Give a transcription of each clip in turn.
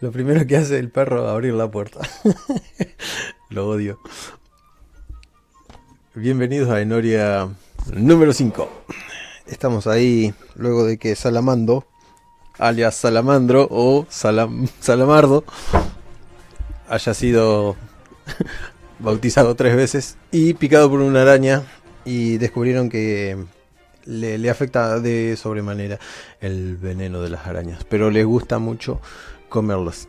Lo primero que hace el perro es abrir la puerta. Lo odio. Bienvenidos a Enoria número 5. Estamos ahí luego de que Salamando, alias Salamandro o Salamardo, haya sido bautizado tres veces y picado por una araña y descubrieron que le, afecta de sobremanera el veneno de las arañas, pero les gusta mucho comerlas.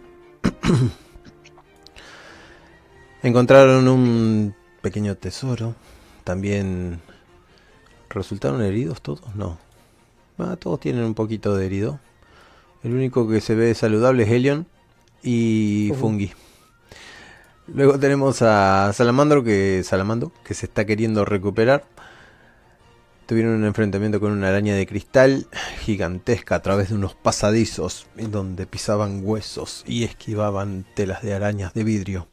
Encontraron un pequeño tesoro, también resultaron heridos todos, no. Ah, todos tienen un poquito de herido. El único que se ve saludable es Helion y Fungi. Luego tenemos a Salamandro que Salamando que se está queriendo recuperar. Tuvieron un enfrentamiento con una araña de cristal gigantesca a través de unos pasadizos donde pisaban huesos y esquivaban telas de arañas de vidrio.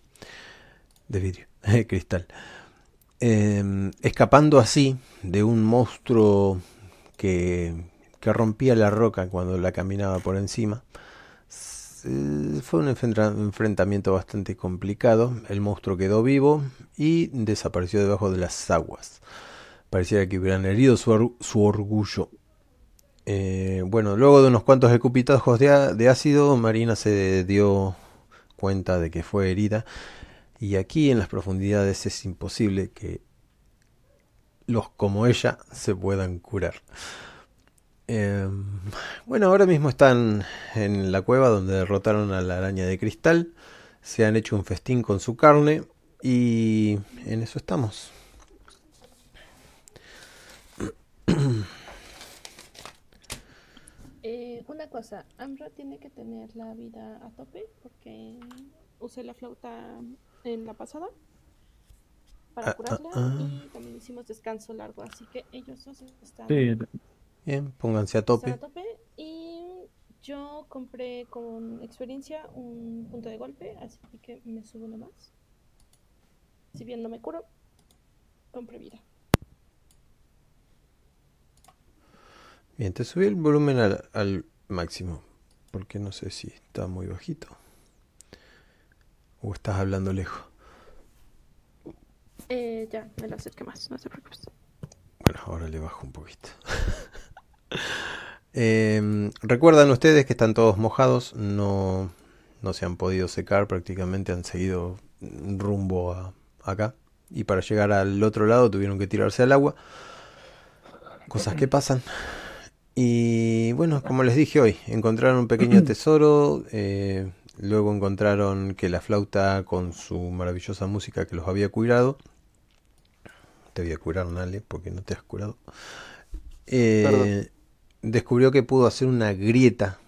De vidrio, de cristal. Em, escapando así de un monstruo que, que rompía la roca cuando la caminaba por encima fue un enfrentamiento bastante complicado. El monstruo quedó vivo y desapareció debajo de las aguas. Pareciera que hubieran herido su, orgullo. Eh, bueno, luego de unos cuantos escupitajos de, de ácido, Marina se dio cuenta de que fue herida. Y aquí en las profundidades es imposible que los como ella se puedan curar. Em, bueno, ahora mismo están en la cueva donde derrotaron a la araña de cristal. Se han hecho un festín con su carne y en eso estamos. Eh, una cosa, Amra tiene que tener la vida a tope porque usé la flauta en la pasada para ah, ah, curarla ah. y también hicimos descanso largo, así que ellos dos están... Bien, pónganse a tope. Y yo compré con experiencia un punto de golpe, así que me subo nomás. Si bien no me curo, compré vida. Bien, te subí el volumen al, máximo, porque no sé si está muy bajito. O estás hablando lejos. Eh, ya, me lo acerqué más, no se preocupes. Bueno, ahora le bajo un poquito. Em, recuerdan ustedes que están todos mojados, no, no se han podido secar, prácticamente han seguido rumbo a, acá. Y para llegar al otro lado tuvieron que tirarse al agua. Cosas que pasan. Y bueno, como les dije hoy, encontraron un pequeño tesoro. Eh, luego encontraron que la flauta con su maravillosa música que los había curado. Te voy a curar, Nale, porque no te has curado. Eh, descubrió que pudo hacer una grieta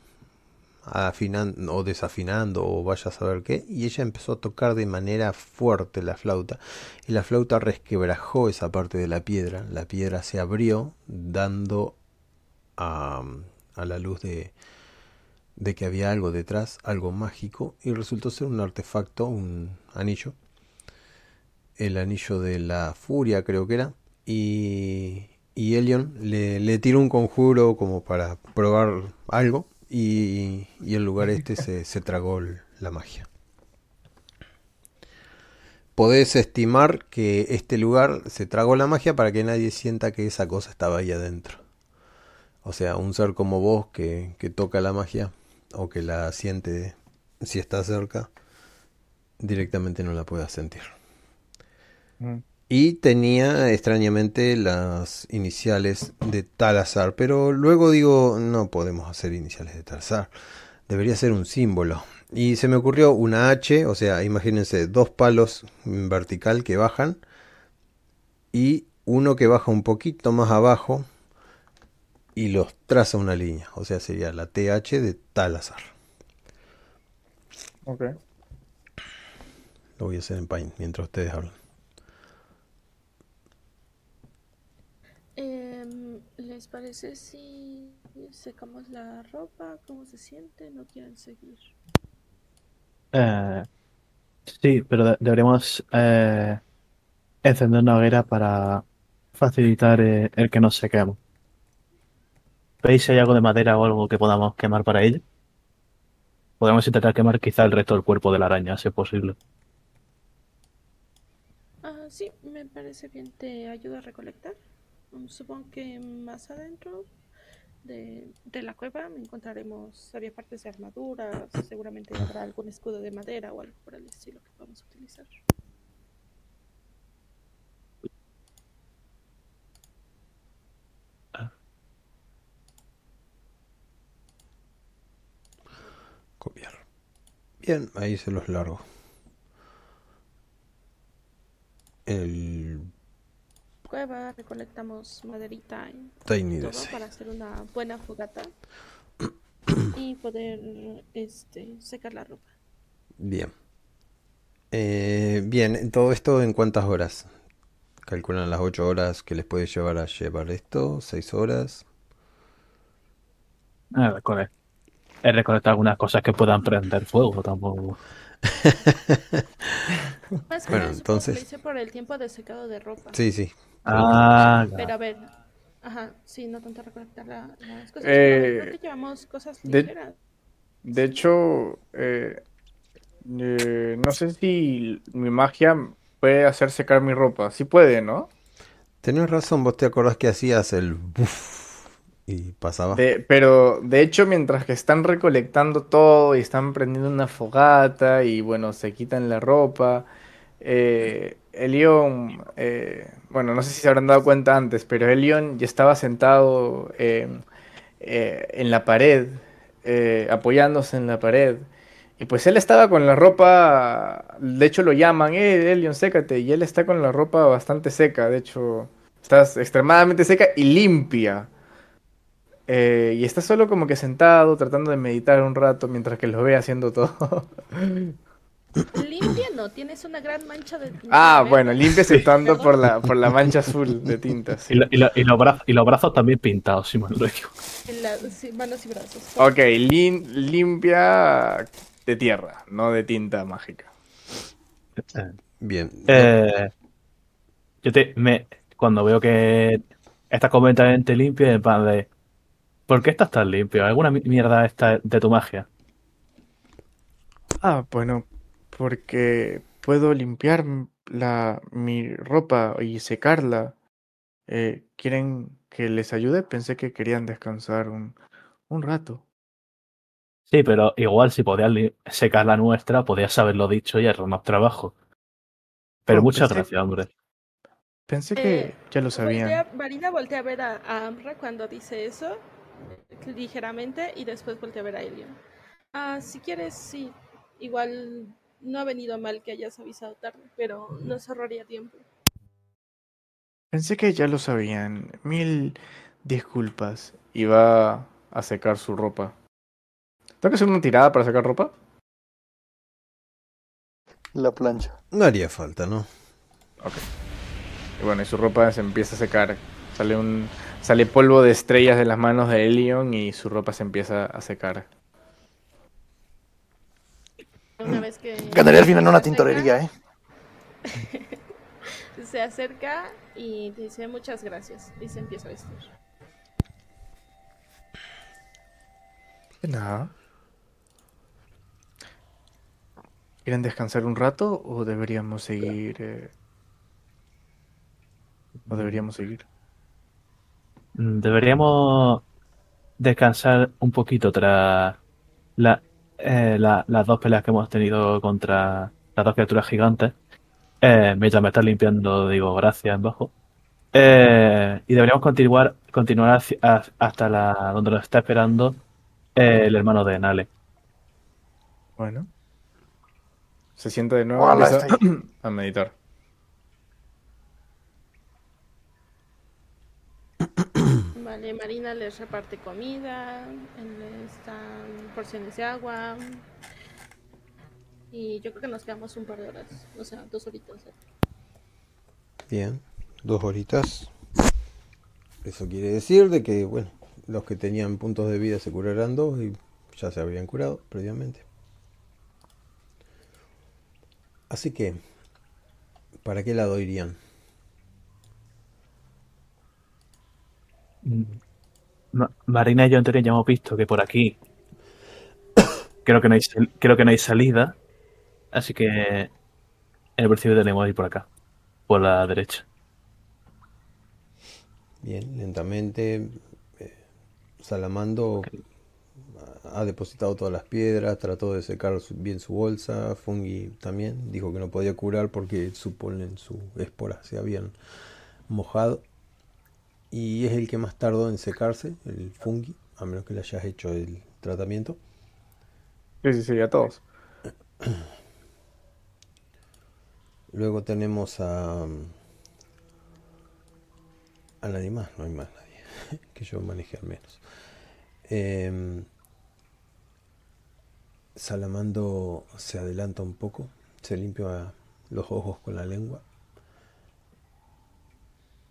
afinando o desafinando o vaya a saber qué y ella empezó a tocar de manera fuerte la flauta y la flauta resquebrajó esa parte de la piedra la piedra se abrió dando a, a la luz de, de que había algo detrás algo mágico y resultó ser un artefacto un anillo el anillo de la furia creo que era y, y Elion le, le tiró un conjuro como para probar algo y, y el lugar este se, se tragó la magia. Podés estimar que este lugar se tragó la magia para que nadie sienta que esa cosa estaba ahí adentro. O sea, un ser como vos que, que toca la magia o que la siente si está cerca, directamente no la pueda sentir. Mm. Y tenía extrañamente las iniciales de Talazar, pero luego digo, no podemos hacer iniciales de Talazar, debería ser un símbolo. Y se me ocurrió una H, o sea, imagínense dos palos en vertical que bajan y uno que baja un poquito más abajo y los traza una línea, o sea, sería la TH de Talazar. Ok. Lo voy a hacer en Paint mientras ustedes hablan. Em, ¿Les parece si secamos la ropa? ¿Cómo se siente? ¿No quieren seguir? Eh, sí, pero deberíamos eh, encender una hoguera para facilitar eh, el que nos sequemos. ¿Veis si hay algo de madera o algo que podamos quemar para ello? podemos intentar quemar quizá el resto del cuerpo de la araña, si es posible. Ah, sí, me parece bien. ¿Te ayuda a recolectar? Mm, Supongo que más adentro de, de la cueva encontraremos, había partes de armaduras, seguramente habrá algún escudo de madera o algo por el estilo que podamos utilizar. Copiar. Bien, ahí se los largo. El Cueva, recolectamos maderita y Tiny todo para hacer una buena fogata y poder este, secar la ropa. Bien. Eh, bien, todo esto en cuántas horas? Calculan las 8 horas que les puede llevar a llevar esto, 6 horas. Eh, recole- He recolectado algunas cosas que puedan prender fuego, tampoco. Más Bueno, entonces- lo hice por el tiempo de secado de ropa. Sí, sí. Ah, Pero a ver, ajá, sí, no tanto recolectar la- las cosas. Eh, pero creo que llevamos cosas de- ligeras. De hecho, eh, eh, no sé si mi magia puede hacer secar mi ropa. Sí puede, ¿no? Tenés razón, vos te acordás que hacías el y pasaba. Pero de hecho, mientras que están recolectando todo y están prendiendo una fogata y bueno, se quitan la ropa, eh, Elion, eh, bueno, no sé si se habrán dado cuenta antes, pero Elion ya estaba sentado eh, eh, en la pared, eh, apoyándose en la pared. Y pues él estaba con la ropa, de hecho lo llaman, eh, Elion, sécate, y él está con la ropa bastante seca, de hecho, está extremadamente seca y limpia. Eh, y está solo como que sentado, tratando de meditar un rato mientras que lo ve haciendo todo. Limpia no, tienes una gran mancha de tinta Ah, bueno, limpia aceptando por la, por la mancha azul de tinta. sí. Y, lo- y lo- y los brazos, y los brazos también pintados, si me lo digo. La- sí, manos y brazos. Ok, lin- limpia de tierra, no de tinta mágica. Bien. Eh, yo te, me, cuando veo que está completamente limpio, en plan de, ¿por qué estás tan limpio? ¿Alguna mi- mierda esta de tu magia? Ah, bueno, porque puedo limpiar la, mi ropa y secarla. Eh, ¿quieren que les ayude? Pensé que querían descansar un, un rato. Sí, pero igual si podías secar la nuestra, podías haberlo dicho y hacer más trabajo. Pero Oh, muchas pensé- gracias, hombre. Pensé que Eh, ya lo sabían. Voltea- Marina voltea a ver a, a Amra cuando dice eso, ligeramente, y después voltea a ver a Elion. Ah, si quieres, sí. Igual no ha venido mal que hayas avisado tarde, pero nos ahorraría tiempo. Pensé que ya lo sabían. Mil disculpas. Y va a secar su ropa. ¿Tengo que hacer una tirada para sacar ropa? La plancha. No haría falta, ¿no? Y bueno, y su ropa se empieza a secar. Sale un sale polvo de estrellas de las manos de Elion y su ropa se empieza a secar. Una vez que Ganaría al final se una acerca- tintorería, ¿eh? Se acerca y dice muchas gracias. Y se empieza a vestir. De nada. ¿Quieren descansar un rato o deberíamos seguir? eh? ¿O deberíamos seguir? Mm, Deberíamos descansar un poquito tras la- eh, la- las dos peleas que hemos tenido contra las dos criaturas gigantes. Eh, mientras me estás limpiando, digo gracias en bajo. Eh, y deberíamos continuar, continuar hacia- hasta la, donde nos está esperando eh, el hermano de Nale. Bueno. Se sienta de nuevo Hola, a meditar. Vale, Marina les reparte comida, les dan porciones de agua. Y yo creo que nos quedamos un par de horas, o sea, dos horitas. Bien. Dos horitas. Eso quiere decir de que, bueno, los que tenían puntos de vida se curarán dos y ya se habían curado previamente. Así que, ¿para qué lado irían? Ma- Marina y yo en teoría ya hemos visto que por aquí creo que no hay, creo que no hay salida, así que en principio tenemos que ir por acá, por la derecha. Bien, lentamente. eh, Salamando ha ha depositado todas las piedras, trató de secar bien su bolsa. Fungi también dijo que no podía curar porque su polen, su espora se habían mojado. Y es el que más tardó en secarse, el fungi, a menos que le hayas hecho el tratamiento. Sí, sí, sí, a todos. Luego tenemos a. A nadie más, no hay más nadie. Que yo maneje al menos. Em, Salamando se adelanta un poco, se limpia los ojos con la lengua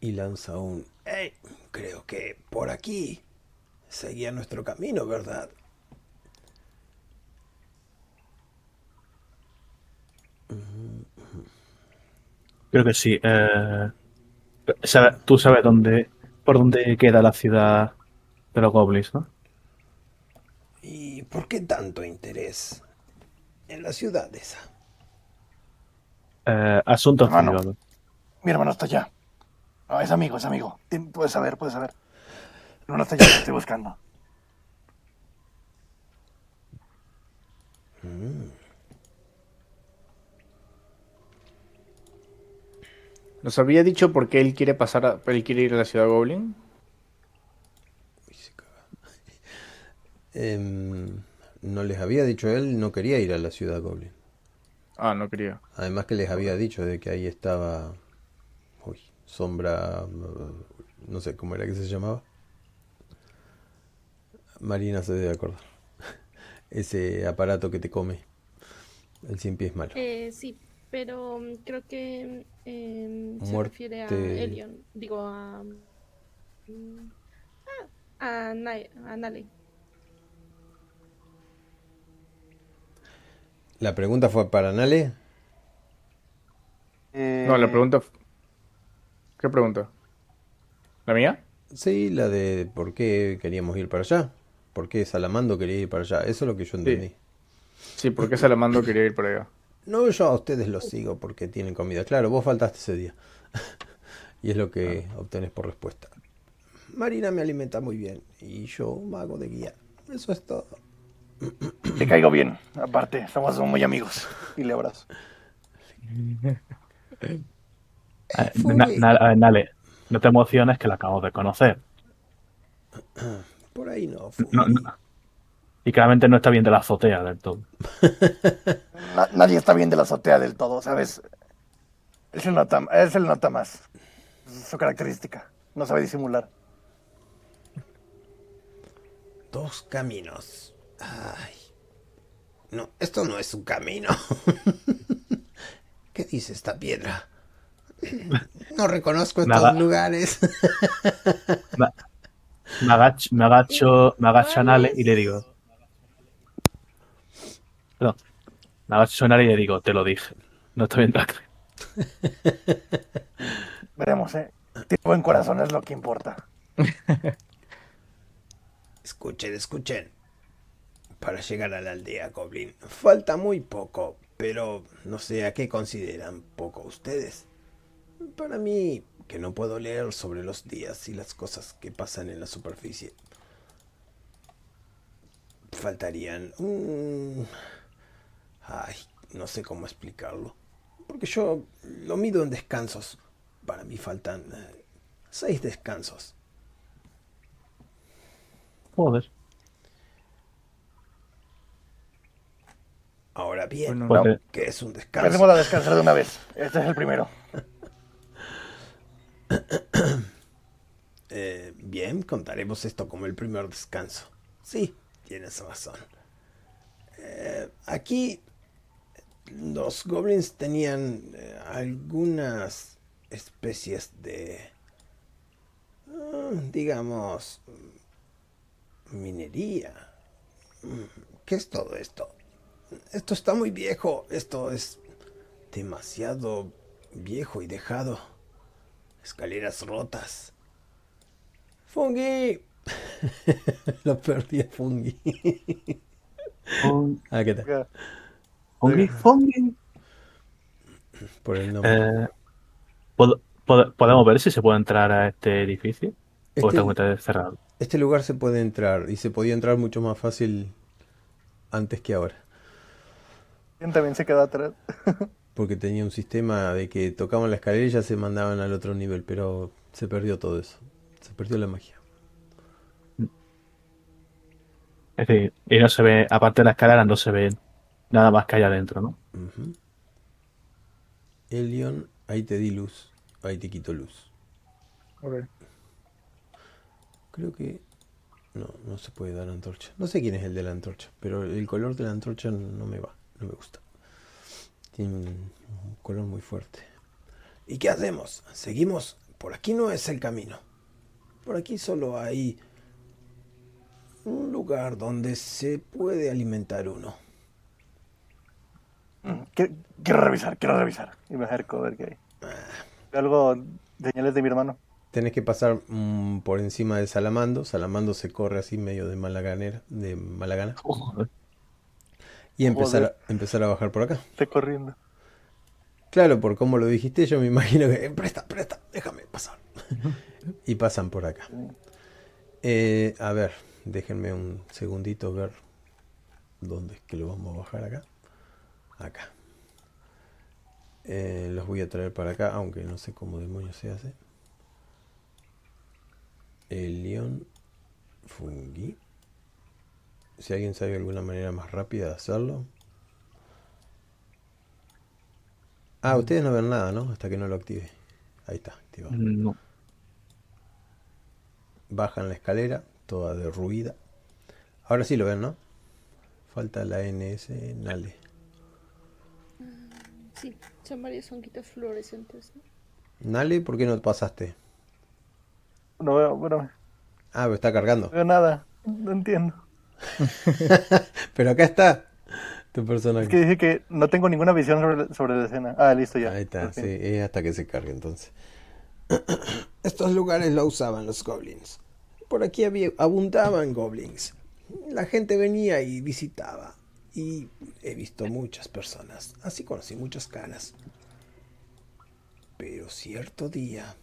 y lanza un ¡Ey! Creo que por aquí seguía nuestro camino, ¿verdad? Creo que sí. eh, tú sabes dónde, por dónde queda la ciudad de los goblins, ¿no? ¿Y por qué tanto interés en la ciudad esa? Eh, asuntos Hermano. privados. Mi hermano está allá. No, es amigo, es amigo. Puedes saber, puedes saber. Hermano está allá, lo estoy buscando. ¿Nos había dicho por qué él quiere pasar a, él quiere ir a la ciudad Goblin? Uy, se caga. Em, no les había dicho él, no quería ir a la ciudad Goblin. Ah, no quería. Además que les había dicho de que ahí estaba, sombra, no sé cómo era que se llamaba. Marina se debe acordar. Ese aparato que te come. El cien pies malo. Eh, sí, pero mm, creo que em, se Muerte- refiere a Elion. Digo, a. mm, ah, a, Nai- a Nale. La pregunta fue para Nale. Eh, No, la pregunta... ¿Qué pregunta? ¿La mía? Sí, la de por qué queríamos ir para allá. ¿Por qué Salamando quería ir para allá? Eso es lo que yo entendí. Sí, ¿por qué Salamando quería ir por allá? No, yo a ustedes los sigo porque tienen comida. Claro, vos faltaste ese día. y es lo que obtenés por respuesta. Marina me alimenta muy bien y yo hago de guía. Eso es todo. Te caigo bien. Aparte, somos muy amigos. Y le abrazo. Eh, na- na- eh, Nale, no te emociones que la acabo de conocer. Por ahí no. No, no. Y claramente no está bien de la azotea del todo. Na- nadie está bien de la azotea del todo, ¿sabes? Él se nota, él se le nota más. Es su característica. No sabe disimular. Dos caminos. Ay. No, esto no es un camino. ¿Qué dice esta piedra? No reconozco estos lugares. Me, me agacho, me agacho, me agacho a Nale y le digo. Perdón. Me agacho a Nale y le digo, te lo dije. No de la cabeza. Veremos, ¿eh? Tiene buen corazón, es lo que importa. Escuchen, escuchen. Para llegar a la aldea Goblin falta muy poco, pero no sé a qué consideran poco ustedes. Para mí, que no puedo leer sobre los días y las cosas que pasan en la superficie. Faltarían un... Ay, no sé cómo explicarlo. Porque yo lo mido en descansos. Para mí faltan eh, seis descansos. Joder. Ahora bien, Bueno, ¿qué es un descanso? Empecemos a descansar de una vez. Este es el primero. Eh, bien, contaremos esto como el primer descanso. Sí, tienes razón. Eh, aquí los goblins tenían eh, algunas especies de, ah, digamos, minería. ¿Qué es todo esto? Esto está muy viejo. Esto es demasiado viejo y dejado. Escaleras rotas. Fungi. Lo perdí a Fungi. Un, Ah, ¿qué tal? un fungi. Por el nombre. Eh, ¿pod- pod- ¿Podemos ver si se puede entrar a este edificio? ¿O Este- está completamente cerrado? Este lugar se puede entrar y se podía entrar mucho más fácil antes que ahora. ¿Quién también se quedó atrás? Porque tenía un sistema de que tocaban la escalera y ya se mandaban al otro nivel, pero se perdió todo eso. Se perdió la magia. Es decir, y no se ve, aparte de la escalera, no se ve nada más que hay adentro, ¿no? Ujú. Elion, ahí te di luz. Ahí te quito luz. Ok. Creo que... No, no se puede dar antorcha. No sé quién es el de la antorcha, pero el color de la antorcha no me va, no me gusta. Tiene un, color muy fuerte. ¿Y qué hacemos? ¿Seguimos? Por aquí no es el camino. Por aquí solo hay un lugar donde se puede alimentar uno. Mm, Quiero, quiero revisar, quiero revisar. Y me acerco a ver qué hay. Veo Algo, señales de mi hermano. Tenés que pasar mm, por encima del salamando. Salamando se corre así medio de mala ganera, de mala gana. Y empezar a, empezar a bajar por acá. Estoy corriendo. Claro, por cómo lo dijiste, yo me imagino que... "Eh, presta, presta, déjame pasar. y pasan por acá. Eh, a ver, déjenme un segundito ver dónde es que lo vamos a bajar acá. Acá. Eh, los voy a traer para acá, aunque no sé cómo demonios se hace. El león fungi. Si alguien sabe alguna manera más rápida de hacerlo. Ah, ustedes no ven nada, ¿no? Hasta que no lo active. Ahí está, activado. No. Bajan la escalera, toda derruida. Ahora sí lo ven, ¿no? Falta la NS Nale. Sí, son varios honguitos fluorescentes, ¿no? Nale, ¿por qué no pasaste? No veo, bueno, Ah, pero está cargando. no veo nada. No entiendo. Pero acá está tu personaje. Es que dije que no tengo ninguna visión sobre, sobre la escena. Ah, listo ya. Ahí está, sí, hasta que se cargue entonces. Estos lugares lo usaban los goblins. Por aquí había, abundaban goblins. La gente venía y visitaba. Y he visto muchas personas. Así conocí muchas caras. Pero cierto día,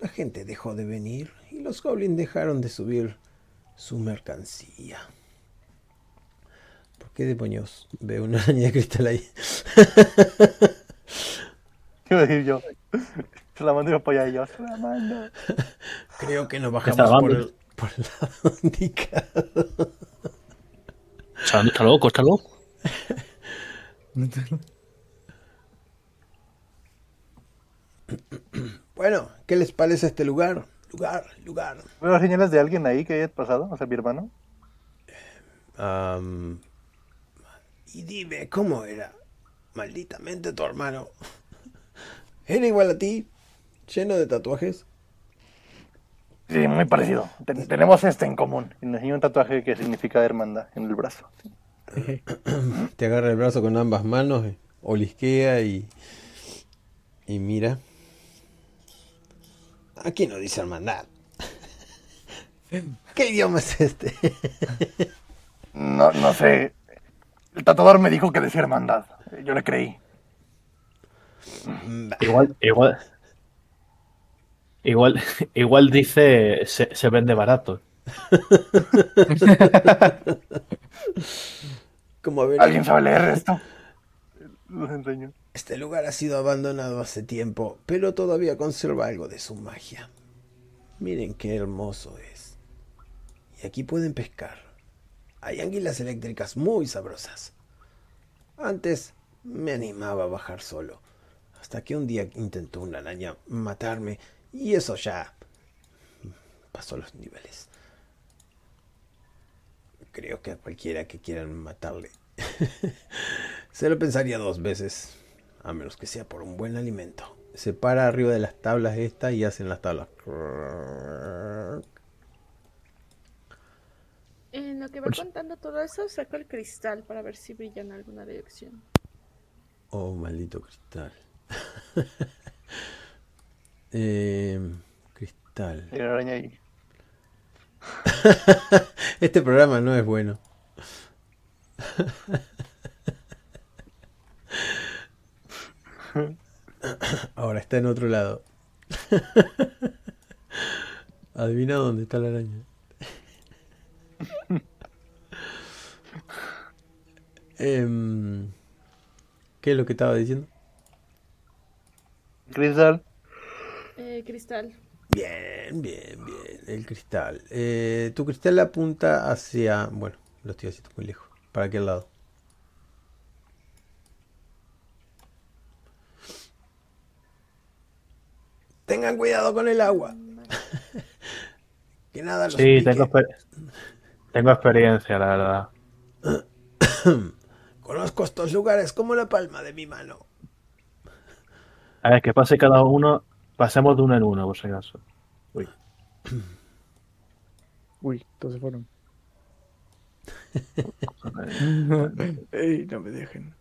la gente dejó de venir y los goblins dejaron de subir su mercancía. ¿Por qué demonios veo una araña de cristal ahí? ¿Qué iba a decir yo? Se la mando y allá y yo. Se la mando. Creo que nos bajamos por el, por el lado indicado. Está loco, está loco. Bueno, ¿qué les parece este lugar? Lugar, lugar. ¿Veo señales de alguien ahí que haya pasado? O sea, mi hermano. Am, y dime, ¿cómo era? Malditamente tu hermano. ¿Era igual a ti? ¿Lleno de tatuajes? Sí, muy parecido. Ten- tenemos este en común. Y enseñó un tatuaje que significa hermandad en el brazo. Te agarra el brazo con ambas manos, eh, olisquea y, y mira. Aquí no dice hermandad. ¿Qué idioma es este? No, no sé. El tatuador me dijo que decía hermandad. Yo le creí. Igual, igual. Igual, igual dice se, se vende barato. ¿Alguien sabe leer esto? Los enseño. Este lugar ha sido abandonado hace tiempo, pero todavía conserva algo de su magia. Miren qué hermoso es. Y aquí pueden pescar. Hay anguilas eléctricas muy sabrosas. Antes me animaba a bajar solo, hasta que un día intentó una araña matarme y eso ya pasó los niveles. Creo que a cualquiera que quieran matarle se lo pensaría dos veces, a menos que sea por un buen alimento. Se para arriba de las tablas esta y hacen las tablas. En lo que va contando todo eso, saco el cristal para ver si brilla en alguna dirección. Oh, maldito cristal. Eh, cristal. Este programa no es bueno. Ahora está en otro lado. Adivina dónde está la araña. Em, ¿Qué es lo que estaba diciendo? Cristal. Eh, cristal. Bien, bien, bien. El cristal. Eh, tu cristal apunta hacia. Bueno, lo estoy haciendo muy lejos. ¿Para qué lado? Tengan cuidado con el agua. que nada los Sí, pique. tengo, exper- tengo experiencia, la verdad. Conozco estos lugares como la palma de mi mano. A ver, que pase cada uno, pasemos de uno en uno, por si acaso. Uy. Uy, todos se fueron. Ey, no me dejen.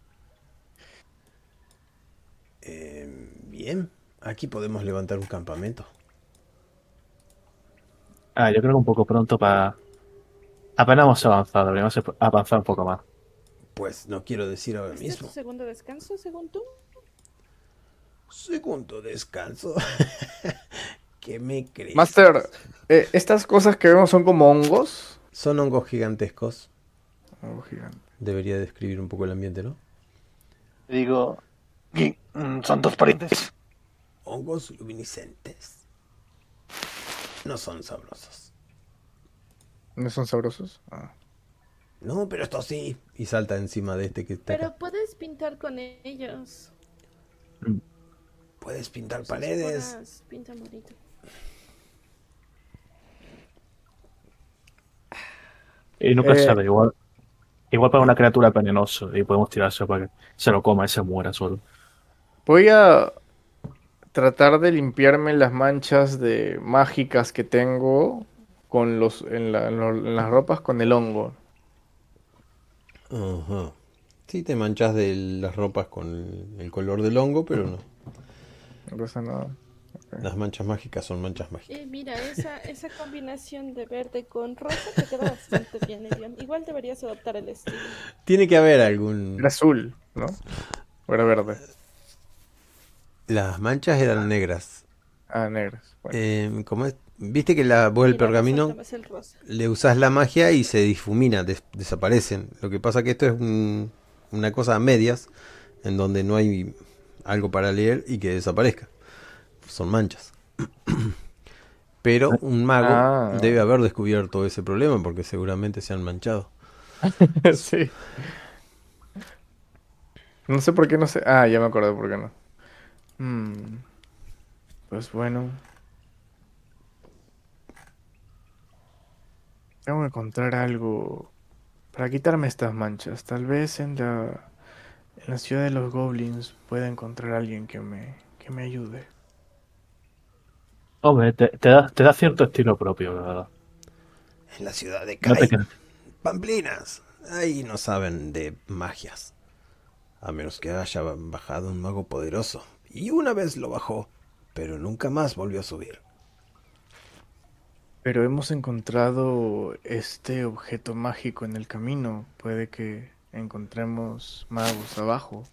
Eh, bien, aquí podemos levantar un campamento. Ah, yo creo que un poco pronto para... Apenas hemos avanzado, deberíamos avanzar un poco más. Pues no quiero decir ahora ¿Este es tu mismo. segundo descanso, según tú? Segundo descanso. ¿Qué me crees? Master, eh, estas cosas que vemos son como hongos. Son hongos gigantescos. Hongo gigante. Debería describir un poco el ambiente, ¿no? Digo. Mm, son dos parientes. Hongos luminiscentes. No son sabrosos. ¿No son sabrosos? Ah. No, pero esto sí. Y salta encima de este que está Pero acá. puedes pintar con ellos. Puedes pintar paredes. Pintan bonito. Y nunca Eh. se sabe, igual... Igual para una criatura venenoso y podemos tirarse para que se lo coma y se muera solo. Voy a tratar de limpiarme las manchas de mágicas que tengo con los en, la- en lo- en las ropas con el hongo. Ajá. Sí, te manchas de las ropas con el, el color del hongo, pero no. No pasa nada. Las manchas mágicas son manchas mágicas. Eh, mira, esa, esa combinación de verde con rosa te queda bastante bien, Elian. Igual deberías adoptar el estilo. Tiene que haber algún... Era azul, ¿no? O era verde. Las manchas eran negras. Ah, negras. Bueno. Eh, ¿cómo es? Viste que la, vos el pergamino el le usás la magia y se difumina, des- desaparecen. Lo que pasa que esto es un- una cosa a medias, en donde no hay algo para leer y que desaparezca. Son manchas. Pero un mago Ah. debe haber descubierto ese problema porque seguramente se han manchado. sí. No sé por qué no sé. Ah, ya me acordé por qué no. Hmm. Pues bueno. Tengo que encontrar algo para quitarme estas manchas. Tal vez en la en la ciudad de los goblins pueda encontrar a alguien que me que me ayude. Hombre, te, te da, te da cierto estilo propio, la verdad. En la ciudad de No te Kai. Pamplinas. Ahí no saben de magias. A menos que haya bajado un mago poderoso. Y una vez lo bajó, pero nunca más volvió a subir. Pero hemos encontrado este objeto mágico en el camino. Puede que encontremos magos abajo.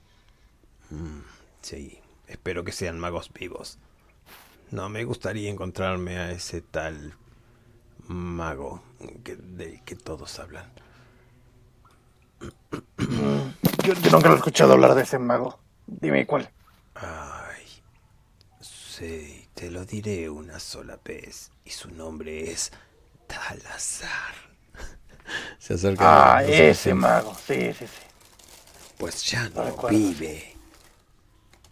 Sí, espero que sean magos vivos. No me gustaría encontrarme a ese tal mago que- del que todos hablan. Yo, yo nunca lo he escuchado hablar de ese mago. Dime cuál. Ay, sí, te lo diré una sola vez. Y su nombre es Talazar. Se acerca. Ah, ese mago. Sí, sí, sí. Pues ya no vive,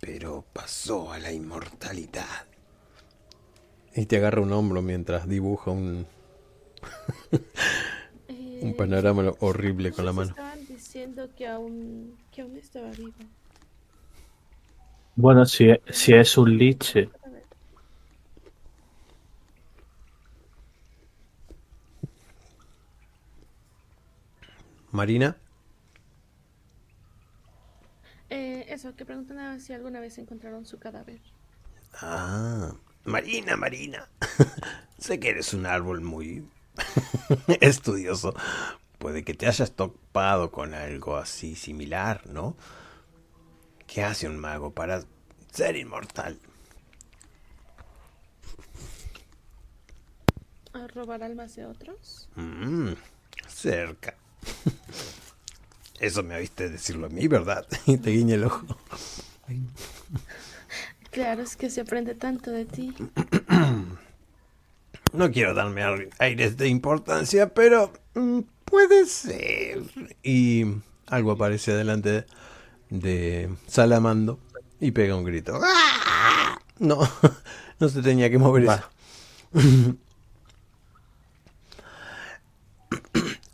pero pasó a la inmortalidad. Y te agarra un hombro mientras dibuja un, Eh, un panorama lo- horrible con la mano. Estaban diciendo que aún, que aún estaba vivo. Bueno, si, si es un liche. Marina, Eh, eso, que preguntan si alguna vez encontraron su cadáver. ah, Marina, Marina. sé que eres un árbol muy estudioso, puede que te hayas topado con algo así similar, ¿no? ¿Qué hace un mago para ser inmortal? ¿A robar almas de otros? Mm, cerca. Eso me viste decirlo a mí, ¿verdad? Y te guiña el ojo. Claro, es que se aprende tanto de ti. No quiero darme ar- aires de importancia, pero mm, puede ser. Y algo aparece delante de Salamando y pega un grito. ¡Ah! No, no se tenía que mover Va. eso.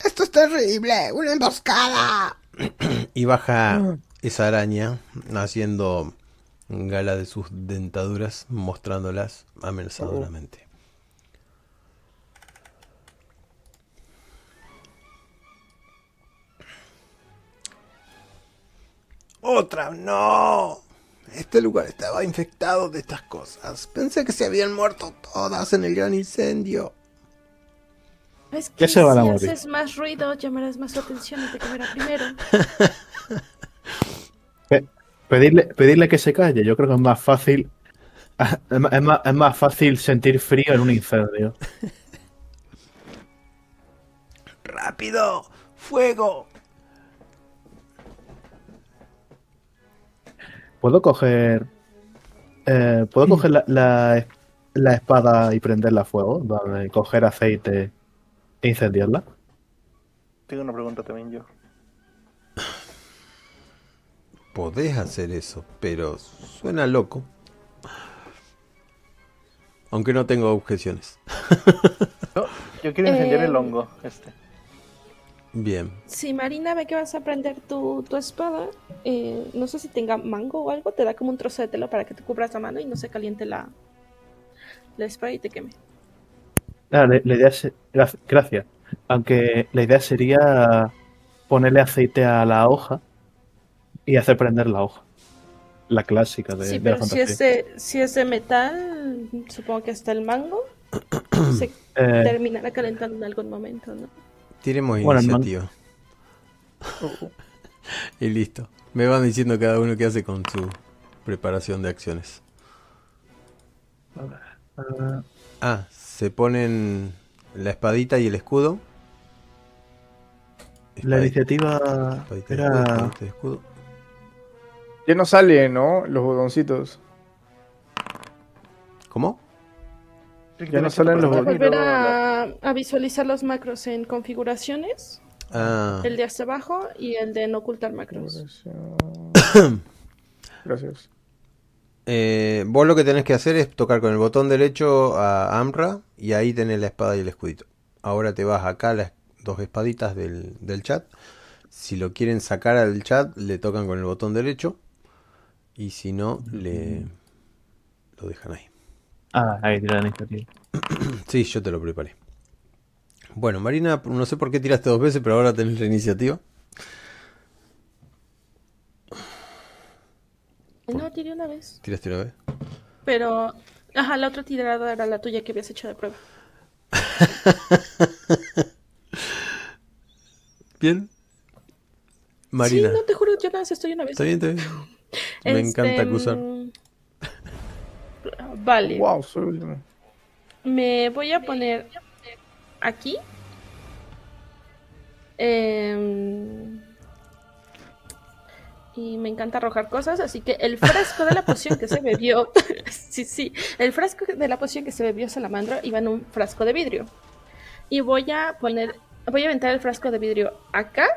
Esto es terrible, una emboscada. Y baja esa araña haciendo gala de sus dentaduras, mostrándolas amenazadoramente. Otra, no. Este lugar estaba infectado de estas cosas. Pensé que se habían muerto todas en el gran incendio. Es Ya que se van a si morir. haces más ruido, llamarás más atención y te comerá primero. Pe- Pedirle, pedirle que se calle, yo creo que es más fácil. Es más, es más fácil sentir frío en un incendio. ¡Rápido! ¡Fuego! ¿Puedo coger. eh, ¿Puedo coger la, la- la espada y prenderla a fuego? Vale, coger aceite e incendiarla. Tengo una pregunta también yo. Podés hacer eso, pero suena loco. Aunque no tengo objeciones. No, yo quiero incendiar Eh, el hongo, este. Bien. Si Marina ve que vas a prender tu, tu espada, eh, no sé si tenga mango o algo, te da como un trozo de tela para que te cubras la mano y no se caliente la, la espada y te queme. Ah, la, la idea es. gra- Gracias. Aunque la idea sería ponerle aceite a la hoja y hacer prender la hoja. La clásica de, sí, de la pero si fantasía. es, de, si es de metal, supongo que hasta el mango se Eh, terminará calentando en algún momento, ¿no? Tiremos iniciativa. y listo. Me van diciendo cada uno qué hace con su preparación de acciones. ah, se ponen la espadita y el escudo. la iniciativa espadita y era. escudo, espadita escudo. Ya no sale, ¿no? Los botoncitos. ¿Cómo? Ya no salen los volver a, a visualizar los macros en configuraciones, Ah, el de hasta abajo y el de no ocultar macros. Gracias. eh, vos lo que tenés que hacer es tocar con el botón derecho a Amra y ahí tenés la espada y el escudito. Ahora te vas acá a las dos espaditas del, del chat. Si lo quieren sacar al chat, le tocan con el botón derecho. Y si no, le lo dejan ahí. Ah, ahí tira la iniciativa. Sí, yo te lo preparé. Bueno, Marina, no sé por qué tiraste dos veces, pero ahora tenés la iniciativa. No, tiré una vez. Tiraste una vez. Pero, ajá, la otra tirada era la tuya que habías hecho de prueba. Bien. Marina. Sí, no te juro, yo nada más estoy una vez. Está bien, está bien. Me Este, encanta acusar. Vale. Wow, soy último. Me voy a poner aquí. Em, y me encanta arrojar cosas, así que el frasco de la poción que se bebió, sí, sí, el frasco de la poción que se bebió Salamandra iba en un frasco de vidrio. Y voy a poner, voy a aventar el frasco de vidrio acá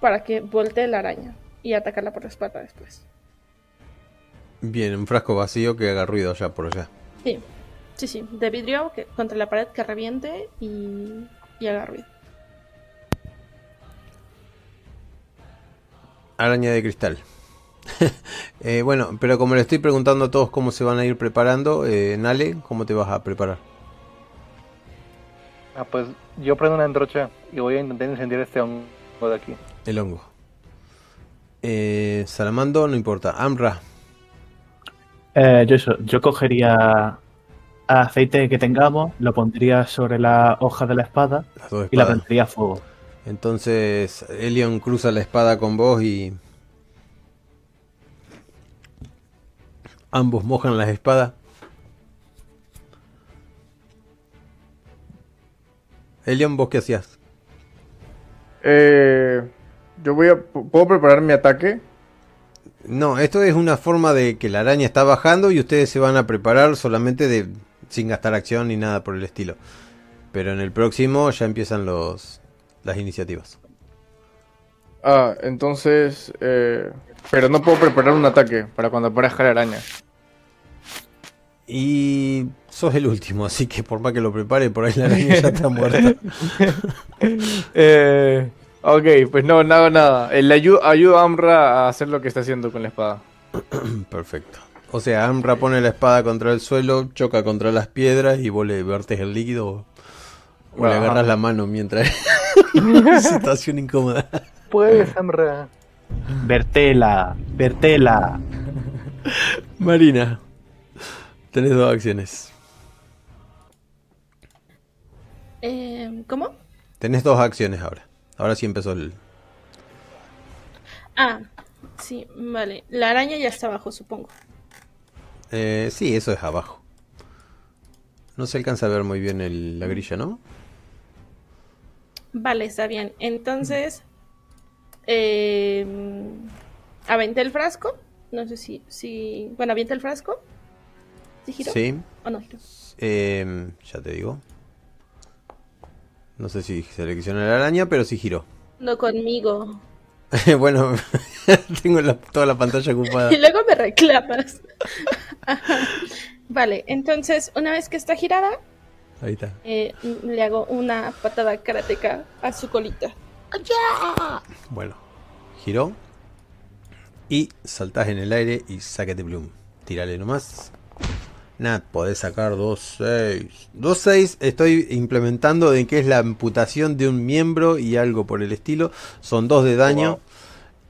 para que voltee la araña y atacarla por la espalda después. Bien, un frasco vacío que haga ruido allá por allá. Sí, sí, sí, de vidrio que, contra la pared que reviente y, y haga ruido. Araña de cristal. Eh, bueno, pero como le estoy preguntando a todos cómo se van a ir preparando, eh, Nale, ¿cómo te vas a preparar? Ah, pues yo prendo una antorcha y voy a intentar incendiar este hongo de aquí. El hongo. Eh, Salamando, no importa. Amra, Eh, yo, eso, yo cogería aceite que tengamos, lo pondría sobre la hoja de la espada y la prendería a fuego. Entonces Elion cruza la espada con vos y ambos mojan las espadas. Elion, ¿vos qué hacías? Eh, yo voy a... ¿Puedo preparar mi ataque? No, esto es una forma de que la araña está bajando y ustedes se van a preparar solamente de sin gastar acción ni nada por el estilo. Pero en el próximo ya empiezan los las iniciativas. Ah, entonces... eh, pero no puedo preparar un ataque para cuando aparezca la araña. Y sos el último, así que por más que lo prepare, por ahí la araña ya está muerta. Eh, ok, pues no, no hago nada. Le ayu- ayudo a Amra a hacer lo que está haciendo con la espada. Perfecto. O sea, Amra pone la espada contra el suelo, choca contra las piedras y vos le vertes el líquido o le Ajá. agarras la mano mientras... Situación incómoda. Pues, Amra. Vertela, Vertela. Marina, tenés dos acciones. Eh, ¿Cómo? Tenés dos acciones ahora. Ahora sí empezó el... Ah, sí, vale. La araña ya está abajo, supongo. Eh, sí, eso es abajo. No se alcanza a ver muy bien el- la grilla, ¿no? Vale, está bien. Entonces, eh, aventé el frasco. No sé si, si, bueno, avienta el frasco. ¿Sí giró? Sí. ¿O no giró? Eh, ya te digo. No sé si selecciona la araña, pero sí giró. No conmigo. bueno, tengo la- toda la pantalla ocupada. Y luego me reclamas. Vale, entonces, una vez que está girada, Ahí está. eh, le hago una patada karateca a su colita. Bueno, giró. Y saltás en el aire y sácate Bloom. Tírale nomás. Nada, podés sacar 2-6. 2-6 estoy implementando de que es la amputación de un miembro y algo por el estilo. Son 2 de daño. Wow.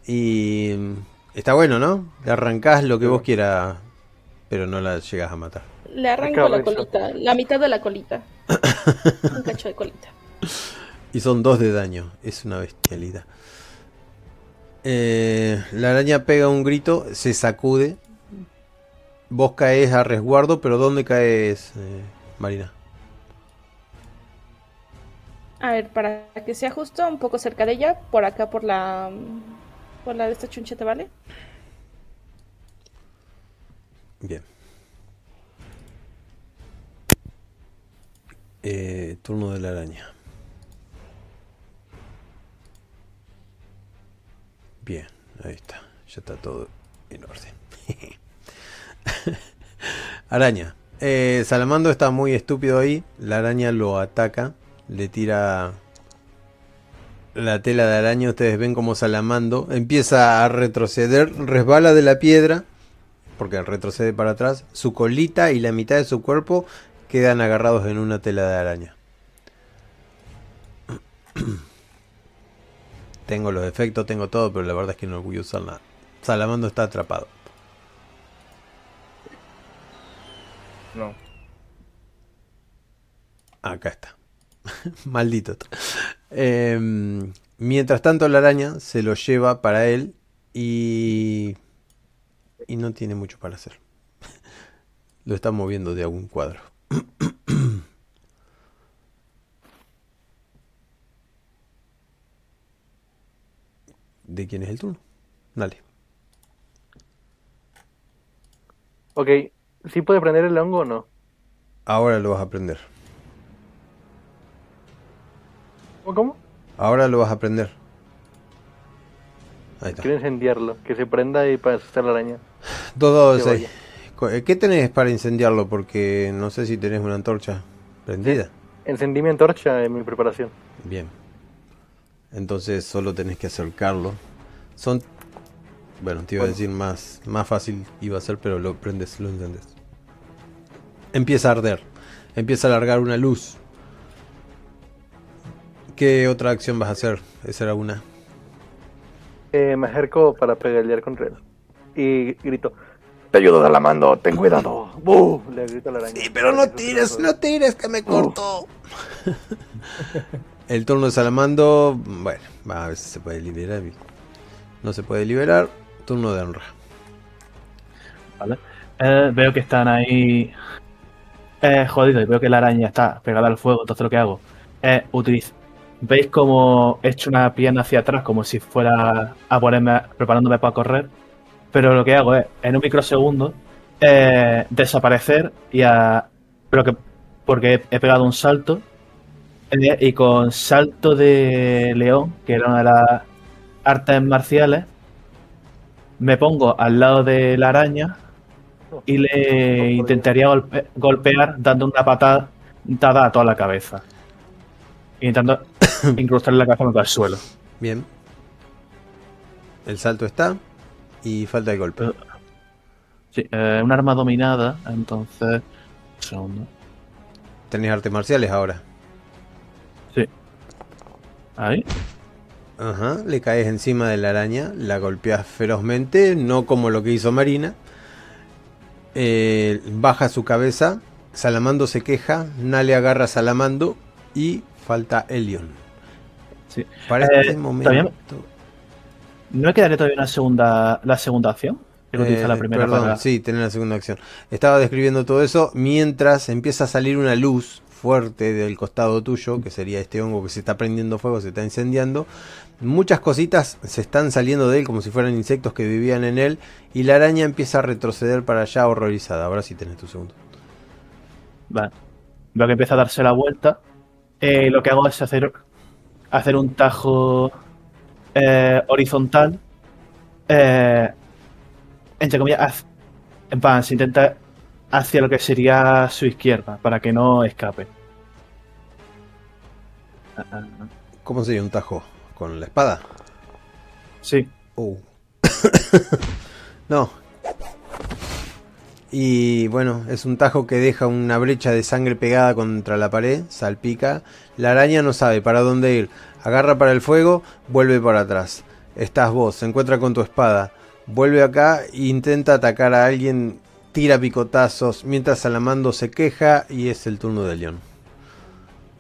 Y mm, está bueno, ¿no? Le arrancás lo que vos quieras, pero no la llegas a matar. Le arranco la colita, la mitad de la colita. Un cacho de colita. Y son 2 de daño. Es una bestialidad. Eh, la araña pega un grito, se sacude. Vos caes a resguardo, pero ¿dónde caes, eh, Marina? A ver, para que sea justo, un poco cerca de ella, por acá por la por la de esta chuncheta, ¿vale? Bien. Eh, turno de la araña. Bien, ahí está. Ya está todo en orden. araña. Eh, Salamando está muy estúpido ahí. La araña lo ataca. Le tira la tela de araña. Ustedes ven como Salamando empieza a retroceder. Resbala de la piedra porque retrocede para atrás, su colita y la mitad de su cuerpo quedan agarrados en una tela de araña. tengo los efectos, tengo todo, pero la verdad es que no voy a usar nada. Salamando está atrapado. No. Acá está. Maldito. Em, mientras tanto la araña se lo lleva para él y... Y no tiene mucho para hacer. Lo está moviendo de algún cuadro. ¿De quién es el turno? Dale. Ok, ¿sí puede prender el hongo o no? Ahora lo vas a aprender. ¿Cómo? cómo? Ahora lo vas a aprender. Ahí está. Quiero incendiarlo, que se prenda y para asustar la araña. Dos dados de Que seis. Co- eh, ¿Qué tenés para incendiarlo? Porque no sé si tenés una antorcha prendida. Encendí mi antorcha en mi preparación. Bien. Entonces solo tenés que acercarlo. Son... Bueno, te iba a decir más, más fácil iba a ser, pero lo prendes, lo encendes. Empieza a arder. Empieza a largar una luz. ¿Qué otra acción vas a hacer? Esa era una. Eh, me acerco para pelear contra él. Y grito, te ayudo Salamando, ten cuidado. ¡Bu! Le grito a la araña. Sí, pero no tires, no tires, que me cortó. El turno de Salamando, bueno, va a si se puede liberar. No se puede liberar. Turno de honra. Vale. Eh, veo que están ahí eh, jodidos y veo que la araña está pegada al fuego. Entonces lo que hago es utilizar. ¿Veis como he hecho una pierna hacia atrás como si fuera a ponerme, preparándome para correr? Pero lo que hago es, en un microsegundo, eh, desaparecer y a... Pero que... Porque he, pegado un salto eh, y con salto de león, que era una de las artes marciales, me pongo al lado de la araña y le intentaría golpe- golpear dando una patada dada a toda la cabeza. Intentando incrustarle la cabeza contra el suelo. Bien. El salto está. Y falta el golpe. Sí, eh, un arma dominada, entonces... Un segundo. Tenés artes marciales ahora. Sí. Ahí. Ajá, le caes encima de la araña, la golpeas ferozmente, no como lo que hizo Marina. Eh, baja su cabeza, Salamando se queja, Nale agarra a Salamando y falta Elion. Sí. Para Eh, este momento. ¿No me quedaría todavía una segunda, la segunda acción? Que utiliza la Eh, primera perdón, para... sí, tener la segunda acción. Estaba describiendo todo eso mientras empieza a salir una luz fuerte del costado tuyo, que sería este hongo que se está prendiendo fuego, se está incendiando. Muchas cositas se están saliendo de él como si fueran insectos que vivían en él y la araña empieza a retroceder para allá horrorizada. Ahora sí tenés tu segundo. Vale. Veo que empieza a darse la vuelta. Eh, lo que hago es hacer, hacer un tajo eh, horizontal. eh, entre comillas, haz- en plan, se intenta hacia lo que sería su izquierda, para que no escape. ¿Cómo sería un tajo? ¿Con la espada? Sí, Uh. no. Y bueno, es un tajo que deja una brecha de sangre pegada contra la pared, salpica. La araña no sabe para dónde ir. Agarra para el fuego, vuelve para atrás. Estás vos, se encuentra con tu espada. Vuelve acá e intenta atacar a alguien, tira picotazos, mientras Salamando se queja y es el turno de León.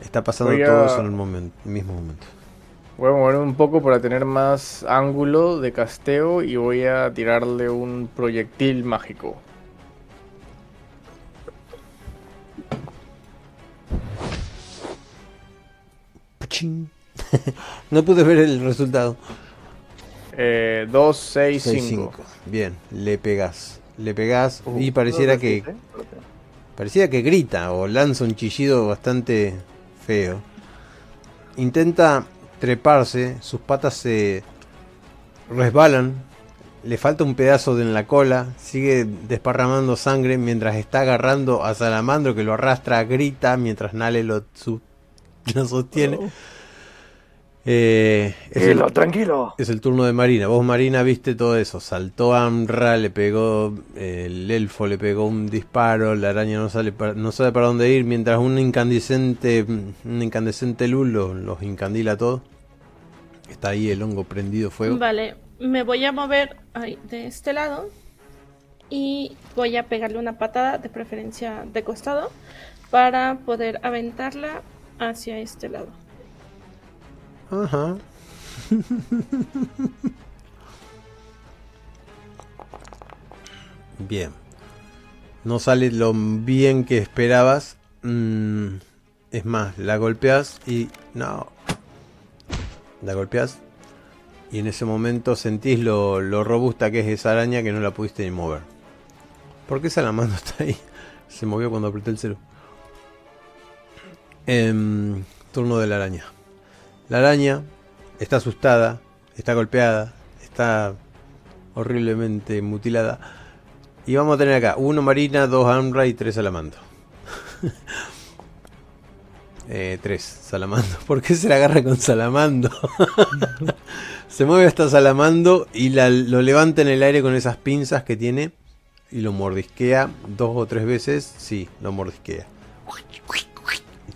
Está pasando a- todo eso en el momento, mismo momento. Voy a moverme un poco para tener más ángulo de casteo y voy a tirarle un proyectil mágico. No pude ver el resultado. Eh, 2, 6, 6, 5. 5. Bien, le pegas. Le pegas Uh, y pareciera que pareciera que grita o lanza un chillido bastante feo. Intenta treparse, sus patas se resbalan, le falta un pedazo de en la cola, sigue desparramando sangre mientras está agarrando a Salamandro que lo arrastra, grita mientras Nale lo, su- lo sostiene. Eh, es el- Tranquilo, es el turno de Marina. Vos, Marina, viste todo eso. Saltó Amra, le pegó. eh, el elfo le pegó un disparo. La araña no, sale para- no sabe para dónde ir. Mientras un incandescente. Un incandescente luz lo- los incandila todo. Está ahí el hongo prendido fuego. Vale, me voy a mover ahí, de este lado y voy a pegarle una patada, de preferencia de costado, para poder aventarla hacia este lado. Ajá. Bien. No sale lo bien que esperabas. Mm, es más, la golpeas y. No. La golpeas. Y en ese momento sentís lo, lo robusta que es esa araña que no la pudiste ni mover. ¿Por qué Salamando está ahí? Se movió cuando apreté el cero. Em, turno de la araña. La araña está asustada, está golpeada, está horriblemente mutilada. Y vamos a tener acá uno Marina, dos Amra y tres Salamando. eh, tres Salamando. ¿Por qué se la agarra con Salamando? se mueve hasta Salamando y la- lo levanta en el aire con esas pinzas que tiene y lo mordisquea dos o tres veces. Sí, lo mordisquea.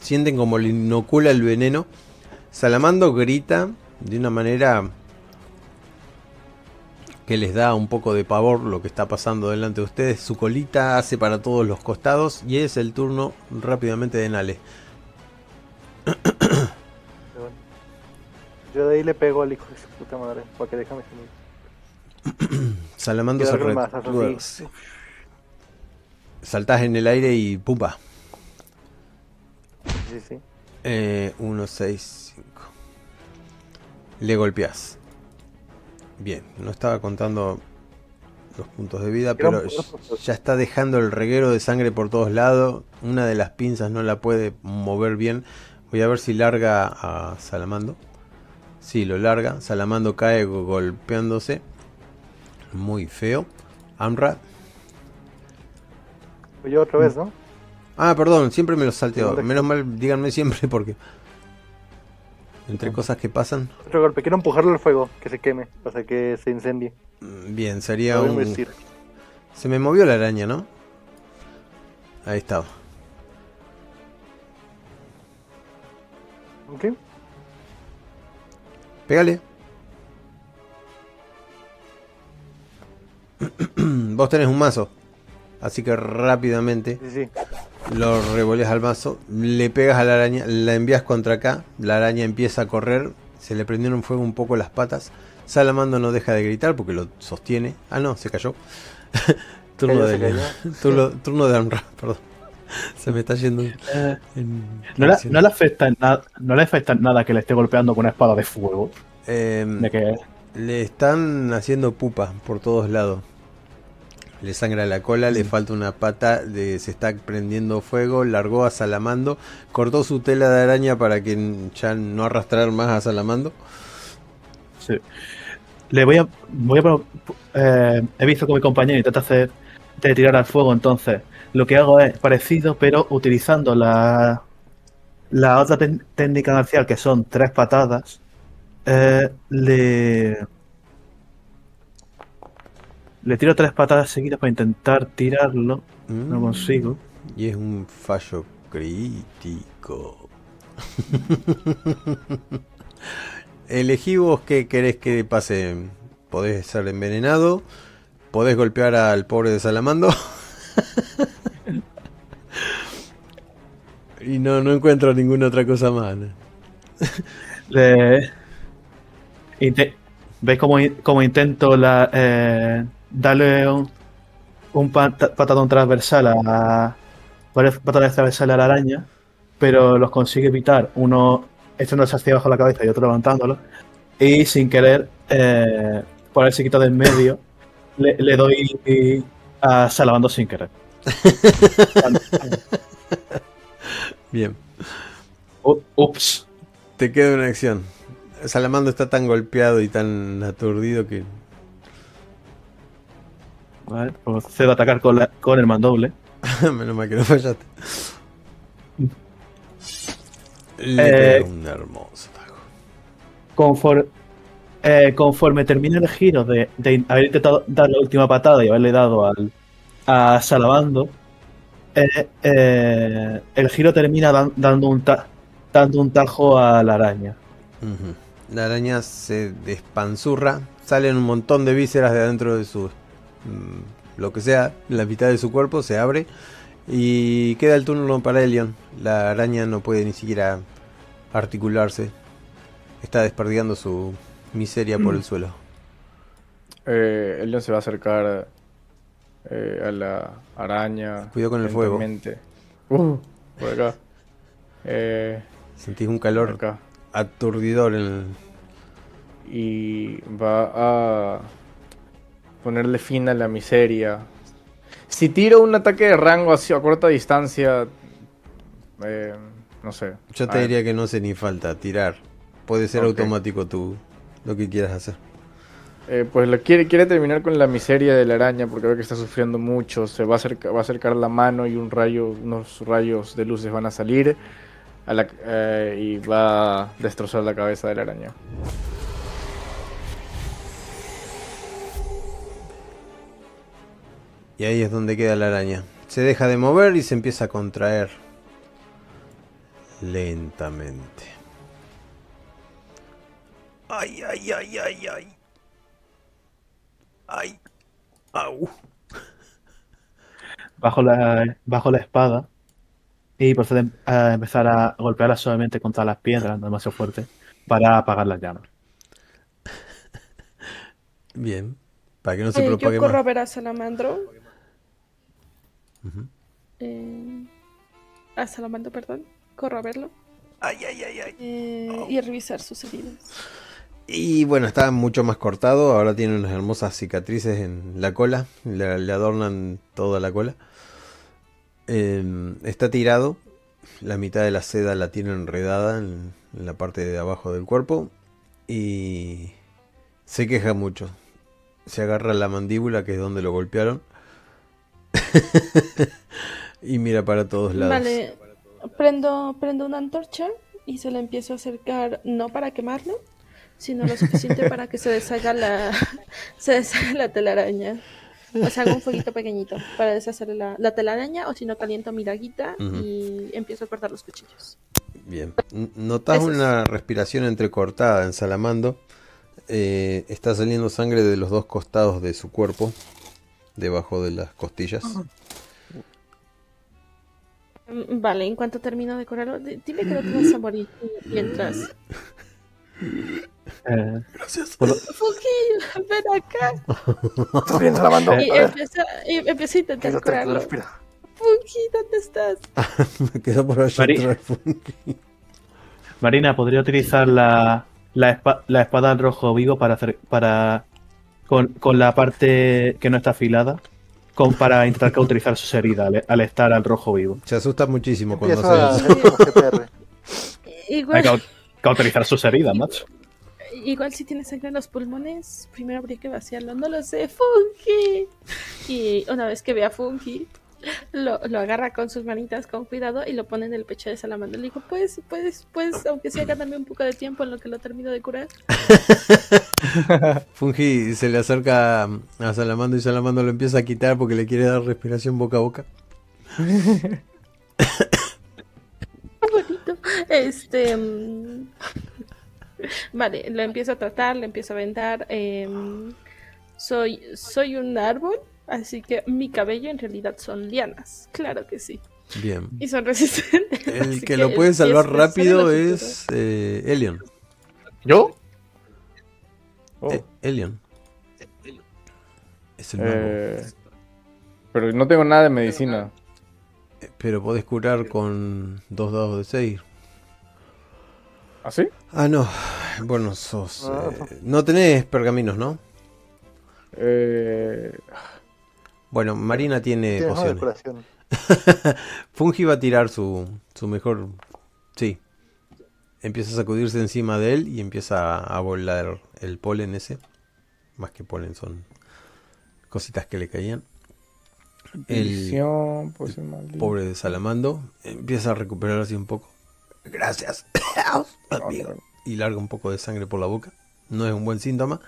Sienten como le inocula el veneno. Salamando grita de una manera que les da un poco de pavor lo que está pasando delante de ustedes. Su colita hace para todos los costados y es el turno rápidamente de Nale. Yo de ahí le pego al hijo de su puta madre, para que déjame salir. Salamando se así. retuerce. Saltás en el aire y pumba. Sí, sí. Eh, 1, 6, 5. Le golpeás. Bien, no estaba contando los puntos de vida, pero ya está dejando el reguero de sangre por todos lados. Una de las pinzas no la puede mover bien. Voy a ver si larga a Salamando. Sí, lo larga. Salamando cae go- golpeándose. Muy feo. Amra. Pues yo otra vez, ¿no? Ah, perdón, siempre me lo salteo. Menos mal, díganme siempre porque... Entre cosas que pasan. Otro golpe. Quiero empujarlo al fuego, que se queme, para que se incendie. mm, Bien, sería un... investir. Se me movió la araña, ¿no? Ahí estaba. ¿Ok? Pégale. Vos tenés un mazo. Así que rápidamente Sí, sí. lo revoleas al mazo. Le pegas a la araña. La envías contra acá. La araña empieza a correr. Se le prendieron fuego un poco las patas. Salamando no deja de gritar porque lo sostiene. Ah, no, se cayó. turno, de, cayó. turno, turno de Amra, perdón. Se me está yendo. Eh, no, le, no le afecta en nada, no le afecta en nada que le esté golpeando con una espada de fuego. Em, De que Le están haciendo pupa por todos lados. Le sangra la cola, le falta una pata, le- se está prendiendo fuego, largó a Salamando, cortó su tela de araña para que ya no arrastrar más a Salamando. Sí. Le voy a. Voy a eh, he visto que mi compañero intenta hacer de tirar al fuego, entonces lo que hago es parecido, pero utilizando la, la otra técnica marcial que son tres patadas. eh, le. Le tiro tres patadas seguidas para intentar tirarlo. No Mm, consigo. Y es un fallo crítico. Elegí vos qué querés que pase. Podés ser envenenado. Podés golpear al pobre de Salamando. y no, no encuentro ninguna otra cosa más. ¿no? Le- inte- ¿Veis cómo, cómo intento la, eh, darle un, un pat- patadón transversal a varias patadas transversales a la araña? Pero los consigue evitar, uno echándose hacia abajo la cabeza y otro levantándolo. Y sin querer, eh, por haberse quitado del medio, le, le doy a Salamando sin querer. Bien, U- Ups. te queda una acción. Salamando está tan golpeado y tan aturdido que. Vale, procedo a atacar con, la- con el mandoble. Menos mal que no fallaste. Le Eh, un hermoso tajo. Conforme, conforme termine el giro de, de haber intentado dar la última patada y haberle dado al, a Salabando, eh, eh, el giro termina dan- dando, un ta- dando un tajo a la araña. La araña se despanzurra, salen un montón de vísceras de adentro de su. Mm, lo que sea, la mitad de su cuerpo se abre y queda el turno para Elion. La araña no puede ni siquiera articularse, está desperdigando su miseria por el suelo. Eh, Elion se va a acercar eh, a la araña. Cuidado con el fuego. Uh, por acá. Eh, Sentís un calor acá. aturdidor en el. Y va a ponerle fin a la miseria. Si tiro un ataque de rango así a corta distancia, eh, no sé. Yo te diría que no hace ni falta tirar. Puede ser automático tú lo que quieras hacer. Eh, pues lo quiere, quiere terminar con la miseria de la araña porque ve que está sufriendo mucho. Se va a, acercar, va a acercar la mano y un rayo, unos rayos de luces van a salir a la- eh, y va a destrozar la cabeza de la araña. Y ahí es donde queda la araña. Se deja de mover y se empieza a contraer. Lentamente. Ay, ay, ay, ay, ay. Ay. Au. Bajo la, bajo la espada y procede a empezar a golpearlas suavemente contra las piedras, no demasiado fuerte, para apagar las llamas. Bien. Para que no se Eh, yo propague corro a más. ver a Salamandro. Ujú. eh, a perdón. Corro a verlo. Ay, ay, ay, ay. eh, Y a revisar sus heridas. Y bueno, está mucho más cortado. Ahora tiene unas hermosas cicatrices en la cola. Le, le adornan toda la cola. Eh, está tirado. La mitad de la seda la tiene enredada en, en la parte de abajo del cuerpo. Y se queja mucho. Se agarra la mandíbula, que es donde lo golpearon. y mira para todos lados. Vale. Prendo, prendo una antorcha y se la empiezo a acercar, no para quemarlo, sino lo suficiente para que se deshaga la, se deshaga la telaraña. O sea, hago un fueguito pequeñito para deshacer la, la telaraña, o si no, caliento mi daguita Ujú. y empiezo a cortar los cuchillos. Bien. Notas Eso es. una respiración entrecortada en Salamando. Eh, está saliendo sangre de los dos costados de su cuerpo, debajo de las costillas. Mm, Vale, en cuanto termino de correrlo, di- dile que no te vas a morir mientras. Eh, Gracias. puedo- Fuki, ven acá. ¿Estás bien, Salamando? A Y empieza, y empieza a intentar curarlo. Fuki, ¿dónde estás? Me quedo por allá Mari- atrás, Funky. Marina, podría utilizar la, la, espa- la espada al rojo vivo para hacer para con, con la parte que no está afilada con, para intentar cauterizar sus heridas al, al estar al rojo vivo. Se asusta muchísimo cuando hace a eso. GPR. Hay Igual, que cau- cauterizar sus heridas, macho. igual si tienes sangre en los pulmones, primero habría que vaciarlo. No lo sé, Funky. Y una vez que vea Funky, lo, lo agarra con sus manitas con cuidado y lo pone en el pecho de Salamandra. Le digo, pues, pues, pues, aunque sea, dame un poco de tiempo en lo que lo termino de curar. Fungi se le acerca a Salamando y Salamando lo empieza a quitar porque le quiere dar respiración boca a boca. bonito. Este. mm, Vale, lo empiezo a tratar, le empiezo a vendar. em, soy, soy un árbol, así que mi cabello en realidad son lianas. Claro que sí. Bien. Y son resistentes. El que lo puede salvar rápido es eh, Elion. ¿Yo? Oh, Eh, Elion. Es el. Eh, pero no tengo nada de medicina. Pero podés curar con dos dados de 6. ¿Así? Ah, no. Bueno, sos. Ah. eh, no tenés pergaminos, ¿no? Eh, Bueno, Marina tiene pociones. decoración. Fungi va a tirar su, su mejor. Sí. Empieza a sacudirse encima de él y empieza a, a volar el polen ese. Más que polen, son cositas que le caían. El maldita. pobre de Salamando empieza a recuperarse un poco. Gracias, amigo. Y larga un poco de sangre por la boca. No es un buen síntoma.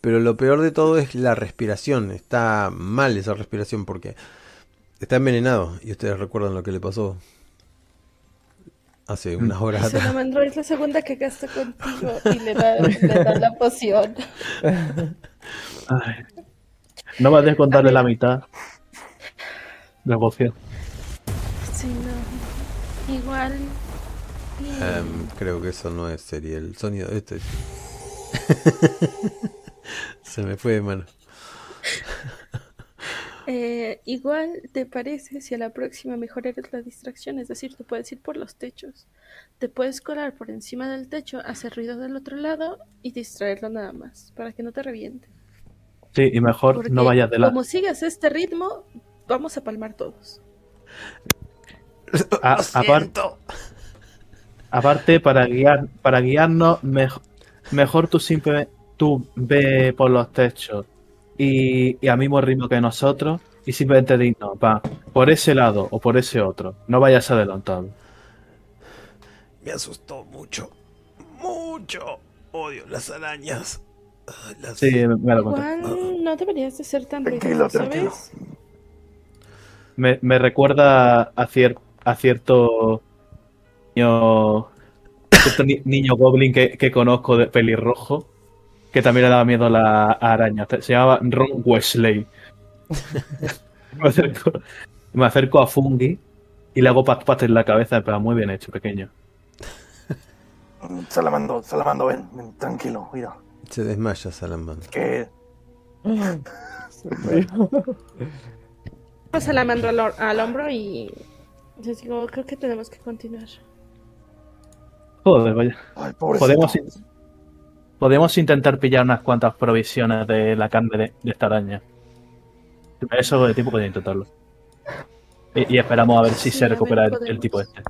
Pero lo peor de todo es la respiración. Está mal esa respiración porque está envenenado. Y ustedes recuerdan lo que le pasó hace unas horas atrás. Salamandro es la segunda que gasta contigo y le da, le da la poción. Ay. No vas a descontarle la mitad de la poción. Sí, no. Igual. Em, creo que eso no es serie. El sonido de este. Se me fue de mano. Eh, igual te parece si a la próxima mejor eres la distracción, es decir, tú puedes ir por los techos, te puedes colar por encima del techo, hacer ruido del otro lado y distraerlo nada más, para que no te reviente. Sí, y mejor Porque no vayas de la. como sigas este ritmo, vamos a palmar todos. A- aparte, aparte, para guiar, para guiarnos, mej- mejor tú siempre tú ve por los techos y, y al mismo ritmo que nosotros y simplemente dinos, va, por ese lado o por ese otro. No vayas adelantado. Me asustó mucho. Mucho. Odio las arañas. Ah, Las... Sí, me, me lo conté. Igual no deberías de ser tan Tranquilo, ruidoso, tranquilo. ¿sabes? Me, me recuerda a, cier- a cierto niño, cierto ni- niño goblin que, que conozco de pelirrojo que también le daba miedo a la a arañas. Se llamaba Ron Wesley. me, acerco, me acerco a Fungi Y le hago pat pat en la cabeza, pero muy bien hecho, pequeño. Salamando, Salamando, ven, ven, tranquilo, mira. Se desmaya Salamandra. Que Pasa la mando al, hombro y les digo, creo que tenemos que continuar. Joder, vaya. Ay. Podemos, in- podemos intentar pillar unas cuantas provisiones de la carne de, de esta araña. Eso de tipo puede intentarlo. Y, y esperamos a ver si Sí, se ver, recupera el, tipo este.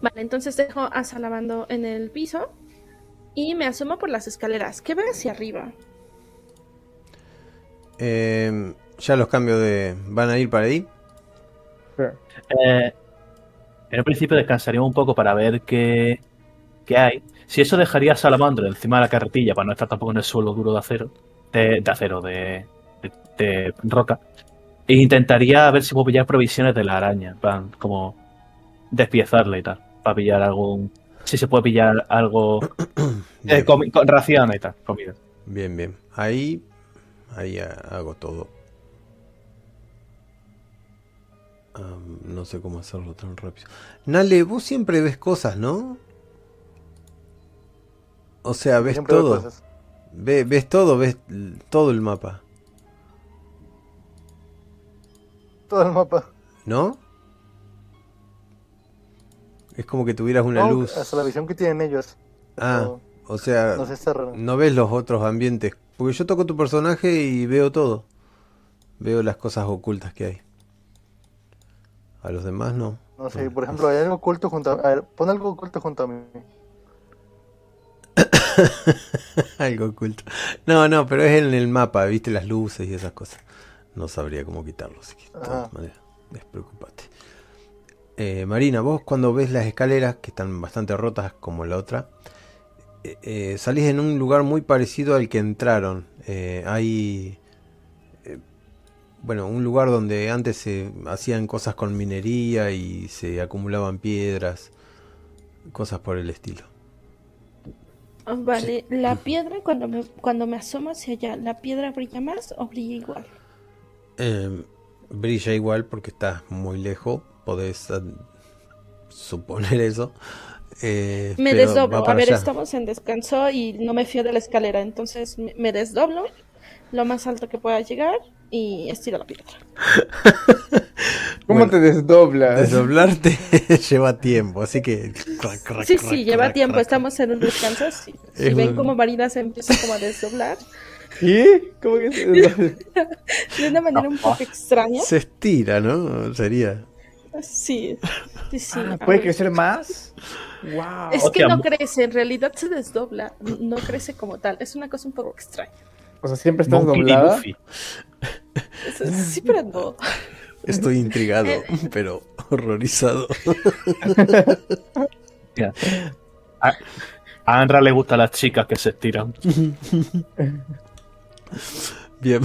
Vale, entonces dejo a Salamando en el piso y me asomo por las escaleras. ¿Qué ve hacia arriba? Eh, ya los cambios de... ¿Van a ir para ahí? Eh, en un principio descansaríamos un poco para ver qué, qué hay. Si eso dejaría a Salamandra encima de la carretilla para no estar tampoco en el suelo duro de acero, de, de acero, de, de- de roca, e intentaría ver si puedo pillar provisiones de la araña, plan, como despiezarla y tal, para pillar algún... Si se puede pillar algo eh, con ración y tal, comida. bien, bien. Ahí... Ahí ha- hago todo. No sé cómo hacerlo tan rápido. Nale, vos siempre ves cosas, ¿no? O sea, ves Siempre todo. Ve- ves todo, ves todo el mapa, Todo el mapa. ¿no? Es como que tuvieras una No, luz. Hasta la visión que tienen ellos. Ah, o sea, sé, no ves los otros ambientes. Porque yo toco tu personaje y veo todo. Veo las cosas ocultas que hay. A los demás no. No sé, por ejemplo, hay algo oculto junto a... a ver, pon algo oculto junto a mí. Algo oculto. No, no, pero es en el mapa, viste las luces y esas cosas. No sabría cómo quitarlo, así que de todas Ajá. maneras, despreocupate. Eh, Marina, vos cuando ves las escaleras, que están bastante rotas como la otra, eh, eh, salís en un lugar muy parecido al que entraron. Hay, bueno, un lugar donde antes se hacían cosas con minería y se acumulaban piedras, cosas por el estilo. Vale, la piedra cuando me, cuando me asomo hacia allá, ¿la piedra brilla más o brilla igual? Eh, brilla igual porque estás muy lejos, podés ah, suponer eso. eh, Me desdoblo. A ver, allá. estamos en descanso y no me fío de la escalera, entonces me, me desdoblo lo más alto que pueda llegar y estiro la piedra. ¿Cómo Bueno, te desdoblas? Desdoblarte lleva tiempo, así que... crac, crac, Sí, crac, sí, lleva crac, tiempo, crac. estamos en un descanso. sí. Si ven un- como Marina se empieza como a desdoblar ¿Qué? ¿Cómo que se desdobla? de una manera un poco extraña. Se estira, ¿no? Sería... Sí, sí, sí. Ah, ¿Puede crecer más? ¡Wow! Es que no crece, en realidad se desdobla, no crece como tal. Es una cosa un poco extraña. O sea, siempre estás Monkey doblada. Sí, pero no. Estoy intrigado, Eh. pero horrorizado. A, a Anra le gustan las chicas que se estiran. Bien.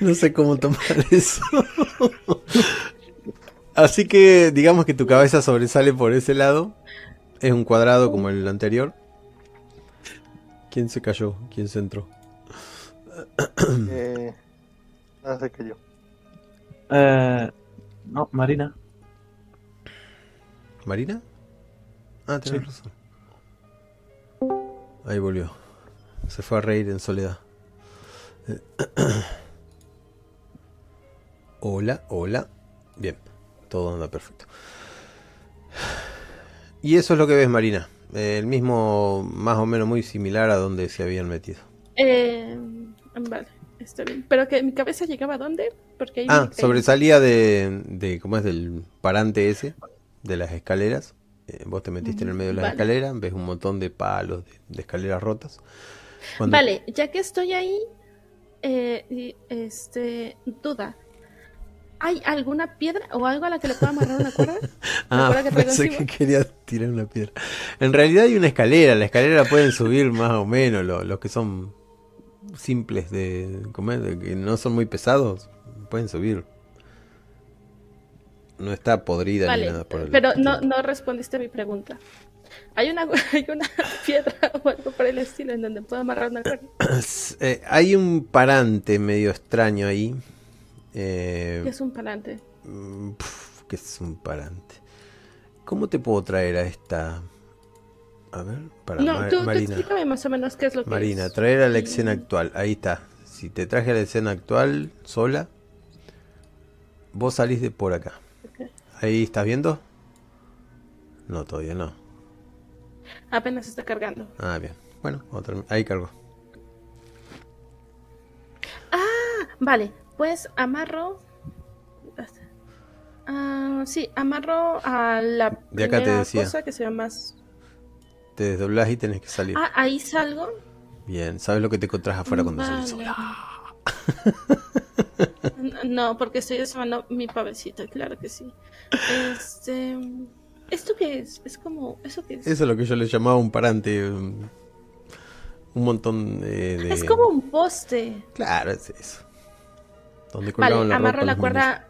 no sé cómo tomar eso. Así que digamos que tu cabeza sobresale por ese lado. Es un cuadrado como el anterior. ¿Quién se cayó? ¿Quién se entró? Eh, nada se cayó. Eh, no, Marina. ¿Marina? Ah, tenés razón. Ahí volvió. Se fue a reír en soledad. Eh, Hola, hola. Bien, todo anda perfecto. Y eso es lo que ves, Marina. Eh, el mismo, más o menos muy similar a donde se habían metido. Eh, vale, está bien. Pero que mi cabeza llegaba a dónde? Porque ahí Ah, me sobresalía de, de, ¿cómo es? Del parante ese, de las escaleras. Eh, vos te metiste en el medio de las Vale. escaleras, ves un montón de palos, de, de escaleras rotas. Cuando- Vale, ya que estoy ahí, eh, este, duda. ¿Hay alguna piedra o algo a la que le pueda amarrar una cuerda? Ah, cuerda que pensé que quería tirar una piedra. En realidad hay una escalera, la escalera la pueden subir más o menos, lo- los que son simples de comer, que no son muy pesados, pueden subir. No está podrida ni nada por el pero no, respondiste a mi pregunta. ¿Hay una, ¿Hay una piedra o algo por el estilo en donde pueda amarrar una cuerda? Eh, hay un parante medio extraño ahí. eh, ¿Qué es un palante? Mm, pf, que es un parante. ¿Cómo te puedo traer a esta? A ver, para No, Ma- tú, tú Marina. explícame más o menos qué es lo que Marina, traer a la escena actual. Ahí está. Si te traje a la escena actual sola, vos salís de por acá. Ahí estás viendo. No, todavía no. Apenas está cargando. Ah, bien. Bueno, otra- ahí cargo. Vale, pues amarro. Ah, sí, amarro a la De acá te primera decía. cosa que sea más. Te desdoblás y tenés que salir. Ah, ahí salgo. Bien, ¿sabes lo que te encontrás afuera cuando salís Vale. sola? No, porque estoy asomando mi pavecito, claro que sí. Este. ¿Esto qué es? Es como. ¿Eso qué es? Eso es lo que yo le llamaba un parante. Un, montón de, de- Es como un poste. Claro, es eso. Donde Vale, la amarro ropa la cuerda.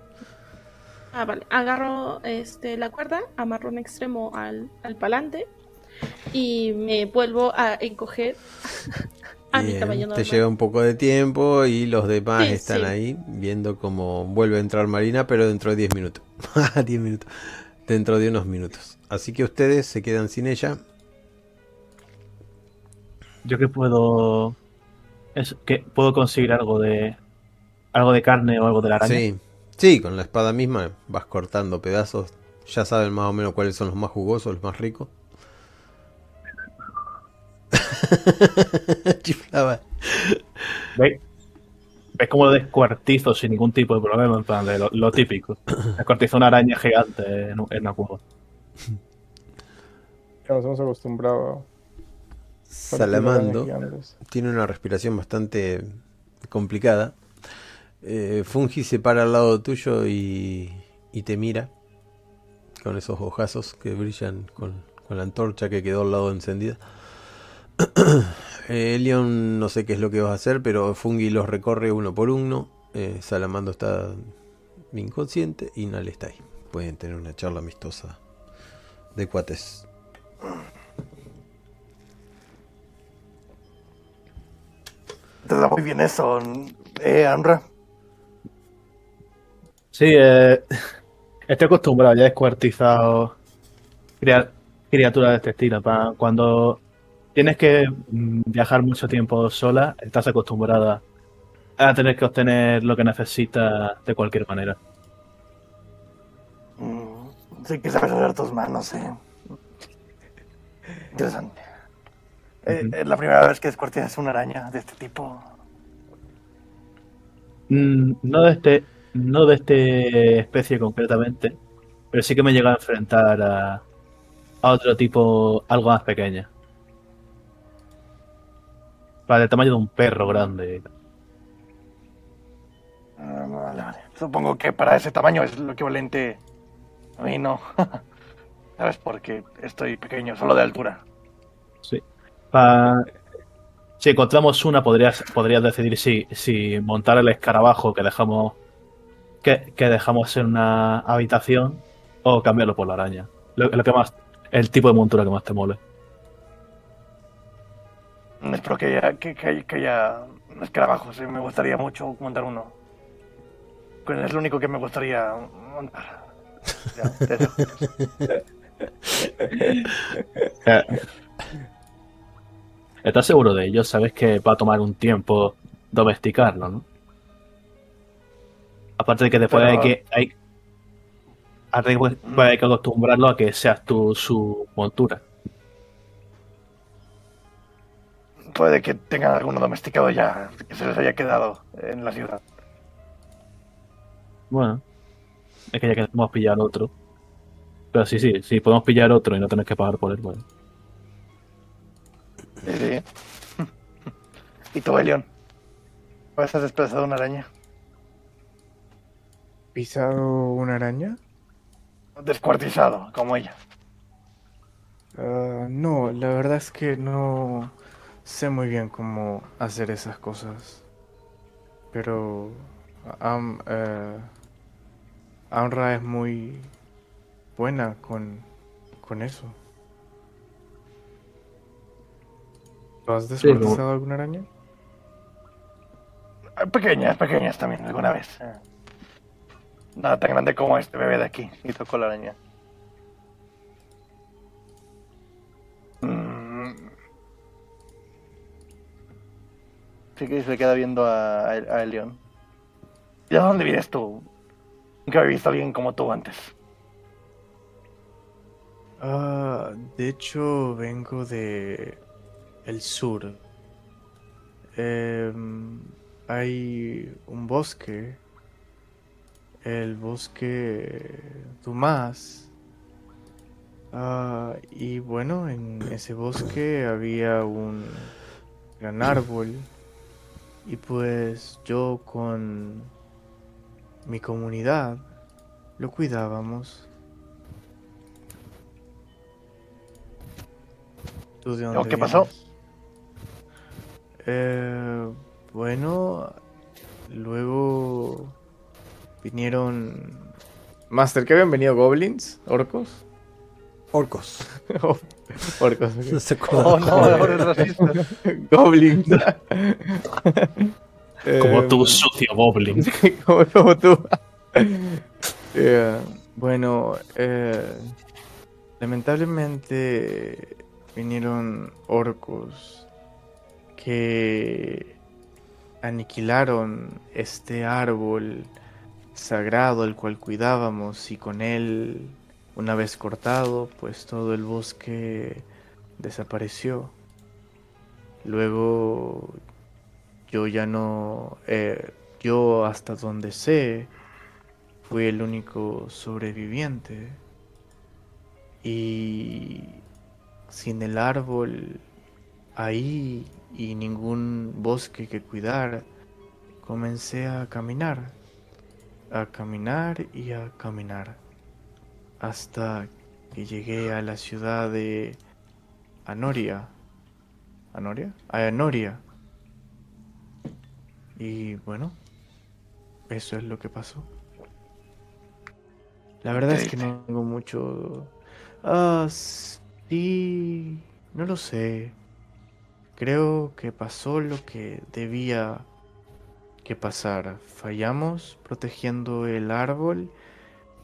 Ah, vale. Agarro este, la cuerda, amarro un extremo al, al palante y me vuelvo a encoger a mi tamaño te normal. lleva un poco de tiempo y los demás Sí, están sí. ahí viendo cómo vuelve a entrar Marina, pero dentro de 10 minutos. 10 minutos. Dentro de unos minutos. Así que ustedes se quedan sin ella. Yo que puedo. Es, que puedo conseguir algo de. Algo de carne o algo de la araña. Sí, sí, con la espada misma vas cortando pedazos. Ya saben más o menos cuáles son los más jugosos, los más ricos. Chiflaba. ¿Veis? ¿Ves cómo lo descuartizo sin ningún tipo de problema? En plan, de lo, lo típico. Descuartizo una araña gigante en, en una cueva. Ya nos hemos acostumbrado. a Salamando. tiene una respiración bastante complicada. Eh, Fungi se para al lado tuyo y, y te mira con esos ojazos que brillan con, con la antorcha que quedó al lado encendida. Eh, Elion no sé qué es lo que vas a hacer, pero Fungi los recorre uno por uno. Eh, Salamando está inconsciente y Nale está ahí. Pueden tener una charla amistosa de cuates. Te da muy bien eso, eh, Anra. Sí, eh, estoy acostumbrado, ya he descuartizado cria- criaturas de este estilo. pa- cuando tienes que mm, viajar mucho tiempo sola, estás acostumbrada a tener que obtener lo que necesitas de cualquier manera. Mm, sí que sabes usar tus manos, eh. Interesante. Eh, Ujú. Es la primera vez que descuartizas una araña de este tipo. Mm, no de este, no de este especie concretamente, pero sí que me llega a enfrentar a, a otro tipo algo más pequeña. Para el tamaño de un perro grande. Ah, vale, vale. Supongo que para ese tamaño es lo equivalente a mí, no. ¿Sabes? Porque estoy pequeño, solo de altura. Sí. Pa- Si encontramos una, podrías, podrías decidir si, si montar el escarabajo que dejamos que, que dejamos en una habitación o cambiarlo por la araña. Lo, lo que más, el tipo de montura que más te mole. Mm, Espero que haya, que, que que haya escarabajos. eh, Me gustaría mucho montar uno. Pues Es lo único que me gustaría montar. Ya. Eh, ¿Estás seguro de ello? Sabes que va a tomar un tiempo domesticarlo, ¿no? Aparte de que después Pero- hay que hay, aparte de que después hay que acostumbrarlo a que seas tú su montura. Puede que tengan alguno domesticado ya, que se les haya quedado en la ciudad. Bueno, es que ya que hemos pillado otro. Pero sí, sí, sí, podemos pillar otro y no tener que pagar por él. Bueno. Sí, sí. ¿Y tú, Elion? ¿Pues has desplazado una araña? ¿Pisado una araña? Descuartizado, como ella. Ah, no, la verdad es que no sé muy bien cómo hacer esas cosas. Pero Am, eh, Amra es muy buena con, con eso. ¿Lo has Sí, como- descuartizado alguna araña? Eh, Pequeñas, pequeñas también, alguna vez. eh. Nada tan grande como este bebé de aquí. Y tocó la araña. Sí que se queda viendo a, a, a. ¿Y a dónde vienes tú? Nunca había visto a alguien como tú antes. Ah, de hecho, vengo de el sur. Em, hay un bosque, el bosque Dumas. Ah, y bueno, en ese bosque había un gran árbol. Y pues yo con mi comunidad lo cuidábamos. ¿Tú de dónde ¿Qué pasó? Eh, bueno, luego vinieron... Master, ¿qué habían venido goblins? ¿Orcos? Orcos. Orcos. No se Oh, acuerdan. no, ahora es racista. goblins. Como Eh, tú, sucio goblin. como, como tú. Eh, bueno, eh, lamentablemente vinieron orcos que aniquilaron este árbol sagrado al cual cuidábamos y con él, una vez cortado, pues todo el bosque desapareció. Luego yo ya no, eh, yo hasta donde sé, fui el único sobreviviente. Y sin el árbol ahí y ningún bosque que cuidar, comencé a caminar, a caminar y a caminar, hasta que llegué a la ciudad de Anoria. ¿Anoria? A Anoria. Y bueno, eso es lo que pasó. La verdad es que no tengo mucho... Ah, sí... No lo sé. Creo que pasó lo que debía que pasar. Fallamos protegiendo el árbol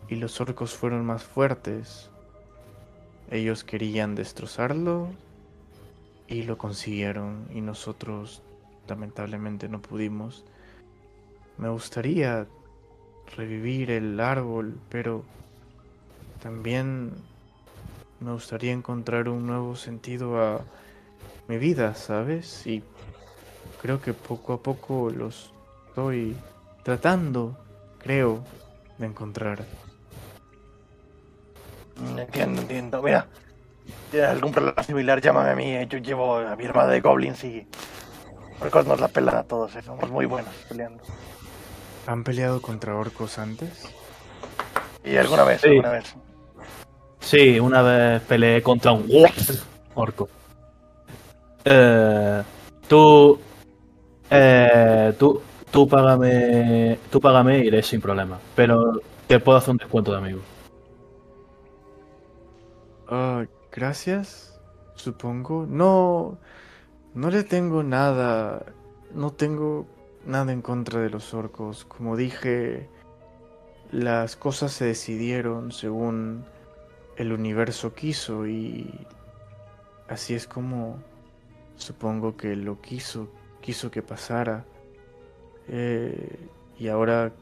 y los orcos fueron más fuertes. Ellos querían destrozarlo y lo consiguieron y nosotros lamentablemente no pudimos. Me gustaría revivir el árbol, pero también me gustaría encontrar un nuevo sentido a mi vida, ¿sabes? Y creo que poco a poco los estoy tratando, creo, de encontrar. Mm, Entiendo, entiendo. Mira, ¿tienes algún problema similar? Llámame a mí. Yo llevo a mi hermana de goblins y... Orcos nos la pelan a todos, eh, somos muy buenos peleando. ¿Han peleado contra orcos antes? Y alguna vez, Sí. alguna vez. Sí, una vez peleé contra un orco. Eh, tú, eh, tú, tú págame, tú págame y iré sin problema. Pero te puedo hacer un descuento de amigo. Ah, gracias, supongo. No, no le tengo nada, no tengo nada en contra de los orcos. Como dije, las cosas se decidieron según el universo quiso y así es como supongo que lo quiso, quiso que pasara. Eh, y ahora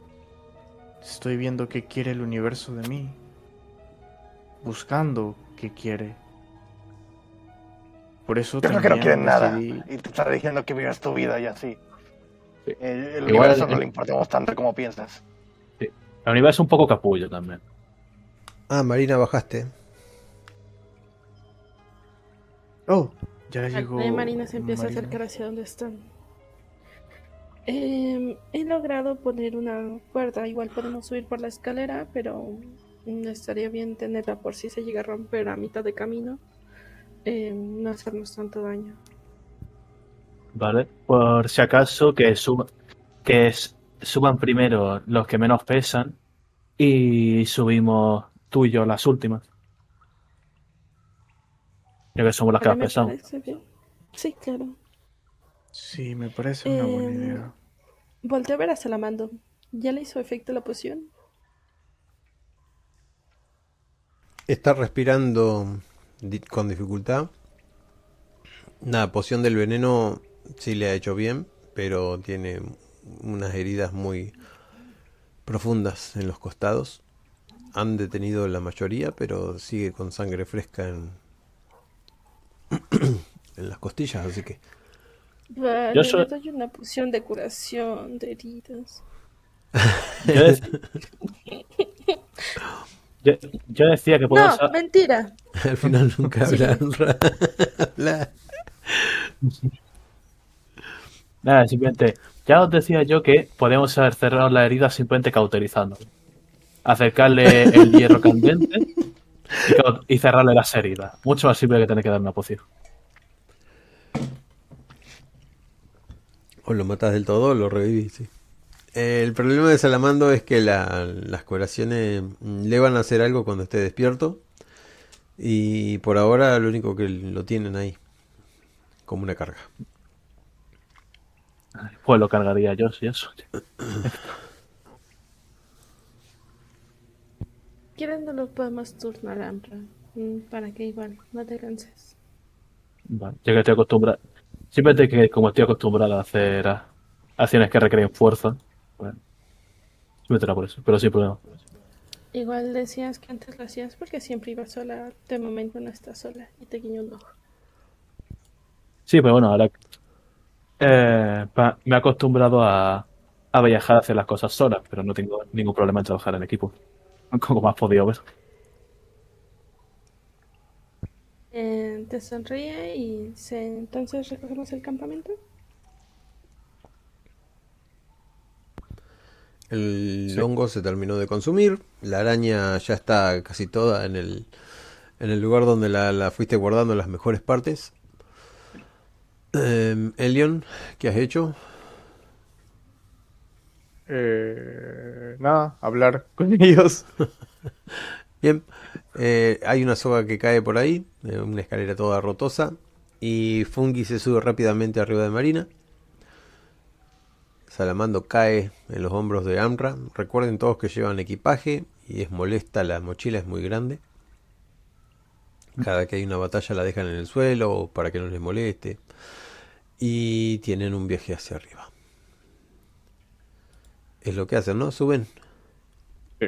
estoy viendo qué quiere el universo de mí, buscando qué quiere. Por eso Yo creo que no quieren nada. decidí- Y te está diciendo que vivas tu vida y así. Sí. El, el Igual- universo no le importamos tanto como piensas. El universo es un poco capullo también. Ah, Marina, bajaste. Oh, ya llegó. Ahí Marina se empieza Marina. a acercar hacia donde están. Em, he logrado poner una cuerda. Igual podemos subir por la escalera, pero estaría bien tenerla por si se llega a romper a mitad de camino. Em, no hacernos tanto daño. ¿Vale? Por si acaso que suban, que suban primero los que menos pesan y subimos tú y yo las últimas. Ya que somos las que más pesamos. Sí, claro. Sí, me parece una buena Em, idea. Volté a ver a Salamando. ¿Ya le hizo efecto la poción? Está respirando con dificultad. Nada, poción del veneno sí le ha hecho bien, pero tiene unas heridas muy profundas en los costados. Han detenido la mayoría, pero sigue con sangre fresca en, en las costillas, así que Vale, Yo soy- doy una poción de curación de heridas. Yo, dec- yo, yo decía que puedo No, usar- mentira. al final nunca Sí. hablan. Habla. Nada, simplemente, ya os decía yo que podemos haber cerrado la herida simplemente cauterizando. Acercarle el hierro candente y, cerrarle las heridas. Mucho más simple que tener que dar una poción. O lo matas del todo o lo revivís, sí. El problema de Salamando es que la- las curaciones le van a hacer algo cuando esté despierto. Y por ahora lo único que lo tienen ahí. Como una carga. Pues lo cargaría yo, si eso. ¿Quieren no lo podemos turnar Amra? Mm, Para que igual no te canses. Vale, yo que estoy acostumbrado. Simplemente que como estoy acostumbrado a hacer acciones que requieren fuerza, bueno, era por eso, pero sin problema. Igual decías que antes lo hacías porque siempre ibas sola. De momento no estás sola. Y te guiño un ojo. Sí, pero bueno, ahora eh, pa- me he acostumbrado a, a viajar a hacer las cosas solas, pero no tengo ningún problema en trabajar en equipo. Como has podido ver. Eh, te sonríe y dice, entonces recogemos el campamento. El hongo se terminó de consumir. La araña ya está casi toda en el, en el lugar donde la, la fuiste guardando en las mejores partes. Eh, Elion, ¿qué has hecho? Eh, nada, hablar con ellos. Bien, eh, hay una soga que cae por ahí, eh, una escalera toda rotosa, y Fungi se sube rápidamente arriba de Marina. Salamando cae en los hombros de Amra. Recuerden todos que llevan equipaje y es molesta, la mochila es muy grande. Cada que hay una batalla la dejan en el suelo para que no les moleste. Y tienen un viaje hacia arriba. Es lo que hacen, ¿no? Suben. Sí.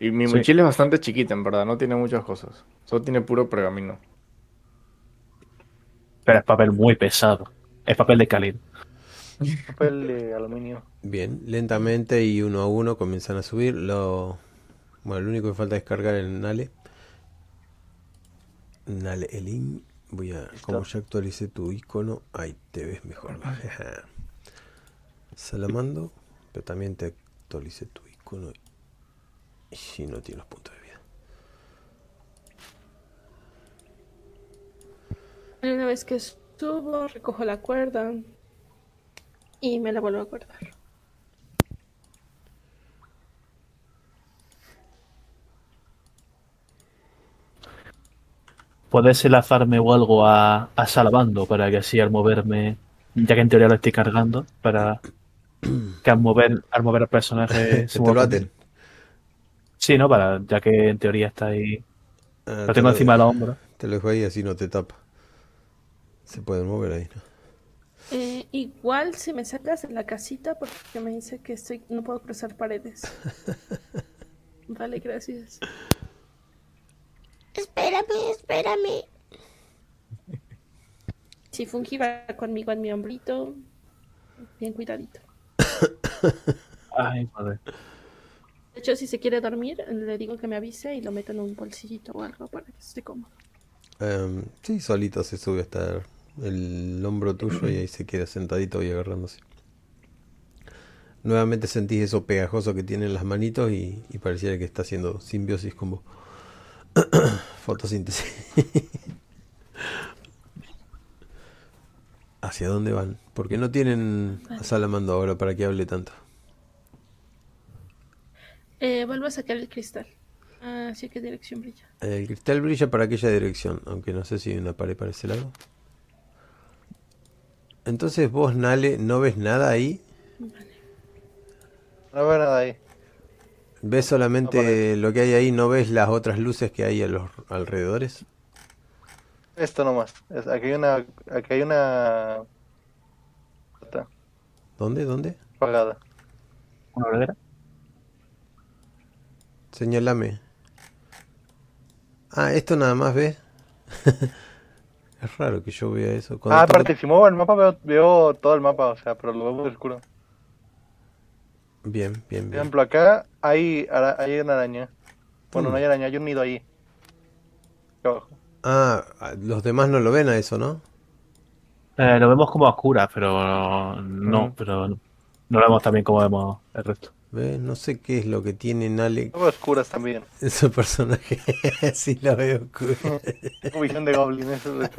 Y mi Sí. mochila es bastante chiquita, en verdad, no tiene muchas cosas. Solo tiene puro pergamino. Pero es papel muy pesado. Es papel de calidad. Papel de aluminio. Bien, lentamente y uno a uno comienzan a subir. Lo... Bueno, lo único que falta es cargar el Nale. Nale Elin. Voy a. Como ya actualicé tu icono, ahí te ves mejor. Salamando, pero también te actualicé tu icono. Y no tiene los puntos de vida. Una vez que subo, recojo la cuerda y me la vuelvo a guardar. Puedes enlazarme o algo a, a Salabando para que así al moverme, ya que en teoría lo estoy cargando, para que al mover, al mover el personaje Se te lo aten. Sí, ¿no? Para, ya que en teoría está ahí. Ah, Lo te tengo encima del hombro. Te lo dejo ahí así no te tapa. Se pueden mover ahí, ¿no? Eh, igual si me sacas de la casita porque me dice que estoy no puedo cruzar paredes. Vale, gracias. Espérame, espérame. Si Fungi va conmigo en mi hombrito, bien cuidadito. Ay, madre. De hecho, si se quiere dormir, le digo que me avise y lo meto en un bolsillito o algo para que esté cómodo. Em, sí, solito se sube hasta el hombro tuyo y ahí se queda sentadito y agarrándose. Nuevamente sentís eso pegajoso que tiene en las manitos y, y pareciera que está haciendo simbiosis como fotosíntesis. ¿Hacia dónde van? ¿Por qué no tienen a Salamando ahora para que hable tanto? Eh, vuelvo a sacar el cristal. ¿Hacia qué dirección brilla? El cristal brilla para aquella dirección, aunque no sé si hay una pared para ese lado. Entonces vos, Nale, ¿no ves nada ahí? No veo nada ahí. ¿Ves solamente lo que hay ahí? ¿No ves las otras luces que hay a los alrededores? Esto nomás. Aquí hay una. Aquí hay una. Está ¿Dónde? ¿Dónde? apagada. ¿Una hoguera? Señálame. Ah, esto nada más ves. es raro que yo vea eso. Cuando Ah, toco- aparte, si muevo el mapa veo, veo todo el mapa, o sea, pero lo veo muy oscuro. Bien, bien, Por bien. ejemplo, acá hay, ara- hay una araña. Bueno, Mm. no hay araña, hay un nido ahí. Abajo. Ah, los demás no lo ven a eso, ¿no? Eh, lo vemos como a oscuras, pero no, Ujú. pero no lo vemos también como vemos el resto. ¿Ves? No sé qué es lo que tiene Nale Lo veo oscuras también. su personaje. sí, la veo. oscura. Tengo visión de goblin, eso es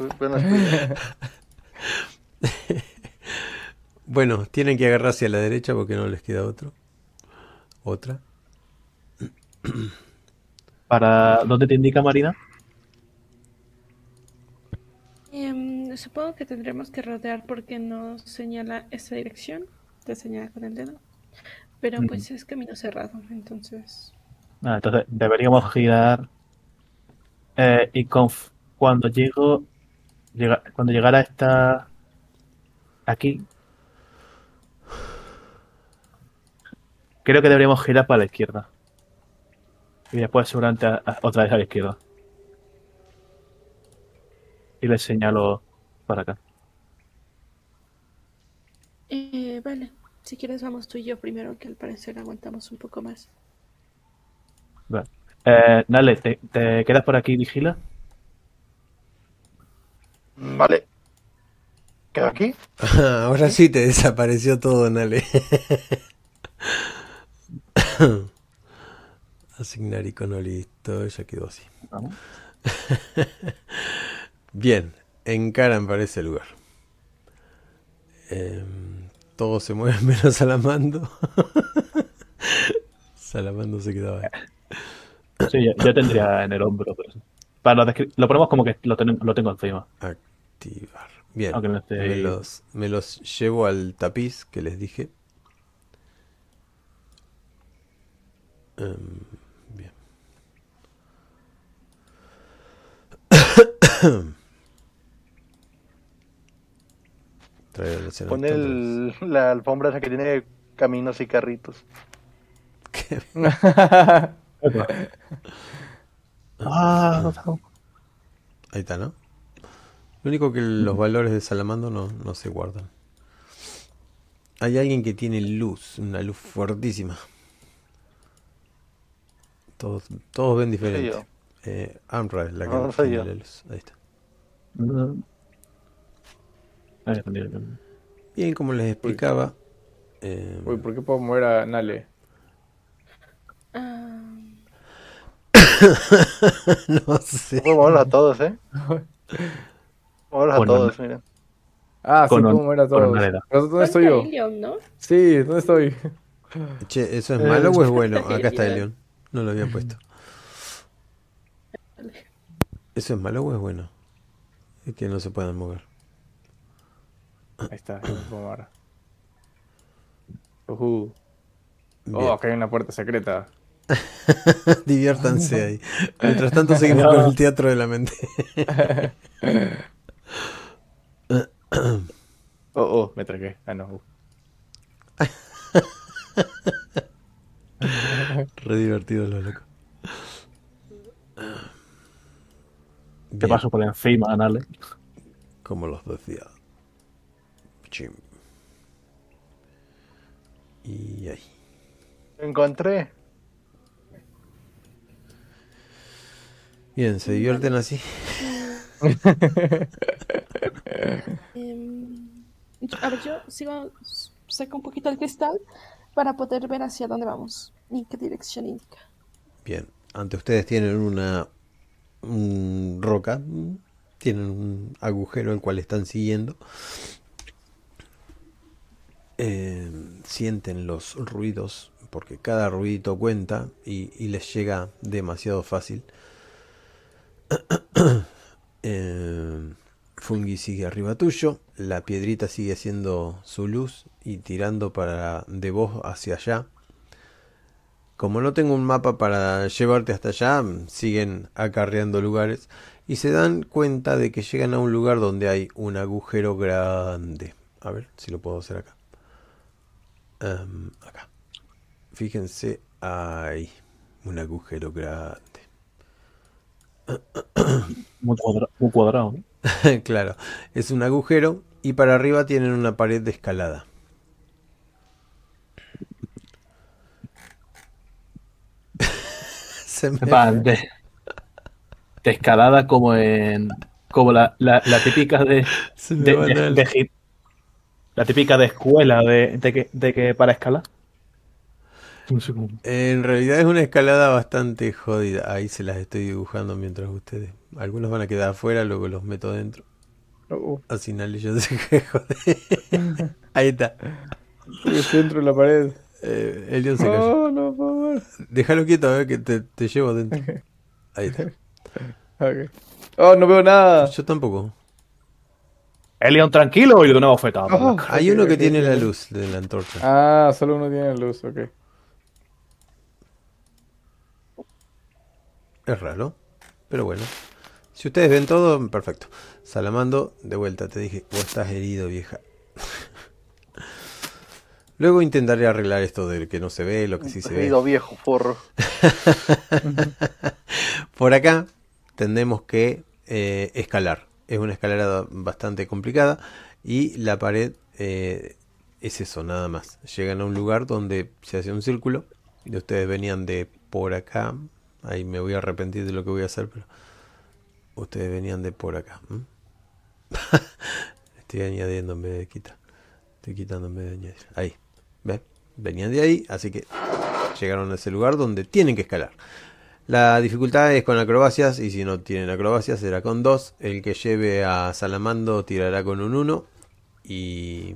bueno, tienen que agarrar hacia la derecha porque no les queda otro. Otra. ¿Para dónde te indica Marina? Em, supongo que tendremos que rodear porque nos señala esa dirección. Te señala con el dedo. Pero pues es camino cerrado, entonces. Ah, entonces deberíamos girar eh, y conf- cuando llego llega- cuando llegara esta aquí creo que deberíamos girar para la izquierda y después seguramente a- a- otra vez a la izquierda y le señalo para acá Eh, vale. Si quieres vamos tú y yo primero, que al parecer aguantamos un poco más. Vale. Eh, Nale, ¿te, te quedas por aquí y vigila? Vale. ¿Quedo aquí? Ahora sí te desapareció todo, Nale. Asignar icono listo, ya quedó así. Vamos. Bien, encaran para ese lugar. Em, todos se mueven menos Salamando. Salamando se quedaba ahí. Sí, yo, yo tendría en el hombro. Para lo, lo ponemos como que lo, ten- lo tengo encima. Activar. Bien, no los, me los llevo al tapiz que les dije. Em, bien. Traer los Pon el, la alfombra esa que tiene caminos y carritos. Ah, no. Ahí está, ¿no? Lo único que los valores de Salamando no, no se guardan. Hay alguien que tiene luz, una luz fuertísima. Todos, todos ven diferente. Eh, Amra es la que No, no soy tiene yo. la luz. Ahí está. Mm. Ahí está, mira, mira. Bien, como les explicaba. eh, Uy, ¿por qué puedo mover a Nale? Ah, no sé. Puedo moverlos a todos, ¿eh? Moverlos a Bueno, todos, mira. Ah, sí, puedo mover a todos. una hereda. ¿Pero ¿Dónde estoy yo? Elion, ¿no? Sí, ¿dónde estoy? Che, ¿eso es malo o es bueno? Acá está. Elion. No lo había puesto. ¿Eso es malo o es bueno? Es que no se puedan mover. Ahí está, puedo mover. Ujú. Bien. Oh, acá hay una puerta secreta. Diviértanse ahí. Mientras tanto seguimos con el teatro de la mente. Oh, oh, me tragué. Ah, no. Re divertido lo loco. Te paso por encima, Nale. como los decía. Chim. Y ahí. Lo encontré. Bien, ¿se divierten así? Em, yo- a ver, yo sigo, saco un poquito el cristal para poder ver hacia dónde vamos y qué dirección indica. Bien, ante ustedes tienen una un roca, tienen un agujero el cual están siguiendo. Eh, sienten los ruidos, porque cada ruidito cuenta y, les llega demasiado fácil. Eh, Fungi sigue arriba tuyo, la piedrita sigue haciendo su luz y tirando para de vos hacia allá. Como no tengo un mapa para llevarte hasta allá, siguen acarreando lugares y se dan cuenta de que llegan a un lugar donde hay un agujero grande. A ver si lo puedo hacer acá. Em, acá. Fíjense, hay un agujero grande. Muy, cuadra- muy cuadrado. claro, es un agujero y para arriba tienen una pared de escalada. Se me Va, de, de escalada como en. Como la, la, la típica de. De- de- la típica de escuela de, de que, de que para escalar. No sé cómo. En realidad es una escalada bastante jodida. Ahí se las estoy dibujando mientras ustedes. Algunos van a quedar afuera, luego los meto dentro. Así nadie yo sé joder. Ahí está. estoy dentro de la pared. Eh, Elion se cayó. Oh, no, por favor. Déjalo quieto, a ver que te, te llevo dentro. Ahí está. Ok. Oh, no veo nada. Yo tampoco. Elion, tranquilo, y de una bofetada. la Oh. Hay uno que tiene la luz de la antorcha. Ah, solo uno tiene luz, ok. Es raro, pero bueno. Si ustedes ven todo, perfecto. Salamando, de vuelta, te dije, vos estás herido, vieja. Luego intentaré arreglar esto del que no se ve, lo que sí se ve. Querido viejo forro. Por acá tendremos que eh, escalar. Es una escalera bastante complicada y la pared eh, es eso, nada más. Llegan a un lugar donde se hace un círculo y ustedes venían de por acá. Ahí me voy a arrepentir de lo que voy a hacer, pero ustedes venían de por acá. Estoy añadiendo en vez de quitar. Estoy quitando en vez de añadir. Ahí. ¿Ves? Venían de ahí, así que llegaron a ese lugar donde tienen que escalar. La dificultad es con acrobacias y si no tienen acrobacias será con 2. El que lleve a Salamando tirará con un 1 y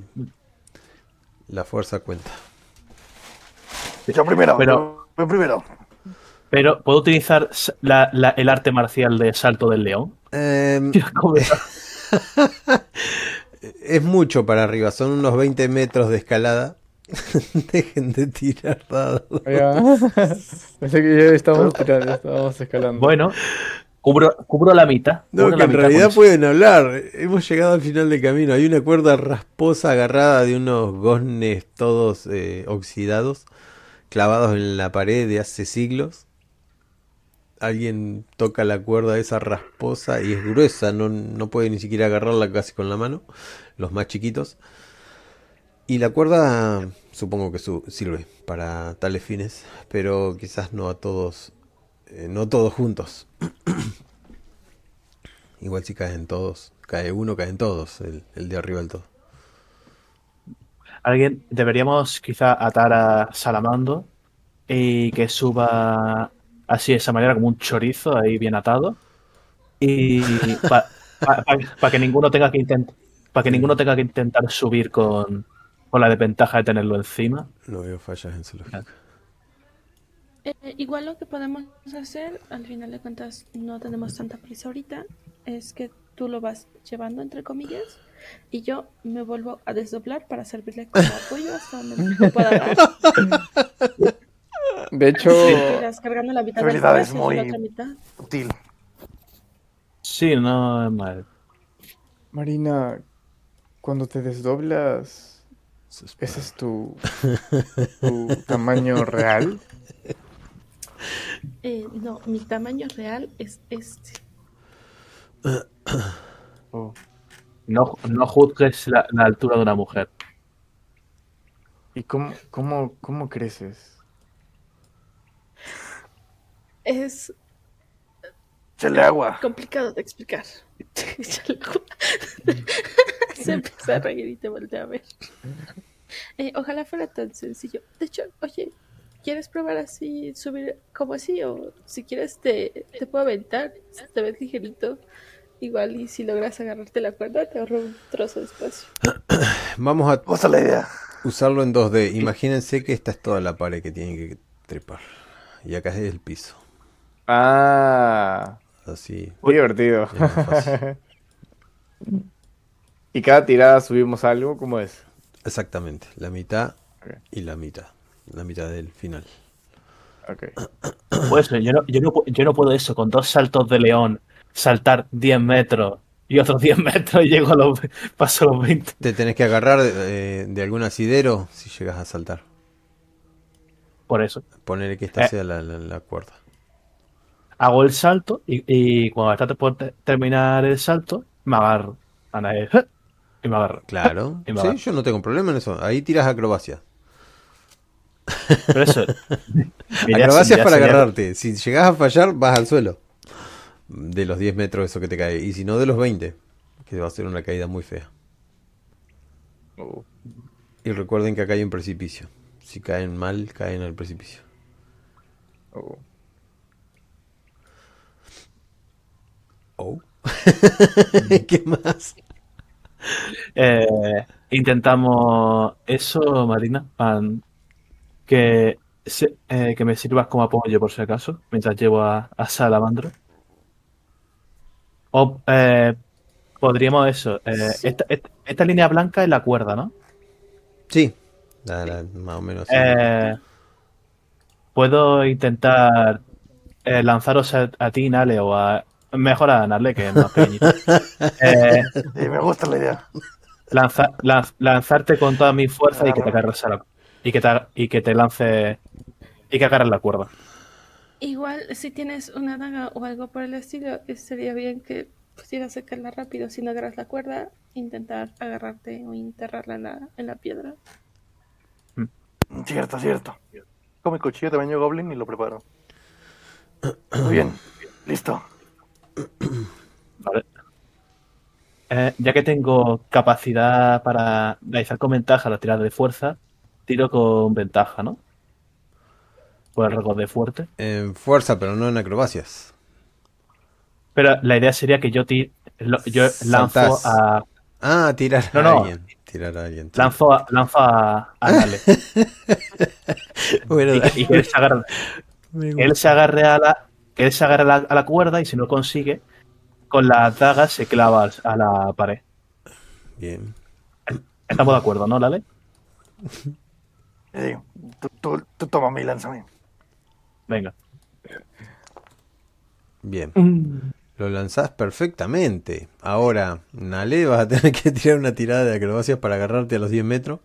la fuerza cuenta. Yo primero, Pero- yo primero. Pero, ¿puedo utilizar la- la- el arte marcial de salto del león? Em, es mucho para arriba, son unos 20 metros de escalada. Dejen de tirar dados. Ya. Pensé que ya estábamos tirando, ya estábamos escalando. Bueno, cubro, cubro la mitad. No, que la en mitad realidad pueden hablar. Hemos llegado al final del camino. Hay una cuerda rasposa agarrada de unos goznes todos eh, oxidados, clavados en la pared de hace siglos. Alguien toca la cuerda esa rasposa y es gruesa, no, no puede ni siquiera agarrarla casi con la mano, los más chiquitos. Y la cuerda supongo que su- sirve para tales fines, pero quizás no a todos, eh, no todos juntos. Igual si caen todos, cae uno, caen todos, el, el de arriba del todo. Alguien, deberíamos quizá atar a Salamando y que suba así de esa manera, como un chorizo ahí bien atado. Y para que ninguno tenga que intentar para que ninguno tenga que intentar subir con, con la desventaja de tenerlo encima. No veo fallas en su lógica. Eh, igual lo que podemos hacer, al final de cuentas no tenemos tanta prisa ahorita, es que tú lo vas llevando entre comillas y yo me vuelvo a desdoblar para servirle como apoyo hasta donde me pueda dar. De hecho, cargando la mitad habilidad es muy- otra mitad. Útil. Sí, no es mal. Marina, cuando te desdoblas, ¿ese es tu, tu tamaño real? Eh, no, mi tamaño real es este. Oh. No, no juzgues la, la altura de una mujer. ¿Y cómo, cómo, cómo creces? Es Échale agua. complicado de explicar. Échale agua. Se empieza a reír y te voltea a ver. Eh, ojalá fuera tan sencillo. De hecho, oye, ¿quieres probar así, subir como así? O si quieres te, te puedo aventar, si te ves ligerito. Igual y si logras agarrarte la cuerda te ahorro un trozo de espacio. Vamos a la idea. usarlo en 2D. Imagínense que esta es toda la pared que tienen que trepar. Y acá es el piso. Ah, Así. muy divertido. ¿Y cada tirada subimos algo? ¿Cómo es? Exactamente. La mitad y la mitad. La mitad del final. Ok. Pues yo no, yo, no, yo no puedo eso, con dos saltos de león, saltar 10 metros y otros 10 metros y llego a los, paso los 20. Te tenés que agarrar de, de algún asidero si llegas a saltar. Por eso. Ponerle que esta Eh. sea la, la- la cuerda. Hago el salto y, y cuando está por te- terminar el salto, me agarro. Ahí, ¡eh! Y me agarro. Claro. Y me Sí, yo no tengo problema en eso. Ahí tiras acrobacia. Pero eso. Acrobacia es para agarrarte. Si llegas a fallar, vas al suelo. De los 10 metros eso que te cae. Y si no, de los 20. Que va a ser una caída muy fea. Uh, Y recuerden que acá hay un precipicio. Si caen mal, caen al precipicio. uh. Oh. ¿Qué más? Eh, intentamos eso, Marina, que, se- eh, que me sirvas como apoyo por si acaso, mientras llevo a, a Salamandro. O eh, podríamos eso, esta, esta- esta línea blanca es la cuerda, ¿no? Sí. La- la- más o menos. puedo intentar lanzaros a, a ti, Nale, o a... Mejor a Nale, que es más pequeñito. Eh, Sí, me gusta la idea. lanza- lanz- lanzarte con toda mi fuerza y que te agarres a la, y que te, y que te lance y que agarres la cuerda. Igual, si tienes una daga o algo por el estilo, eh, sería bien que pusieras sacarla rápido. Si no agarras la cuerda, intentar agarrarte o enterrarla en la, en la piedra. Cierto, cierto. Con mi cuchillo de baño goblin y lo preparo. Muy bien, listo. Vale. Eh, ya que tengo capacidad para realizar con ventaja la tirada de fuerza, tiro con ventaja, ¿no? Por el récord de fuerte. En fuerza, pero no en acrobacias. Pero la idea sería que yo, ti- lo- yo lanzo Saltás. a Ah, tirar No, a alguien. Tirar a alguien. lanzo a, lanzo a, a Nale. Bueno, y, que, y que él se agarre, me que gusta. él se agarre a la que él se agarre a la, a la cuerda y si no consigue con la daga se clava a la pared Bien. estamos de acuerdo no Lale digo, tú, tú, tú toma mi lánzame. venga Bien. Lo lanzás perfectamente. Ahora, Nale, vas a tener que tirar una tirada de acrobacias para agarrarte a los 10 metros.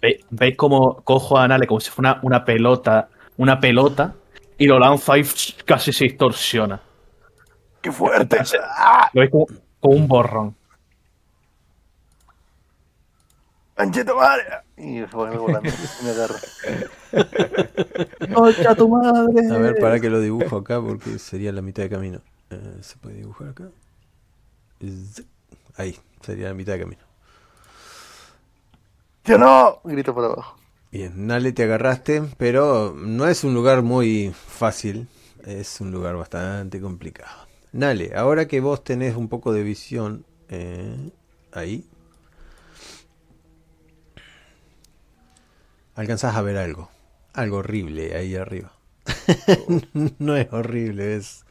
Ve- veis cómo cojo a Nale como si fuera una, una pelota una pelota y lo lanzo y casi se distorsiona ¡Qué fuerte! ¡Ah! lo veis como, como un borrón ¡Anchito madre! Y se volando me agarra. ¡Concha tu madre! A ver, para que lo dibujo acá porque sería la mitad de camino. Eh, ¿Se puede dibujar acá? Ahí, sería la mitad de camino. ¡Yo no! Grito para abajo. Bien, Nale te agarraste, pero no es un lugar muy fácil. Es un lugar bastante complicado. Nale, ahora que vos tenés un poco de visión, eh, ahí. Alcanzás a ver algo. Algo horrible ahí arriba. no es horrible, es...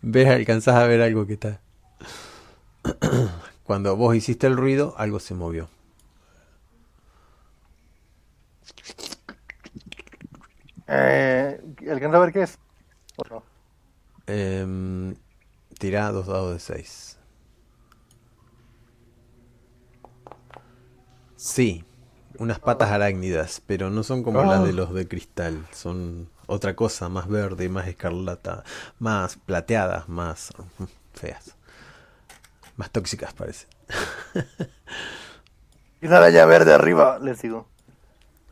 Ves, alcanzás a ver algo que está... Cuando vos hiciste el ruido, algo se movió. Eh, ¿Alcanza a ver qué es? ¿O no? Em, tirá dos dados de 6. Sí, unas patas arácnidas, pero no son como las de los de cristal. Son otra cosa, más verde, más escarlata, más plateadas, más mm, feas. Más tóxicas parece. Y una araña verde arriba, les digo.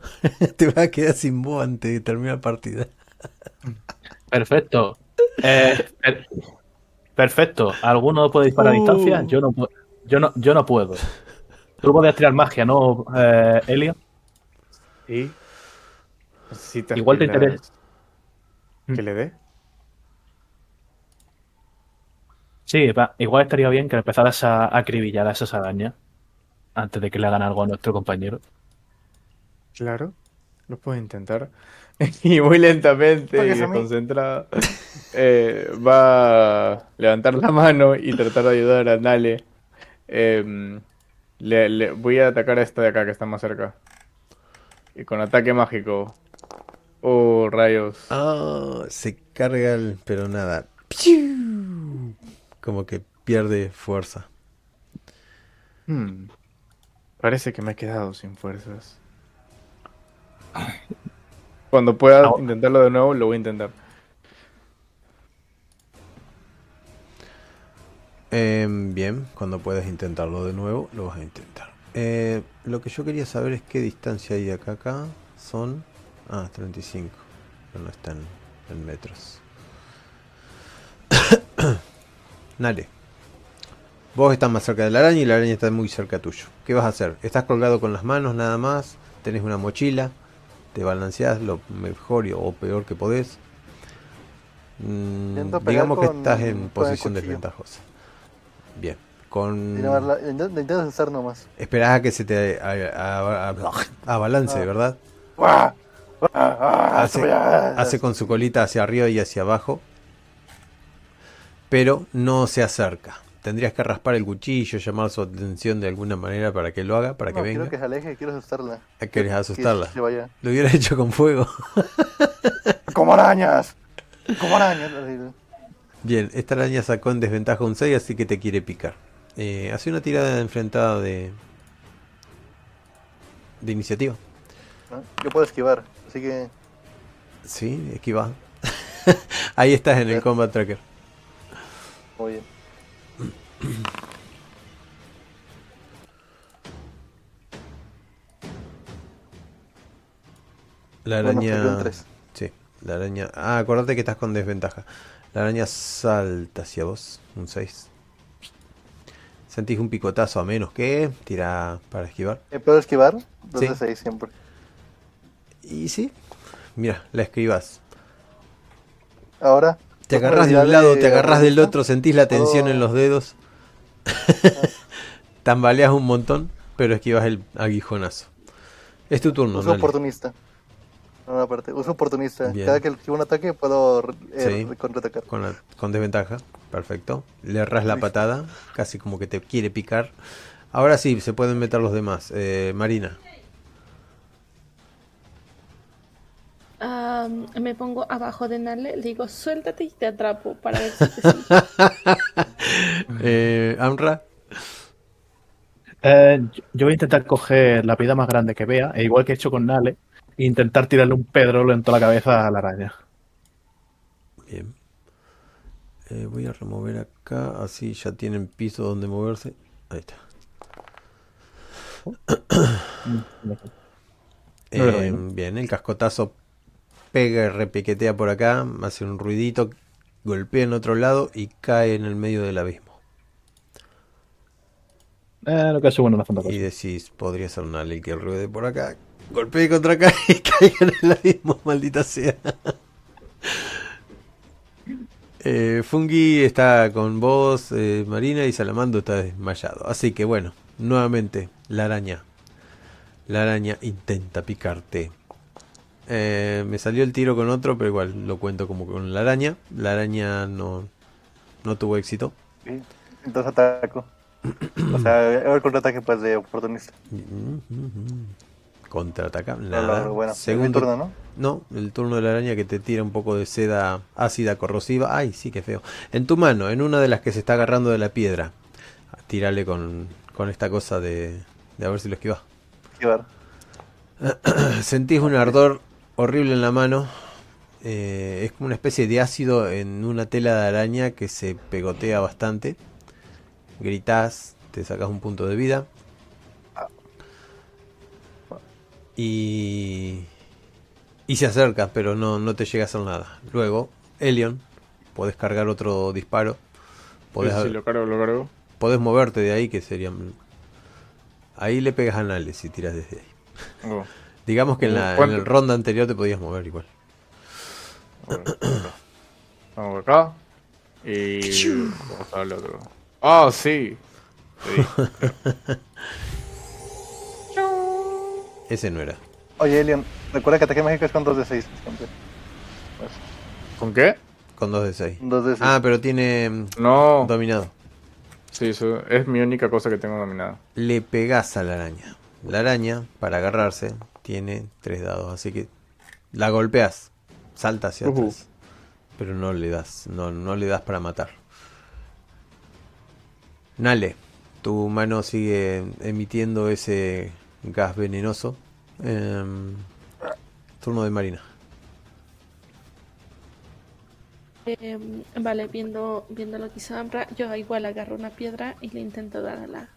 Te vas a quedar sin voz antes de terminar la partida. perfecto Eh, per- perfecto alguno puede disparar a distancia yo no yo no yo no puedo tú podías tirar magia no eh, Elio ¿Y? Necesitas Igual te interesa. ¿Que le dé? Sí, va, igual estaría bien que empezaras a acribillar a esas arañas antes de que le hagan algo a nuestro compañero. Claro, lo puedo intentar. Y muy lentamente ¿Por qué y desconcentrado eh, va a levantar la mano y tratar de ayudar a Nale. Em, le, le- voy a atacar a esta de acá que está más cerca. Y con ataque mágico Oh, rayos. Ah, se carga el... pero nada. Como que pierde fuerza. Hmm. Parece que me he quedado sin fuerzas. Cuando pueda intentarlo de nuevo, lo voy a intentar. Em, bien, cuando puedas intentarlo de nuevo, lo vas a intentar. Eh, lo que yo quería saber es qué distancia hay de acá a acá. Son... Ah, 35. Pero no están en metros. Nale. Vos estás más cerca de la araña y la araña está muy cerca tuyo. ¿Qué vas a hacer? Estás colgado con las manos nada más. Tenés una mochila. Te balanceás lo mejor y- o peor que podés. Mm, digamos que con- estás en posición desventajosa. Bien. Con... Intento usar nomás. Esperás a que se te abalance, Ah. ¿verdad? ¡Guau! ¡Ah, ah, Hace, ah, hace con su colita hacia arriba y hacia abajo. Pero no se acerca. Tendrías que raspar el cuchillo, llamar su atención de alguna manera para que lo haga, para que venga. quiero que se aleje, quiero asustarla. ¿Querés asustarla? Que se vaya. Lo hubiera hecho con fuego. ¡Como arañas! Como araña. así. Bien, esta araña sacó en desventaja un 6, así que te quiere picar. Eh, hace una tirada de enfrentada de. de iniciativa. Yo puedo esquivar, así que Sí, esquiva. Ahí estás en el combat tracker. muy bien. La araña. Sí, la araña. Ah, acordate que estás con desventaja. La araña salta hacia vos. Un 6. Sentís un picotazo a menos que. Tira para esquivar. ¿Me puedo esquivar? Dos Sí. de seis siempre. Y sí. Mira, la esquivas. Ahora. Te ¿puedo agarras de un lado, te agarras del otro, sentís la tensión en los dedos. Tambaleas un montón, pero esquivas el aguijonazo. Es tu turno, Uso dale. oportunista. No, no, aparte, uso oportunista. Bien. Cada que esquivo un ataque puedo eh, Sí. contraatacar. Con, la- con desventaja. Perfecto. Le erras la patada. Casi como que te quiere picar. Ahora sí, se pueden meter los demás. Eh, Marina. Me pongo abajo de Nale, le digo, suéltate y te atrapo para ver si te sigue". Eh, Amra. Eh, yo- voy a intentar coger la piedra más grande que vea, e igual que he hecho con Nale, e intentar tirarle un pedrolo en toda la cabeza a la araña. Bien. Eh, voy a remover acá. Así ya tienen piso donde moverse. Ahí está. Eh, veo. bien, el cascotazo pega y repiquetea por acá, hace un ruidito, golpea en otro lado y cae en el medio del abismo. Eh, lo que es bueno no hace tanta cosa. Y decís, podría ser una ley que ruede por acá, golpee contra acá y caiga en el abismo, maldita sea. Eh, Fungi está con vos, eh, Marina, y Salamando está desmayado. Así que bueno, nuevamente, la araña. La araña intenta picarte. Eh, me salió el tiro con otro, pero igual lo cuento como con la araña. La araña no, no tuvo éxito. Entonces ataco. o sea, el contraataque pues de oportunista. Contraataca. No, Nada. no, bueno, Segundo turno, ¿no? No, el turno de la araña que te tira un poco de seda ácida corrosiva. Ay, sí, qué feo. En tu mano, en una de las que se está agarrando de la piedra. Tírale con, con esta cosa de, de a ver si lo esquivas. Esquivar. Sentís un ardor horrible en la mano. Eh, es como una especie de ácido en una tela de araña que se pegotea bastante. Gritás, te sacas un punto de vida. Y, y se acerca, pero no, no te llega a hacer nada. Luego, Elion, podés cargar otro disparo. Podés, sí, lo cargo, lo cargo. podés moverte de ahí, que sería... Ahí le pegas a Nale si tiras desde ahí. Oh, Digamos que en la, en ronda anterior te podías mover igual. Vamos acá. Y. Vamos al otro. Ah, sí. Sí. Ese no era. Oye, Elion, recuerda que ataque mágico es con 2 de 6 siempre. Pues, ¿Con qué? Con 2 de 6. 2 de 6. Ah, pero tiene mm, No. dominado. Sí, eso es mi única cosa que tengo dominada. Le pegás a la araña. La araña, para agarrarse, tiene 3 dados. Así que La golpeas, salta hacia Ujú. atrás, pero no le das, no, no le das para matar. Nale, tu mano sigue emitiendo ese gas venenoso. Em, turno de Marina. Em, vale, viendo, viendo lo que hizo Amra, yo igual agarro una piedra y le intento dar a la.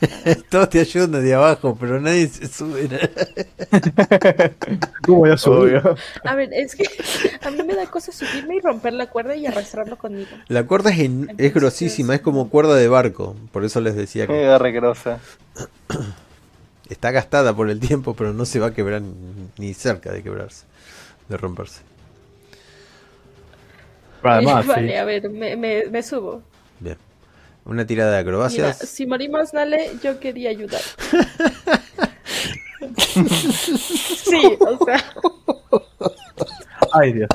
Todos te ayudan desde abajo, pero nadie se sube. ¿Cómo voy a subir? A ver, es que a mí me da cosa subirme y romper la cuerda y arrastrarlo conmigo. La cuerda es, en- es grosísima, es como cuerda de barco. Por eso les decía que Mega regrosa. está gastada por el tiempo, pero no se va a quebrar ni- cerca de quebrarse, de romperse. Además, vale, sí. a ver, me, me, me subo. Bien. Una tirada de Mira, acrobacias. si morimos, Nale, yo quería ayudar. sí, o sea, Ay, Dios.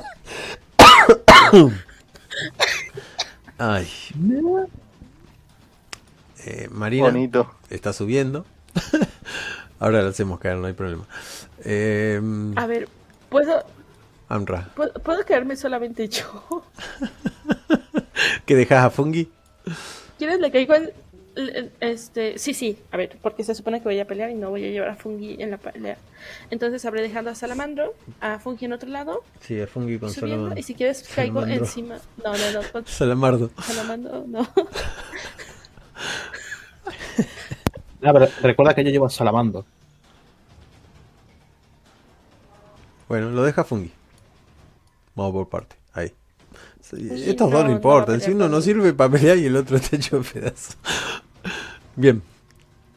Ay. Eh, Marina Bonito. está subiendo. Ahora la hacemos caer, no hay problema. Eh, a ver, ¿puedo, Amra, puedo, puedo quedarme solamente yo? ¿qué dejas a Fungi? ¿Quieres le caigo en, este, sí, sí, a ver, porque se supone que voy a pelear y no voy a llevar a Fungi en la pelea. Entonces habré dejando a Salamandro, a Fungi en otro lado, Sí, a Fungi con subiendo, Salamandro. y si quieres caigo Salamandro. encima. No, no, no, con Salamardo. Salamandro, no. Ah, pero recuerda que yo llevo a Salamando. Bueno, lo deja Fungi. Vamos por parte. Sí, estos no, dos no importan. si uno no sirve para pelear y el otro está hecho pedazo. Bien.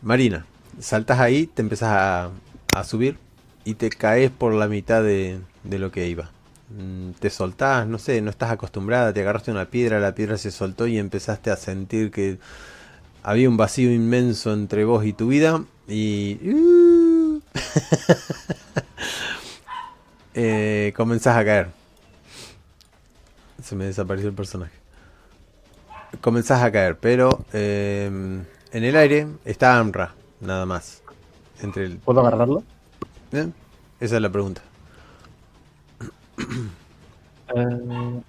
Marina, saltas ahí, te empezás a, a subir y te caes por la mitad de, de lo que iba. Mm, Te soltás, no sé, no estás acostumbrada, te agarraste una piedra, la piedra se soltó y empezaste a sentir que había un vacío inmenso entre vos y tu vida y... uh, eh, comenzás a caer. Se me desapareció el personaje. Comenzás a caer, pero eh, en el aire está Amra, nada más. Entre el, ¿Puedo agarrarlo? ¿eh? Esa es la pregunta. Eh,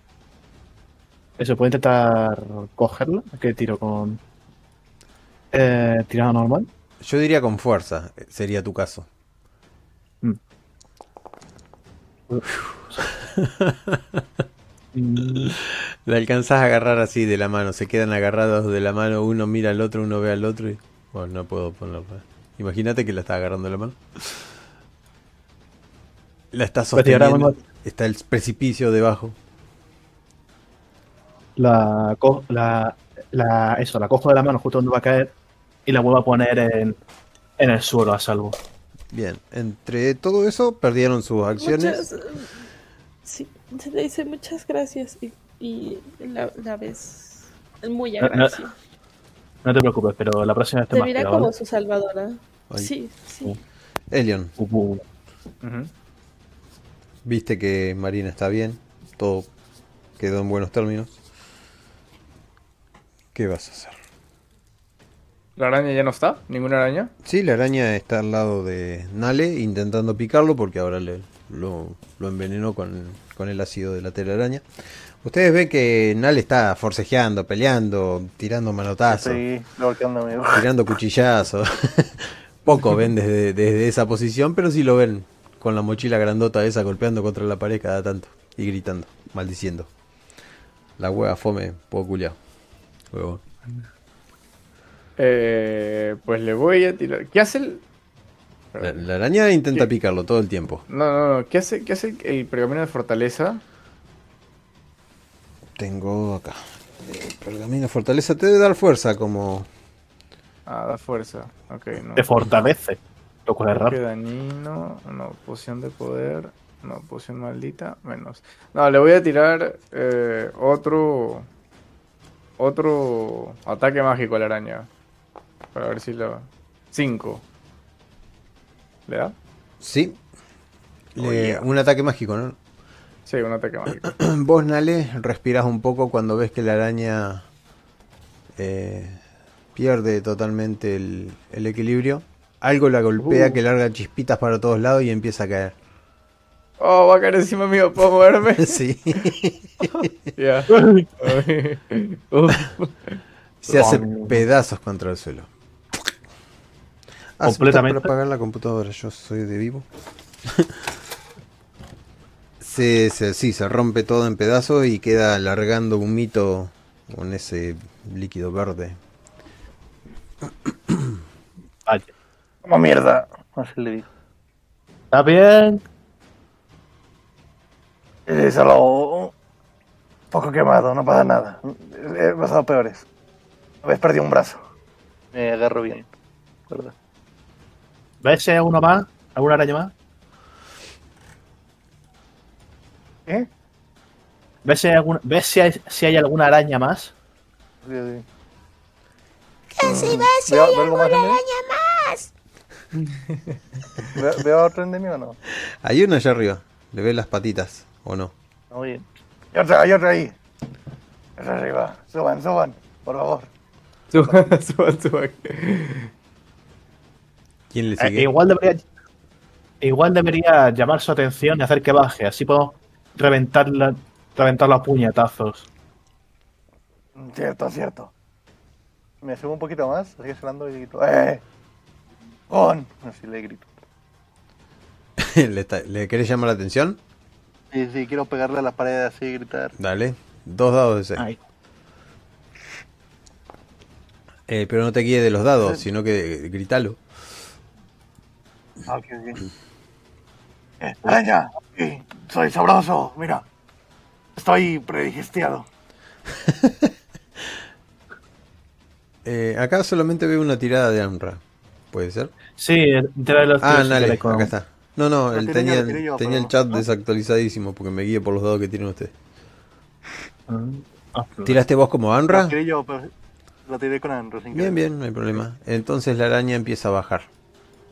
eso, ¿puedo intentar cogerlo? ¿Qué tiro con...? Eh, tirada normal. Yo diría con fuerza, sería tu caso. Mm, La alcanzás a agarrar así de la mano, se quedan agarrados de la mano, uno mira al otro, uno ve al otro y... Bueno, no puedo ponerlo. Imagínate que la está agarrando de la mano. La está sosteniendo. Está el precipicio debajo. la, co- la, la, eso, la cojo de la mano justo donde va a caer y la vuelvo a poner en, en el suelo a salvo. Bien, entre todo eso perdieron sus acciones. Muchas, eh, sí, se le dice muchas gracias y, y la, la ves muy No, no, agradecida. No te preocupes, pero la próxima vez te Te mira como ¿vale? su salvadora. Ay. Sí, sí. Elion, Uh, uh, viste que Marina está bien, todo quedó en buenos términos. ¿Qué vas a hacer? ¿La araña ya no está? ¿Ninguna araña? Sí, la araña está al lado de Nale intentando picarlo porque ahora le, lo, lo envenenó con, con el ácido de la telaraña. Ustedes ven que Nale está forcejeando, peleando, tirando manotazos, amigo. tirando cuchillazos. Poco ven desde, desde esa posición, pero sí lo ven con la mochila grandota esa golpeando contra la pared cada tanto y gritando, maldiciendo. La hueá fome, poco culiao. Huevón. Eh, pues le voy a tirar. ¿Qué hace el.? La, la araña intenta ¿Qué? picarlo todo el tiempo. No, no, no. ¿Qué hace, qué hace el, el pergamino de fortaleza? Tengo acá. Eh, pergamino fortaleza te debe dar fuerza como... Ah, da fuerza. Ok, no. Te fortalece. Lo cual es raro. dañino. No, poción de poder. No, poción maldita. Menos. No, le voy a tirar eh, otro. Otro ataque mágico a la araña. Para ver si lo. 5. ¿Le da? Sí. Le- Oh. Un ataque mágico, ¿no? Sí, un ataque mágico. Vos, Nale, respiras un poco cuando ves que la araña eh, pierde totalmente el, el equilibrio. Algo la golpea Uh. que larga chispitas para todos lados y empieza a caer. Oh, va a caer encima mío, ¿puedo moverme? Sí. Se hace pedazos contra el suelo. Ah, Completamente. para apagar la computadora, yo soy de vivo. se, se- sí, se rompe todo en pedazos y queda alargando un mito con ese líquido verde. Vaya. Como mierda. Así le digo. ¿Está bien? Solo un poco quemado, no pasa nada. He pasado peores. Una vez perdí un brazo. Me agarro bien. ¿Verdad? ¿Ves si hay uno más? ¿Alguna araña más? ¿Qué? ¿Ves si hay, alguna, ¿ves si hay, si hay alguna araña más? Sí, sí. Si ves si ¿Veo, hay más alguna araña más. ¿Veo, veo otro en mí o no? Hay uno allá arriba. ¿Le ves las patitas o no? Bien. Hay otra, hay otra ahí. Es arriba. Suban, suban, por favor. Suban, suban, suban. ¿Quién le Eh, igual debería igual debería llamar su atención y hacer que baje. Así podemos reventar, la, reventar los puñetazos. Cierto, cierto. Me subo un poquito más, sigue sonando y grito. ¡Eh! ¡On! Así le grito. ¿Le, está- ¿Le querés llamar la atención? Sí, sí, quiero pegarle a la pared así y gritar. Dale. Dos dados de seis. Eh, pero no te guíes de los dados, sino que gritalo. Ah, ok, ok. Eh, ¡Araña! Sí, soy sabroso, mira. Estoy predigestiado. Eh, acá solamente veo una tirada de Amra. ¿Puede ser? Sí, entre los Ah, dale, acá está. No, no, él tenía, yo, tenía el chat ¿Ah? desactualizadísimo porque me guíe por los dados que tienen ustedes. Ah, ¿Tiraste vos como Lo Amra? tiré yo, pero lo tiré con sin Bien, bien, no hay problema. Entonces la araña empieza a bajar.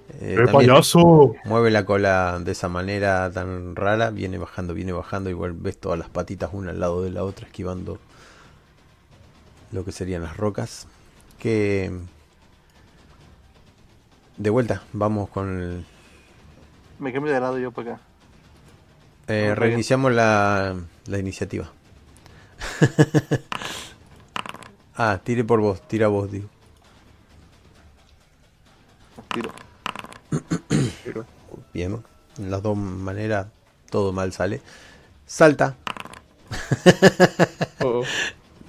Eh, ¡Eh, también payaso! mueve la cola de esa manera tan rara, viene bajando, viene bajando, igual ves todas las patitas una al lado de la otra esquivando lo que serían las rocas. Que de vuelta, vamos con el, Me cambio de lado yo para acá. Eh, reiniciamos la, la iniciativa. ah, tire por vos, tira vos, digo. Tiro. Bien, en las dos maneras todo mal sale. Salta. Oh.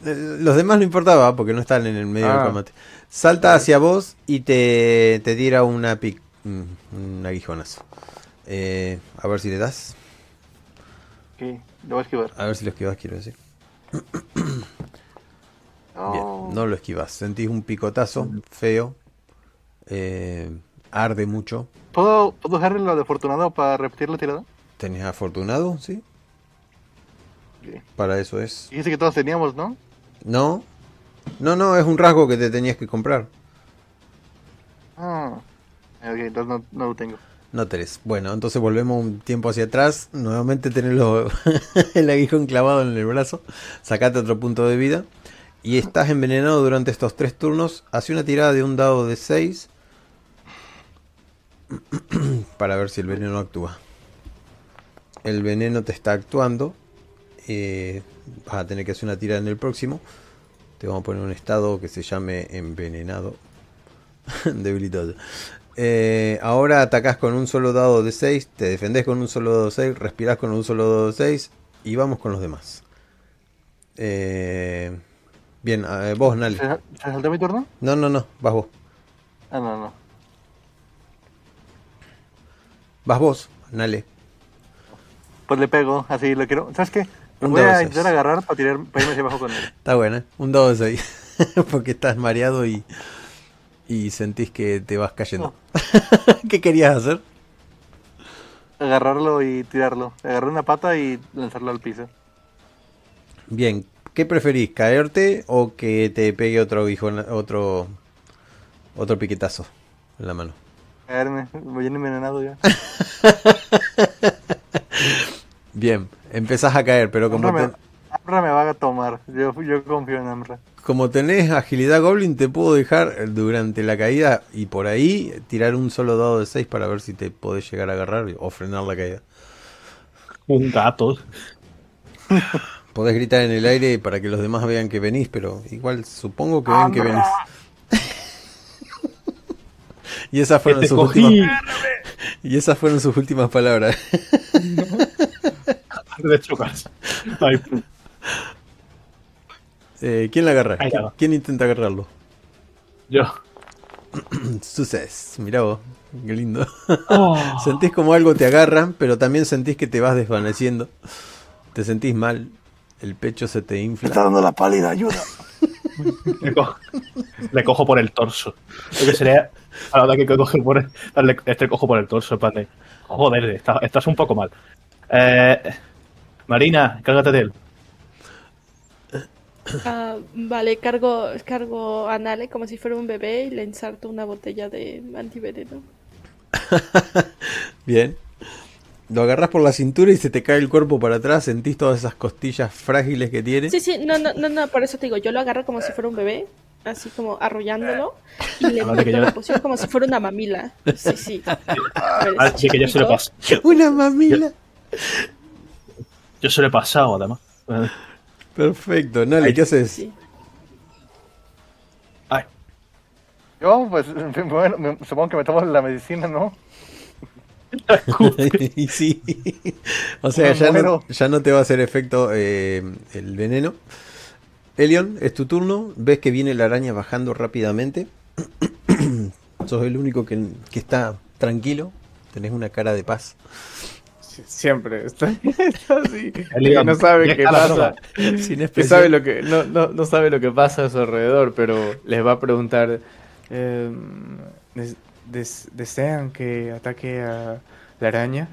Eh, Los demás no importaba porque no están en el medio del Ah. combate. Salta hacia vos y te, te tira una pic, mm, un aguijonazo. Eh, a ver si le das. Ok, lo voy a esquivar. A ver si lo esquivas, quiero decir. Oh. Bien, no lo esquivas. Sentís un picotazo feo. eh, arde mucho. ¿Puedo, ¿Puedo dejarle lo de afortunado para repetir la tirada? ¿Tenés afortunado? ¿Sí? Para eso es. Dijiste que todos teníamos, ¿no? No. No, no, es un rasgo que te tenías que comprar. Ah. Ok, entonces no, no lo tengo. No tenés. Bueno, entonces volvemos un tiempo hacia atrás. Nuevamente tenés el aguijón clavado en el brazo. Sacate otro punto de vida. Y estás envenenado durante estos tres turnos. Hace una tirada de un dado de 6. para ver si el veneno actúa. El veneno te está actuando. eh, vas a tener que hacer una tirada en el próximo. Te vamos a poner un estado que se llame envenenado. Debilitado. Eh, ahora atacás con un solo dado de 6, te defendés con un solo dado de 6, respirás con un solo dado de 6 y vamos con los demás. Eh, bien, vos, Nale. ¿Se, ¿Se saltó mi turno? No, no, no, vas vos. Ah, no, no. Vas vos, Nale. Pues le pego, así lo quiero. ¿Sabes qué? Lo Un voy a intentar agarrar para, tirar, para irme hacia abajo con él. Está buena, ¿eh? un dado de 6. Porque estás mareado y, y sentís que te vas cayendo. ¿Qué querías hacer? Agarrarlo y tirarlo. Agarrar una pata y lanzarlo al piso. Bien, ¿qué preferís? ¿Caerte o que te pegue otro aguijón, otro, otro piquetazo en la mano? Caerme, voy envenenado ya. Bien, empezás a caer, pero como, Amra, te- me, Amra me va a tomar. Yo, yo confío en Amra. como tenés agilidad Goblin, te puedo dejar durante la caída y por ahí tirar un solo dado de 6 para ver si te podés llegar a agarrar o frenar la caída. Un gato. Podés gritar en el aire para que los demás vean que venís, pero igual supongo que ven que venís. Y esas fueron Te sus cogí. últimas y esas fueron sus últimas palabras. De chocas. Ay, Eh, ¿Quién la agarra? Ahí ¿Quién, intenta agarrarlo? yo. Suces, mirá vos, qué lindo. Oh. Sentís como algo te agarra, pero también sentís que te vas desvaneciendo. Te sentís mal, el pecho se te Me está infla. dando la pálida, ayuda. Le, co- le cojo por el torso. Lo que sería a la hora que coge por el, darle este cojo por el torso, de, Joder, está- estás un poco mal. Eh, Marina, cárgate de él. Ah, vale, cargo, cargo a Nale como si fuera un bebé y le ensarto una botella de antiveneno. Bien. Lo agarrás por la cintura y se te cae el cuerpo para atrás. Sentís todas esas costillas frágiles que tiene. Sí, sí, no, no, no, no, por eso te digo, yo lo agarro como si fuera un bebé, así como arrollándolo, y le meto yo- la poción como si fuera una mamila. Sí, sí. Así que yo se lo paso. Una mamila. Yo se lo he pasado, además. Perfecto. Nale, ¿qué haces? Sí. Ay, Yo, pues, bueno, me- supongo que me tomo la medicina, ¿no? y sí. O sea, ya no, ya no te va a hacer efecto eh, el veneno. Elion, es tu turno. Ves que viene la araña bajando rápidamente. Sos el único que, que está tranquilo. Tenés una cara de paz. Siempre está, está así. Elion, no sabe qué pasa. Que sabe lo que, no, no, no sabe lo que pasa a su alrededor, pero les va a preguntar. em, des- des- ¿Desean que ataque a la araña?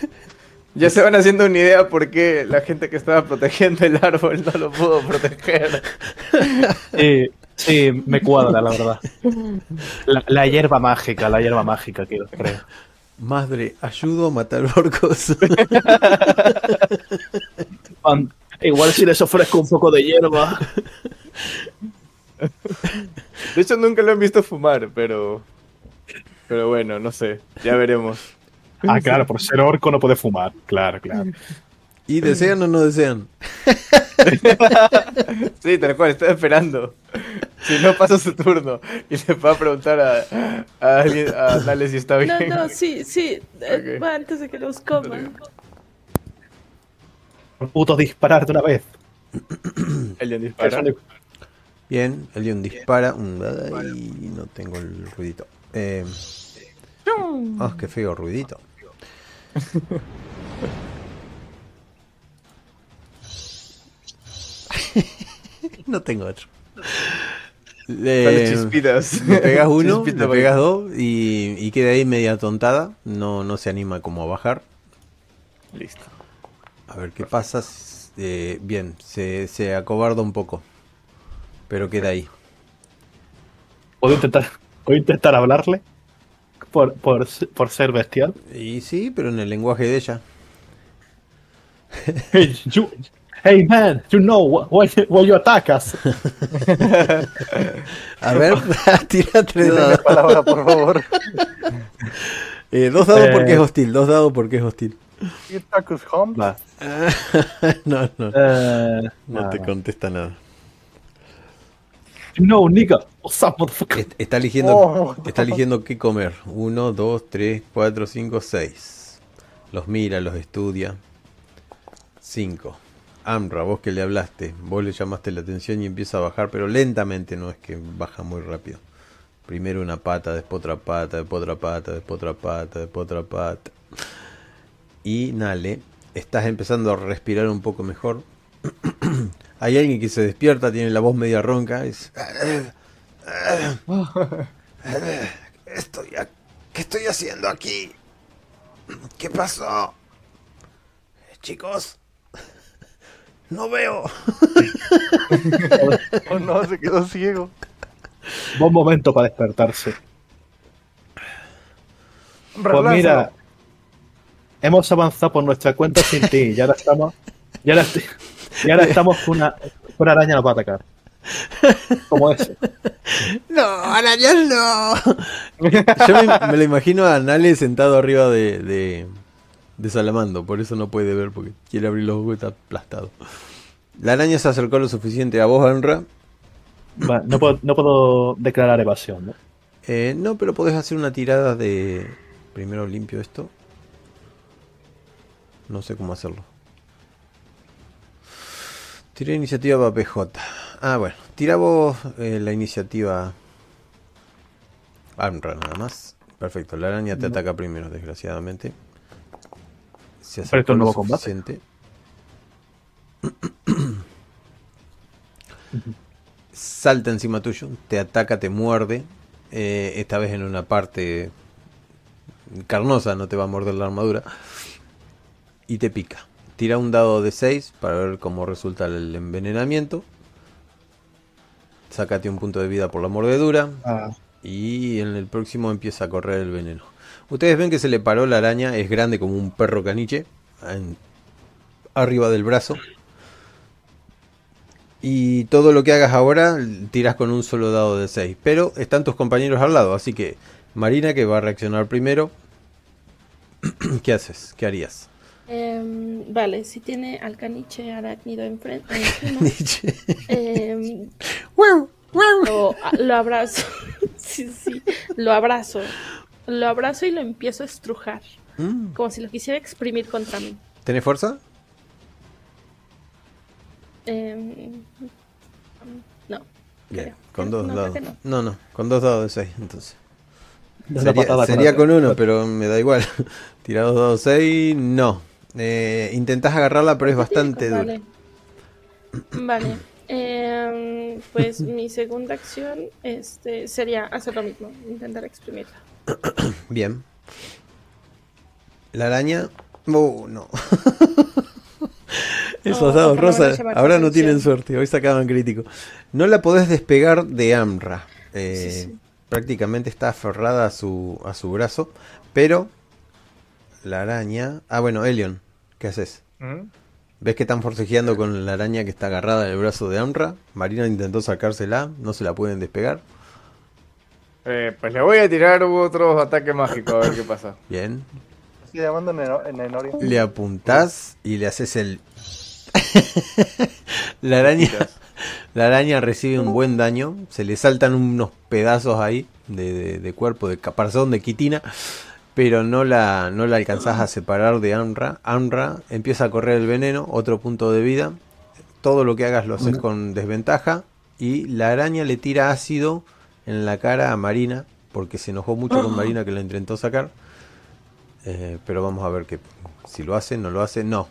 Ya se van haciendo una idea por qué la gente que estaba protegiendo el árbol no lo pudo proteger. Sí, sí, me cuadra, la verdad. La, la hierba mágica, la hierba mágica, quiero, creo. Madre, ayudo a matar orcos. Igual si les ofrezco un poco de hierba. De hecho, nunca lo han visto fumar, pero. Pero bueno, no sé. Ya veremos. Ah, claro, por ser orco no puede fumar. Claro, claro. ¿Y desean o no desean? Sí, tal cual, estoy esperando. Si no pasa su turno y le va a preguntar a, a alguien, a Dale si está bien. No, no, sí, sí, eh, antes de que los coman. Puto disparar de una vez. Alguien dispara. Bien, Elion dispara. Ay, no tengo el ruidito. Eh, Ah, qué feo ruidito. no tengo otro. Le, chispitas. le pegas uno, Chispita pegas dos y, y queda ahí media tontada. No, no se anima como a bajar. Listo. A ver qué pasa. Eh, bien, se, se acobarda un poco. Pero queda ahí. ¿Puedo intentar, ¿puedo intentar hablarle? Por, por, por ser bestial. Y sí, pero en el lenguaje de ella. Hey, you- hey, man, you know wh- why, why you attack us. A ver, tira tres dados. palabra, por favor. Eh, dos dados porque Eh. es hostil, dos dados porque es hostil. No, no, Eh, no te contesta nada. You know, nigga. What's up, motherfucker? Est- Está eligiendo, Oh. está eligiendo qué comer. Uno, dos, tres, cuatro, cinco, seis. Los mira, los estudia. Cinco. Amra, vos que le hablaste, vos le llamaste la atención y empieza a bajar, pero lentamente, no es que baja muy rápido. Primero una pata, después otra pata, después otra pata, después otra pata, después otra pata. Y Nale, estás empezando a respirar un poco mejor. Hay alguien que se despierta, tiene la voz media ronca. Es... Estoy a- ¿Qué estoy haciendo aquí? ¿Qué pasó? Chicos, no veo. Oh no, se quedó ciego. Buen momento para despertarse. Pues mira, hemos avanzado por nuestra cuenta sin ti y ahora estamos. Y ahora, estoy- y ahora estamos con una, una araña nos va a atacar. Como eso. No, arañas no. Yo me, me lo imagino a Nale sentado arriba de, de, de Salamando, por eso no puede ver porque quiere abrir los ojos y está aplastado. La araña se acercó lo suficiente a vos, Anra. Va, no, puedo, no puedo declarar evasión, ¿no? Eh, no, pero podés hacer una tirada de... Primero limpio esto. No sé cómo hacerlo. Tira iniciativa para PJ. Ah, bueno. Tira vos eh, la iniciativa... Anra nada más. Perfecto. La araña te No. ataca primero, desgraciadamente. Se es lo nuevo combate. salta encima tuyo, te ataca, te muerde. eh, esta vez en una parte carnosa, no te va a morder la armadura. Y te pica. Tira un dado de 6 para ver cómo resulta el envenenamiento. Sácate un punto de vida por la mordedura. Ah, Y en el próximo empieza a correr el veneno. Ustedes ven que se le paró la araña, es grande como un perro caniche, en- arriba del brazo. Y todo lo que hagas ahora tiras con un solo dado de 6. Pero están tus compañeros al lado, así que Marina que va a reaccionar primero. ¿Qué haces? ¿Qué harías? Em, vale, si tiene al caniche arácnido enfrente, Nietzsche. em, lo, lo abrazo. sí, sí, lo abrazo. Lo abrazo y lo empiezo a estrujar. Mm, Como si lo quisiera exprimir contra mí. ¿Tenés fuerza? Em, no. Bien, creo. con dos No, dados. no. No, no, con dos dados de 6 entonces. Sería, con uno, pero me da igual. Tirados dados 6, no. Eh, intentás agarrarla, pero es bastante dura. Vale. Vale. Em, pues mi segunda acción este, sería hacer lo mismo, intentar exprimirla. Bien. La araña. Oh, no. Esos No, dados ojalá van a rosas llamar tu ahora no tienen suerte. Hoy sacaban crítico. No la podés despegar de Amra. Eh, Sí, sí. Prácticamente está aferrada a su, a su brazo. Pero la araña. Ah, bueno, Elion. ¿Qué haces? ¿Mm? ¿Ves que están forcejeando con la araña que está agarrada en el brazo de Amra? Marina intentó sacársela, no se la pueden despegar. Eh, pues le voy a tirar otro ataque mágico a ver qué pasa. Bien. Le apuntás y le haces el. la araña. La araña recibe un buen daño. Se le saltan unos pedazos ahí de, de- de cuerpo, de caparazón, de quitina. Pero no la, no la alcanzás a separar de Amra. Amra empieza a correr el veneno, otro punto de vida. Todo lo que hagas lo haces con desventaja. Y la araña le tira ácido en la cara a Marina. Porque se enojó mucho con Marina que la intentó sacar. Eh, pero vamos a ver que si lo hace, no lo hace, no.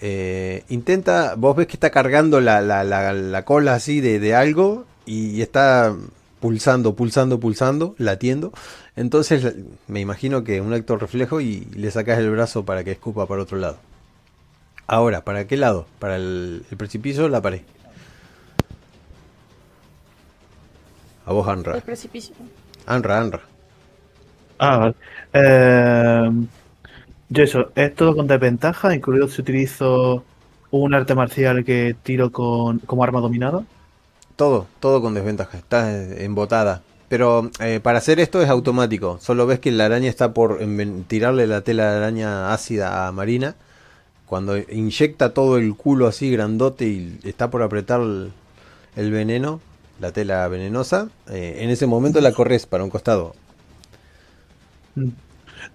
Eh, intenta, vos ves que está cargando la, la- la- la cola así de, de algo y está pulsando, pulsando, pulsando, latiendo. Entonces me imagino que un acto reflejo y le sacas el brazo para que escupa para otro lado. Ahora, ¿para qué lado? ¿Para el, el precipicio o la pared? A vos, El Anra. precipicio. Anra, Anra. Ah, vale. Eh, yo eso, es todo con desventaja, incluido si utilizo un arte marcial que tiro con como arma dominada. Todo, todo con desventaja, está eh, embotada. Pero eh, para hacer esto es automático. Solo ves que la araña está por tirarle la tela de araña ácida a Marina. Cuando inyecta todo el culo así grandote y está por apretar el, el veneno, la tela venenosa, eh, en ese momento la corres para un costado.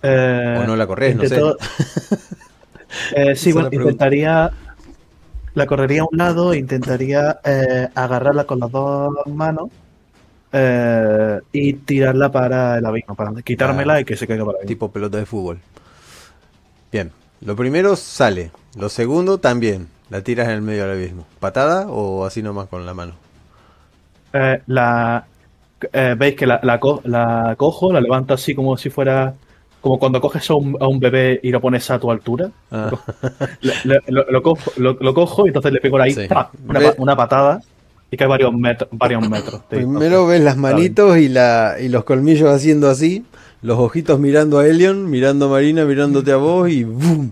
Eh, O no la corres, no sé. Eh, sí, bueno, intentaría. La correría a un lado, e intentaría agarrarla con las dos manos eh, y tirarla para el abismo, para quitármela Vale. y que se caiga para ahí. Tipo pelota de fútbol. Bien, lo primero sale. Lo segundo también. La tiras en el medio del abismo. ¿Patada o así nomás con la mano? Eh, la, eh, Veis que la, la, co- la cojo, la levanto así como si fuera. Como cuando coges a un, a un bebé y lo pones a tu altura. Ah. Lo, lo cojo, lo, lo cojo y entonces le pego ahí Sí. una patada y cae varios, metros varios metros. Primero ves las manitos y, la, y los colmillos haciendo así, los ojitos mirando a Elion, mirando a Marina, mirándote a vos y ¡boom!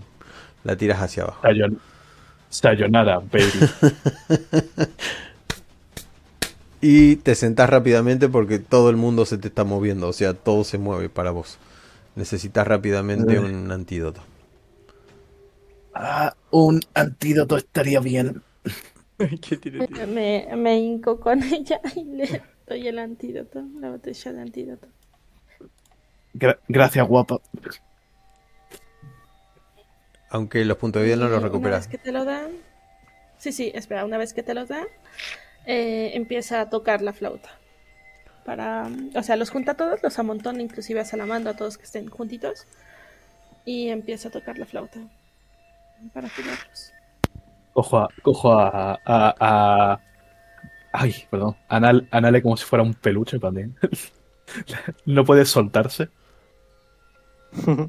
La tiras hacia abajo. Sayon- Sayonara, baby. Y te sentás rápidamente porque todo el mundo se te está moviendo, o sea, todo se mueve para vos. Necesitas rápidamente Eh. un antídoto. Ah, un antídoto estaría bien. ¿Qué tiene, tío? Me, me hinco con ella y le doy el antídoto, la botella de antídoto. Gra- gracias, guapa. Aunque los puntos de vida no los Una recuperas. vez que te lo dan. Sí, sí, espera, una vez que te los dan, eh, empieza a tocar la flauta. Para, o sea, los junta a todos, los amontona, inclusive a Salamando, a todos que estén juntitos. Y empieza a tocar la flauta. Para curarlos. Cojo a. Cojo a. a, a- ay, perdón. Anal, Anale como si fuera un peluche también. no puede soltarse.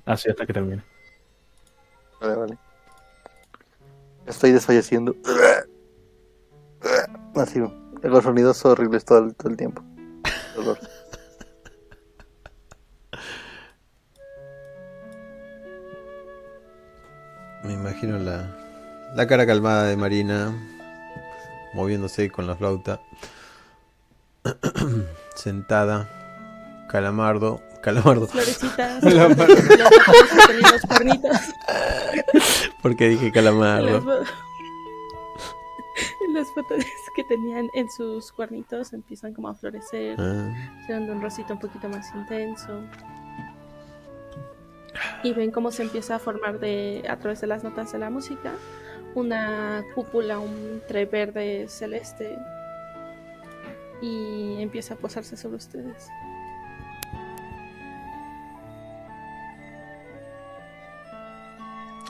Así hasta que termine. Vale, vale. Estoy desfalleciendo. Así, los sonidos son horribles todo el, todo el tiempo. Dolor. Me imagino la, la cara calmada de Marina, moviéndose con la flauta, sentada, calamardo, calamardo, Florecitas. La los mano. flores que tenían los cuernitos. porque dije Las, calamardo. las fotos que tenían en sus cuernitos empiezan como a florecer. Ah, siendo un rosito un poquito más intenso. Y ven cómo se empieza a formar de, a través de las notas de la música una cúpula, un tre verde celeste. Y empieza a posarse sobre ustedes.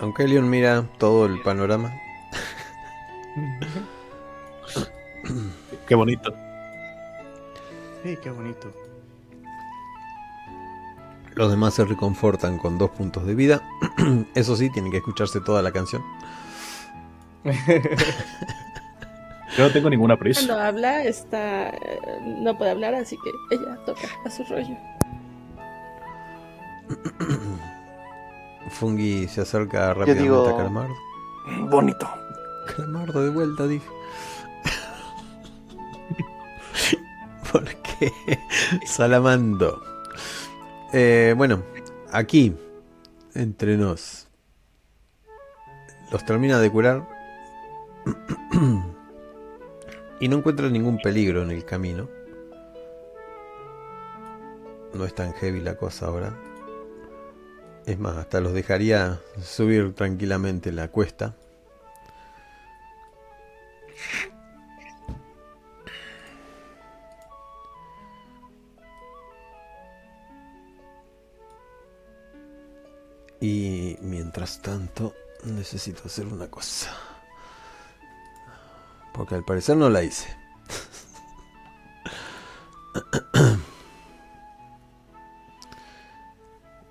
aunque Leon mira todo el panorama, Qué bonito. Sí, qué bonito. los demás se reconfortan con dos puntos de vida. Eso sí, tienen que escucharse toda la canción. Yo no tengo ninguna prisa. Cuando habla, está, no puede hablar, así que ella toca a su rollo. Fungi se acerca rápidamente digo- a Calamardo. Bonito. Calamardo de vuelta, dije. ¿Por qué? Salamando. Eh, bueno, aquí, entre nos, los termina de curar y no encuentra ningún peligro en el camino. No es tan heavy la cosa ahora. Es más, hasta los dejaría subir tranquilamente la cuesta. Y mientras tanto, necesito hacer una cosa. Porque al parecer no la hice.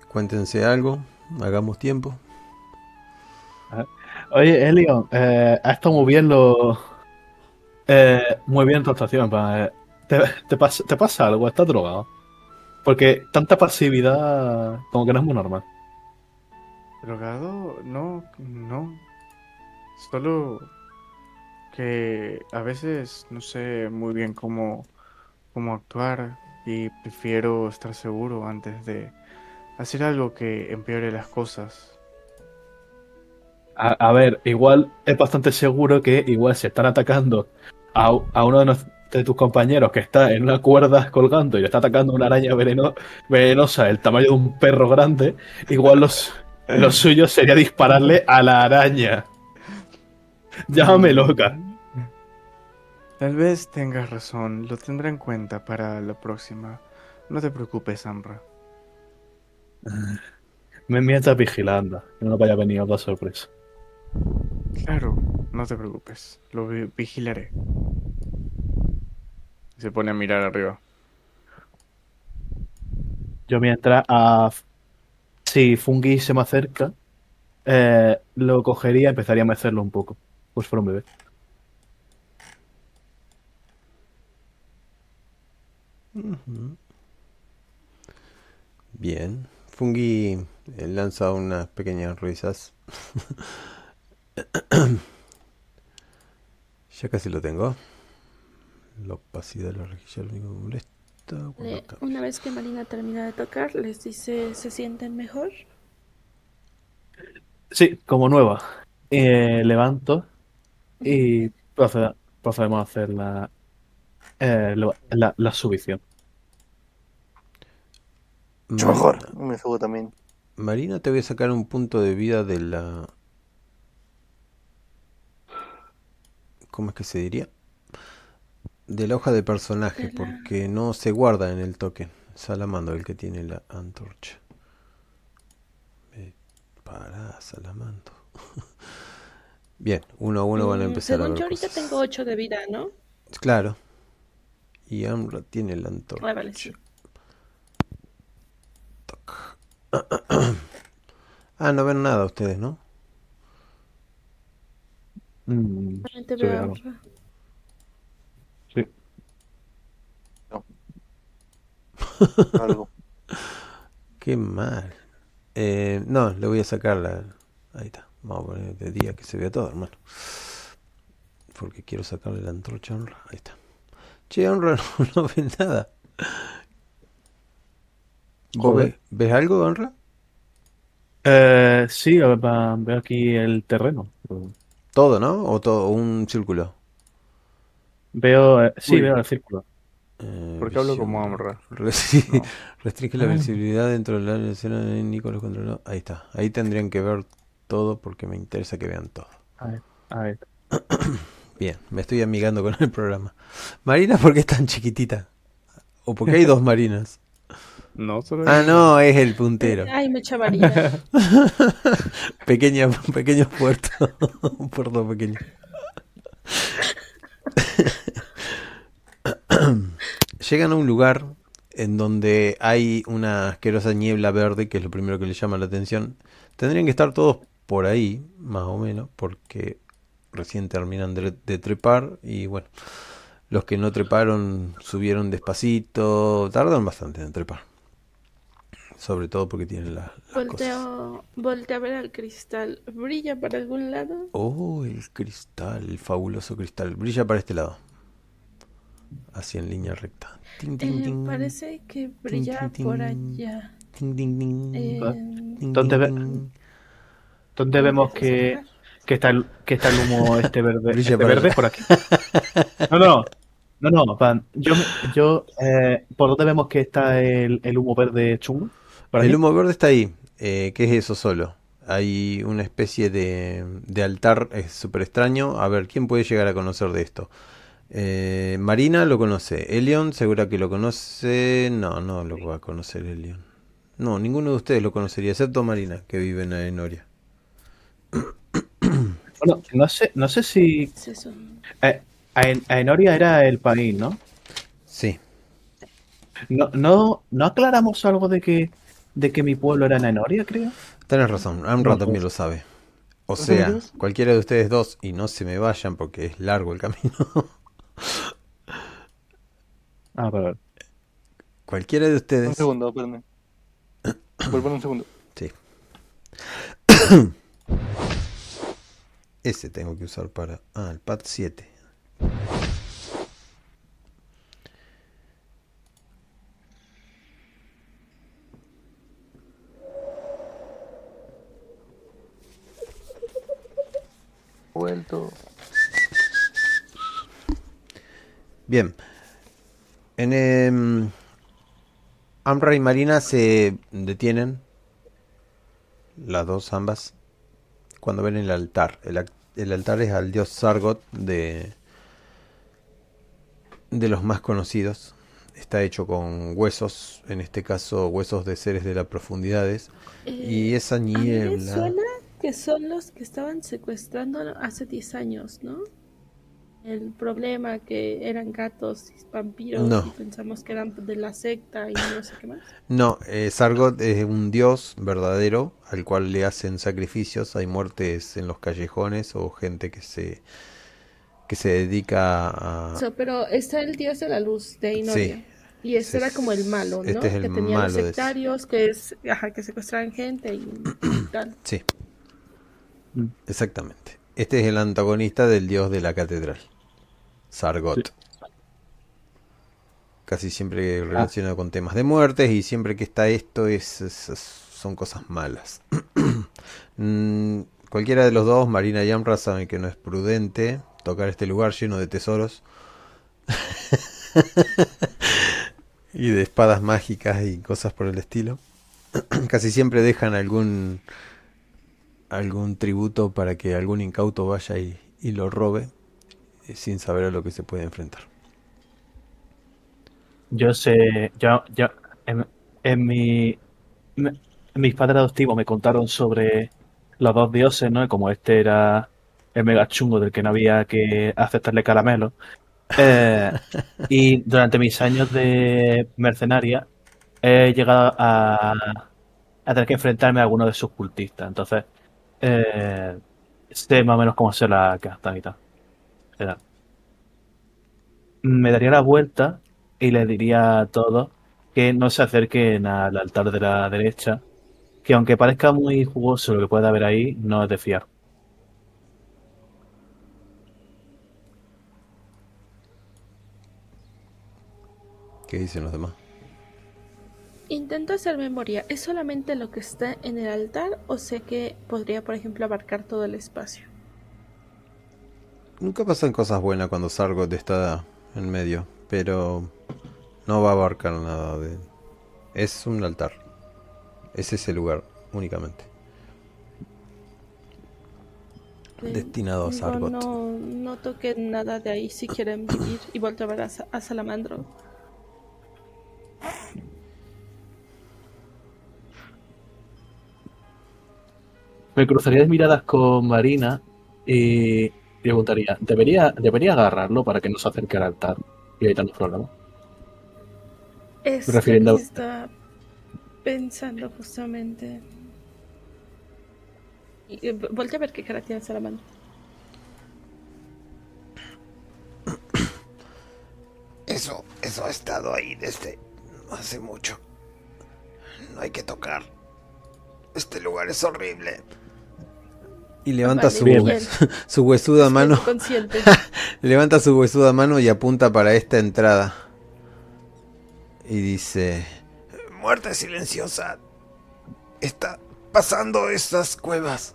Cuéntense algo, hagamos tiempo. Oye, Elion, eh, ha estado muy bien lo. eh, muy bien tu actuación. eh, ¿te, te pasa, ¿Te pasa algo? ¿Estás drogado? Porque tanta pasividad como que no es muy normal. ¿Drogado? No, no. Solo que a veces no sé muy bien cómo, cómo actuar y prefiero estar seguro antes de hacer algo que empeore las cosas. A, a ver, igual es bastante seguro que igual se están atacando a, a uno de, nos- de tus compañeros que está en una cuerda colgando y le está atacando una araña veneno- venenosa del tamaño de un perro grande, igual los, lo suyo sería dispararle a la araña. Llámame loca. Tal vez tengas razón, lo tendré en cuenta para la próxima. No te preocupes, Amra. Me mientras vigilando, que no vaya a venir otra sorpresa. Claro, no te preocupes, lo vi- vigilaré. Se pone a mirar arriba. Yo mientras a... Si Fungi se me acerca, eh, lo cogería y empezaría a mecerlo un poco. Pues fuera un bebé. Bien. Fungi eh, lanza unas pequeñas risas. ya casi lo tengo. La opacidad de la rejilla lo único que me molesta. cuando Le- una vez que Marina termina de tocar, les dice, ¿se sienten mejor? Sí, como nueva. eh, levanto y proceda- procedemos a hacer la, eh, lo- la, la subición. Mucho mejor. Me subo también. Marina, te voy a sacar un punto de vida de la... ¿Cómo es que se diría? De la hoja de personaje, De la- porque no se guarda en el token. Salamando el que tiene la antorcha. Pará, Salamando. Bien, uno a uno van a Mm, empezar a Según ver yo ahorita cosas. tengo 8 de vida, ¿no? Claro. Y Amra tiene la antorcha. Ah, vale, sí. Toc. Ah, no ven nada ustedes, ¿no? Mm, sí, veo a- sí. Algo. Qué mal. Eh, no, le voy a sacar la... Ahí está. Vamos a poner de día que se vea todo, hermano. Porque quiero sacarle la antorcha a Honra. Ahí está. Che, Honra no, no ve nada. ¿Vos ves, ves algo, Honra? Eh, sí, a ver, va- veo aquí el terreno. Todo, ¿no? O todo, un círculo. Veo, eh, sí, Uy. veo el círculo. Eh, ¿Por qué hablo como Amra? Sí. No. Restringe la Ah. visibilidad dentro de la escena de Nicolás controlado. Ahí está. Ahí tendrían que ver todo porque me interesa que vean todo. A ver, a ver. Bien, me estoy amigando con el programa. Marina, ¿por qué es tan chiquitita? ¿O por qué hay dos Marinas? No, solo Ah, no, es el puntero. Ay, mucha varina. Pequeña, pequeños puertos. Un puerto pequeño. Llegan a un lugar en donde hay una asquerosa niebla verde, que es lo primero que les llama la atención. Tendrían que estar todos por ahí, más o menos, porque recién terminan de, de trepar y bueno, los que no treparon subieron despacito, tardan bastante en trepar. Sobre todo porque tienen la- las cosas. Volteo, volteo a ver al cristal. ¿Brilla para algún lado? Oh, el cristal, el fabuloso cristal. Brilla para este lado. Así en línea recta. Ting, ting, Eh, ting. parece que brilla por allá. Ting, ting, ting. Eh, Ting, ¿Dónde ting, ve- ting. ¿Dónde vemos ¿empiezas a que, que está el, que está el humo este verde? Brilla este verde por aquí. No, no, no, no, Pan. Yo, me- yo eh, ¿por dónde vemos que está el, el humo verde chungo? ¿Por El aquí? humo verde está ahí. Eh, ¿qué es eso solo? Hay una especie de, de altar, es súper extraño. A ver, ¿quién puede llegar a conocer de esto? Eh, Marina lo conoce. Elion, segura que lo conoce. No, no lo va a conocer Elion. No, ninguno de ustedes lo conocería, excepto Marina, que vive en Enoria. Bueno, no sé, no sé si eh, Aen- Aenoria era el país, ¿no? Sí. No, no, no aclaramos algo de que, de que mi pueblo era en Aenoria, creo. Tenés razón, Amra No, también pues. lo sabe. O sea, cualquiera de ustedes dos, y no se me vayan porque es largo el camino, Ah, vale. cualquiera de Un ustedes... segundo, espérame. Vuelvo en un segundo. Sí. Ese tengo que usar para... Ah, el pad 7. Vuelto. Bien. En em, Amra y Marina se detienen. Las dos, ambas. Cuando ven el altar. El, el altar es al dios Sargot de, de los más conocidos. Está hecho con huesos, en este caso huesos de seres de las profundidades. Y Eh, esa a mí me niebla... suena que son los que estaban secuestrando hace 10 años, ¿no? El problema que eran gatos y vampiros No. y pensamos que eran de la secta y no sé qué más. No, eh, Sargot es un dios verdadero al cual le hacen sacrificios. Hay muertes en los callejones o gente que se que se dedica a So, pero está el dios de la luz de Inoria. Sí. Y este Ese era es- como el malo, ¿no? este es el que tenía malo los ese. sectarios, que es, ajá, que secuestraban gente y tal. sí, Mm. exactamente. Este es el antagonista del dios de la catedral, Sargot. Casi siempre relacionado con temas de muertes y siempre que está esto es, es- es- son cosas malas. Mm, cualquiera de los dos, Marina y Amra, saben que no es prudente tocar este lugar lleno de tesoros y de espadas mágicas y cosas por el estilo. Casi siempre dejan algún algún tributo para que algún incauto vaya y, y lo robe eh, sin saber a lo que se puede enfrentar. Yo sé, yo, yo, en, en mi, me- mis padres adoptivos me contaron sobre los dos dioses, ¿no? Como este era el mega chungo del que no había que aceptarle caramelo. Eh, y durante mis años de mercenaria he llegado a, a tener que enfrentarme a alguno de sus cultistas. Entonces, eh, sé más o menos cómo se la tal. Será. Me daría la vuelta y les diría a todos que no se acerquen al altar de la derecha, que aunque parezca muy jugoso lo que pueda haber ahí, no es de fiar. ¿Qué dicen los demás? Intento hacer memoria. ¿Es solamente lo que está en el altar o sé que podría, por ejemplo, abarcar todo el espacio? Nunca pasan cosas buenas cuando Sargot está en medio, pero no va a abarcar nada de... Es un altar. Es ese lugar únicamente. Destinado a Sargot. No, no toquen nada de ahí si quieren vivir y vuelto a ver a Salamandro. Me cruzaría de miradas con Marina y preguntaría, ¿debería, ¿debería agarrarlo para que no se acerque al altar y evitarnos problemas? Es lo Refiriendo- que estaba pensando justamente. Y, eh, voltea a ver qué cara tiene Salamandro. Eso, eso ha estado ahí desde hace mucho. No hay que tocar. Este lugar es horrible. Y levanta Vale, su, su huesuda mano. Estoy consciente. Levanta su huesuda mano y apunta para esta entrada. Y dice... Muerte silenciosa. Está pasando estas cuevas.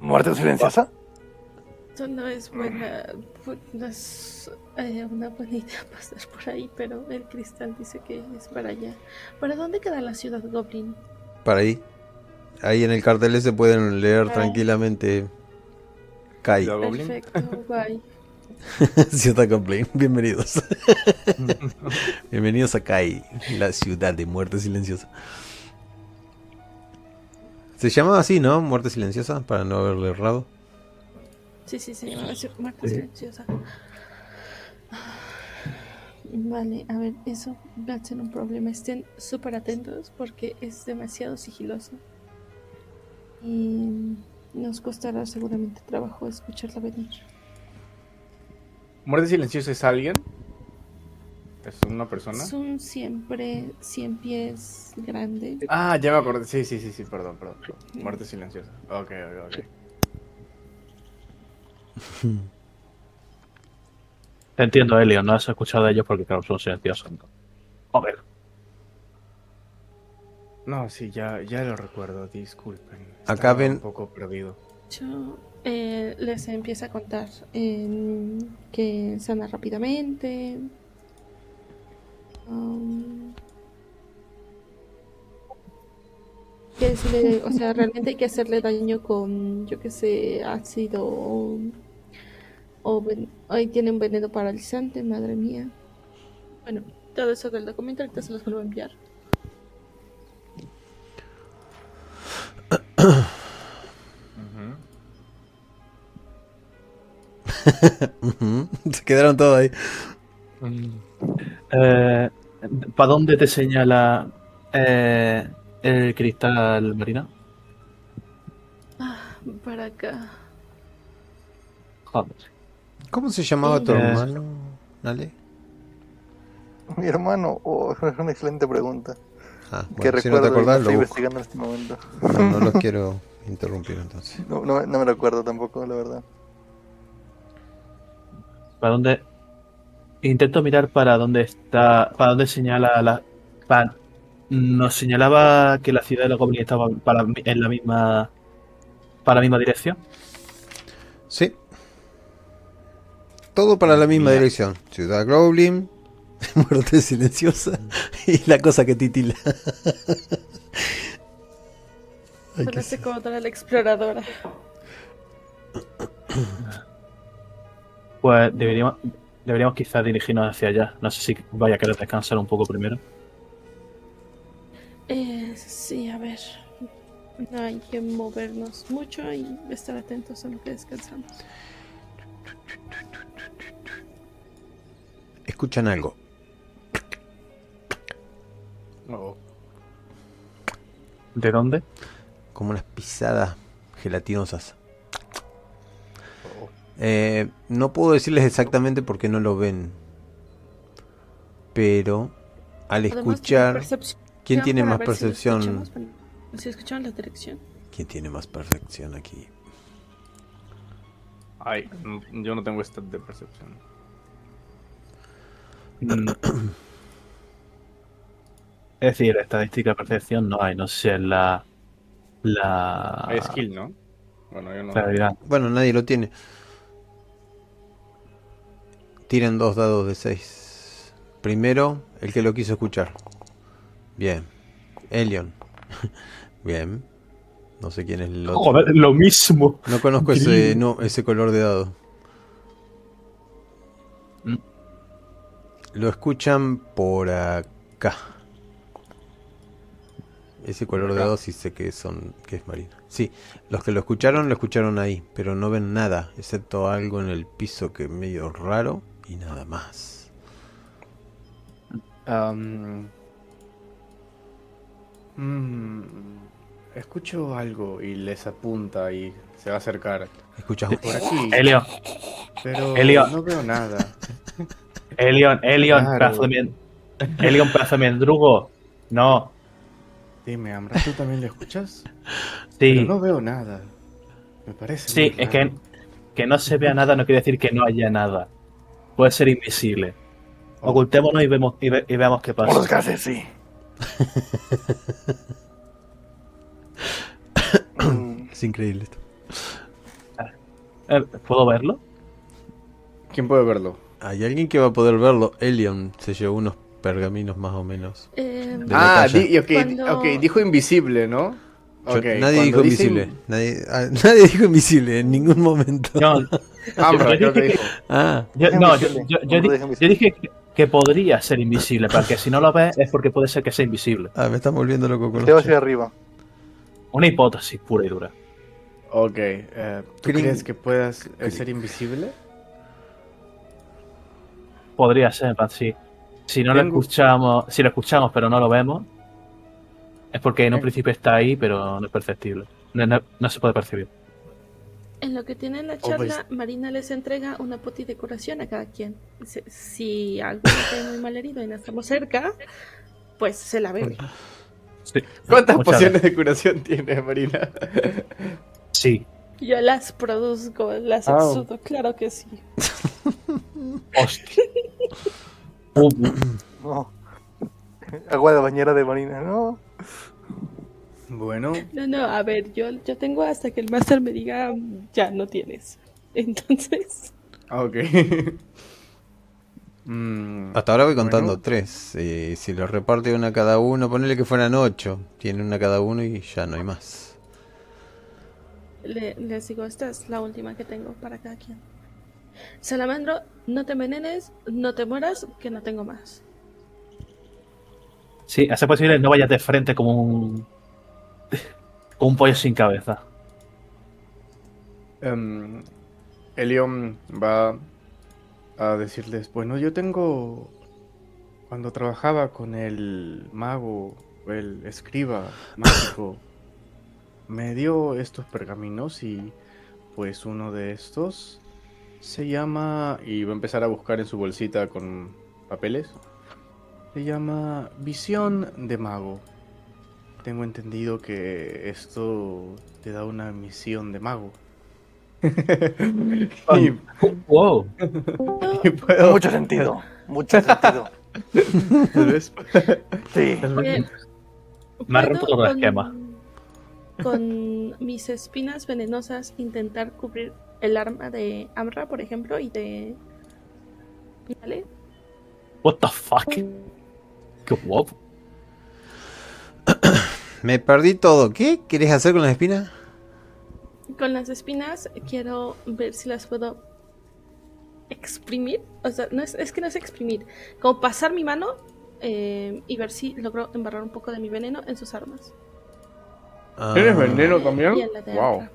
¿Muerte silenciosa? Esto no es buena. bu- No es eh, una buena idea pasar por ahí, pero el cristal dice que es para allá. ¿Para dónde queda la ciudad Goblin? Para ahí. Ahí en el cartel se pueden leer tranquilamente. Kai. Perfecto, guay. Ciudad Goblin. Bienvenidos. Bienvenidos a Kai, la ciudad de muerte silenciosa. Se llamaba así, ¿no? Muerte silenciosa, para no haberle errado. Sí, sí, se llama así, muerte silenciosa. Vale, a ver, eso va a ser un problema. Estén súper atentos porque es demasiado sigiloso. Y nos costará seguramente trabajo escucharla venir. ¿Muerte silenciosa es alguien? ¿Es una persona? Es un siempre 100 pies grande. Ah, ya me acordé. Sí, sí, sí, sí, perdón, perdón. perdón. Muerte silenciosa. Ok, ok, ok. Te entiendo, Elio, no has escuchado de ellos porque, claro, son silenciosos. ¿no? Joder. No, sí, ya, ya lo recuerdo, disculpen. Estaba ven- Un poco perdido. Yo eh, les empieza a contar eh, que sana rápidamente. um, que si le- o sea, realmente hay que hacerle daño con, yo que sé, ácido o, ven- ahí tiene un veneno paralizante, madre mía. Bueno, todo eso del documento ahorita se los vuelvo a enviar. Se quedaron todos ahí. Eh, ¿Para dónde te señala eh, el cristal, Marina? Ah, para acá. Joder. ¿Cómo se llamaba tu hermano? ¿Nale? Mi hermano, oh, es una excelente pregunta. Ah, que bueno, si no te recuerdo acordás, estoy lo investigando en este momento. No, no los quiero interrumpir entonces. No, no, no me lo acuerdo tampoco, la verdad. ¿Para dónde? Intento mirar para dónde está, para dónde señala la, para nos señalaba que la ciudad de los goblins estaba para, en la misma para la misma dirección. Sí. Todo para la misma Mira. dirección. Ciudad Goblin, muerte silenciosa y la cosa que titila. Parece como toda la exploradora. Pues deberíamos deberíamos quizás dirigirnos hacia allá. No sé si vaya a querer descansar un poco primero. Eh, sí, a ver. No hay que movernos mucho y estar atentos a lo que descansamos. Escuchan algo. Oh. ¿De dónde? Como unas pisadas gelatinosas. Eh, no puedo decirles exactamente porque no lo ven. Pero al escuchar... ¿Quién tiene más si percepción? Si la dirección. ¿Quién tiene más percepción aquí? Ay, yo no tengo stat de percepción. Es decir, estadística de percepción no hay, no sé si es la. La. Hay skill, ¿no? Bueno, yo no. realidad. Bueno, nadie lo tiene. Tiren dos dados de 6. Primero, el que lo quiso escuchar. Bien. Elion. Bien. No sé quién es el otro. Joder, lo mismo. No conozco ese, no, ese color de dado. Lo escuchan por acá. Ese color de sí sé que son que es marina. Sí, los que lo escucharon lo escucharon ahí, pero no ven nada, excepto algo en el piso que es medio raro y nada más. Mm, escucho algo y les apunta y se va a acercar. Escuchas Por aquí. Elio, Pero Elio. no veo nada. Elion, Elion, Claro. pedazo de Elion, pedazo de mendrugo. No, Dime, Amra, ¿tú también lo escuchas? sí. Pero no veo nada. Me parece. Sí, muy es que, raro. que no se vea nada no quiere decir que no haya nada. Puede ser invisible. Oh. Ocultémonos y, vemos, y, ve- y veamos qué Por los pasa. gases, sí. Es increíble esto. Eh, ¿Puedo verlo? ¿Quién puede verlo? Hay alguien que va a poder verlo. Elion se llevó unos pergaminos más o menos. Eh, Ah, di- ok, Cuando- ok, dijo invisible, ¿no? Yo- nadie cuando dijo invisible. in- Nadie, ah, nadie dijo invisible en ningún momento. No, Yo dije. Ah, yo, dije que, que podría ser invisible, porque si no lo ves es porque puede ser que sea invisible. ah, me están volviendo loco con Te hacia arriba. Una hipótesis pura y dura. Ok, eh, ¿tú crees que puedas eh, ser invisible? Podría ser, sí. Si no lo escuchamos, si lo escuchamos pero no lo vemos, es porque en un Eh. principio está ahí, pero no es perceptible. No, no- no se puede percibir. En lo que tienen la Oh, charla, pues- Marina les entrega una poti de curación a cada quien. Si, si alguno está muy mal herido y no estamos cerca, pues se la bebe. Sí. ¿Cuántas Muchas pociones de curación tiene Marina? Sí. Yo las produzco, las Ah. exudo, claro que sí. Hostia. No. Agua de bañera de marina, no. bueno, No, no, a ver, yo, yo tengo hasta que el máster me diga, ya no tienes. Entonces, ah, ok. Mm, hasta ahora voy contando Bueno. tres. Eh, si lo reparte una cada uno, ponele que fueran ocho. Tiene una cada uno y ya no hay más. Le- les digo, esta es la última que tengo para cada quien. Salamandro, no te envenenes, no te mueras, que no tengo más. Sí, ser posible no vayas de frente como un. como un pollo sin cabeza. em, Elion va a decirles, bueno, yo tengo... Cuando trabajaba con el mago, el escriba mágico, me dio estos pergaminos y pues uno de estos se llama... Y va a empezar a buscar en su bolsita con papeles. Se llama Visión de Mago. Tengo entendido que esto te da una misión de mago. y, Wow. y puedo... Mucho sentido. Mucho sentido. tal vez- Sí. Me ha roto ¿Puedo todo el esquema. Con mis espinas venenosas intentar cubrir el arma de Amra, por ejemplo, y de... ¿Vale? What the fuck? Qué guapo. Me perdí todo. ¿Qué querés hacer con las espinas? Con las espinas quiero ver si las puedo exprimir. O sea, no es, es que no es exprimir. Como pasar mi mano eh, y ver si logro embarrar un poco de mi veneno en sus armas. ¿Tienes Ah, veneno Y también? Wow.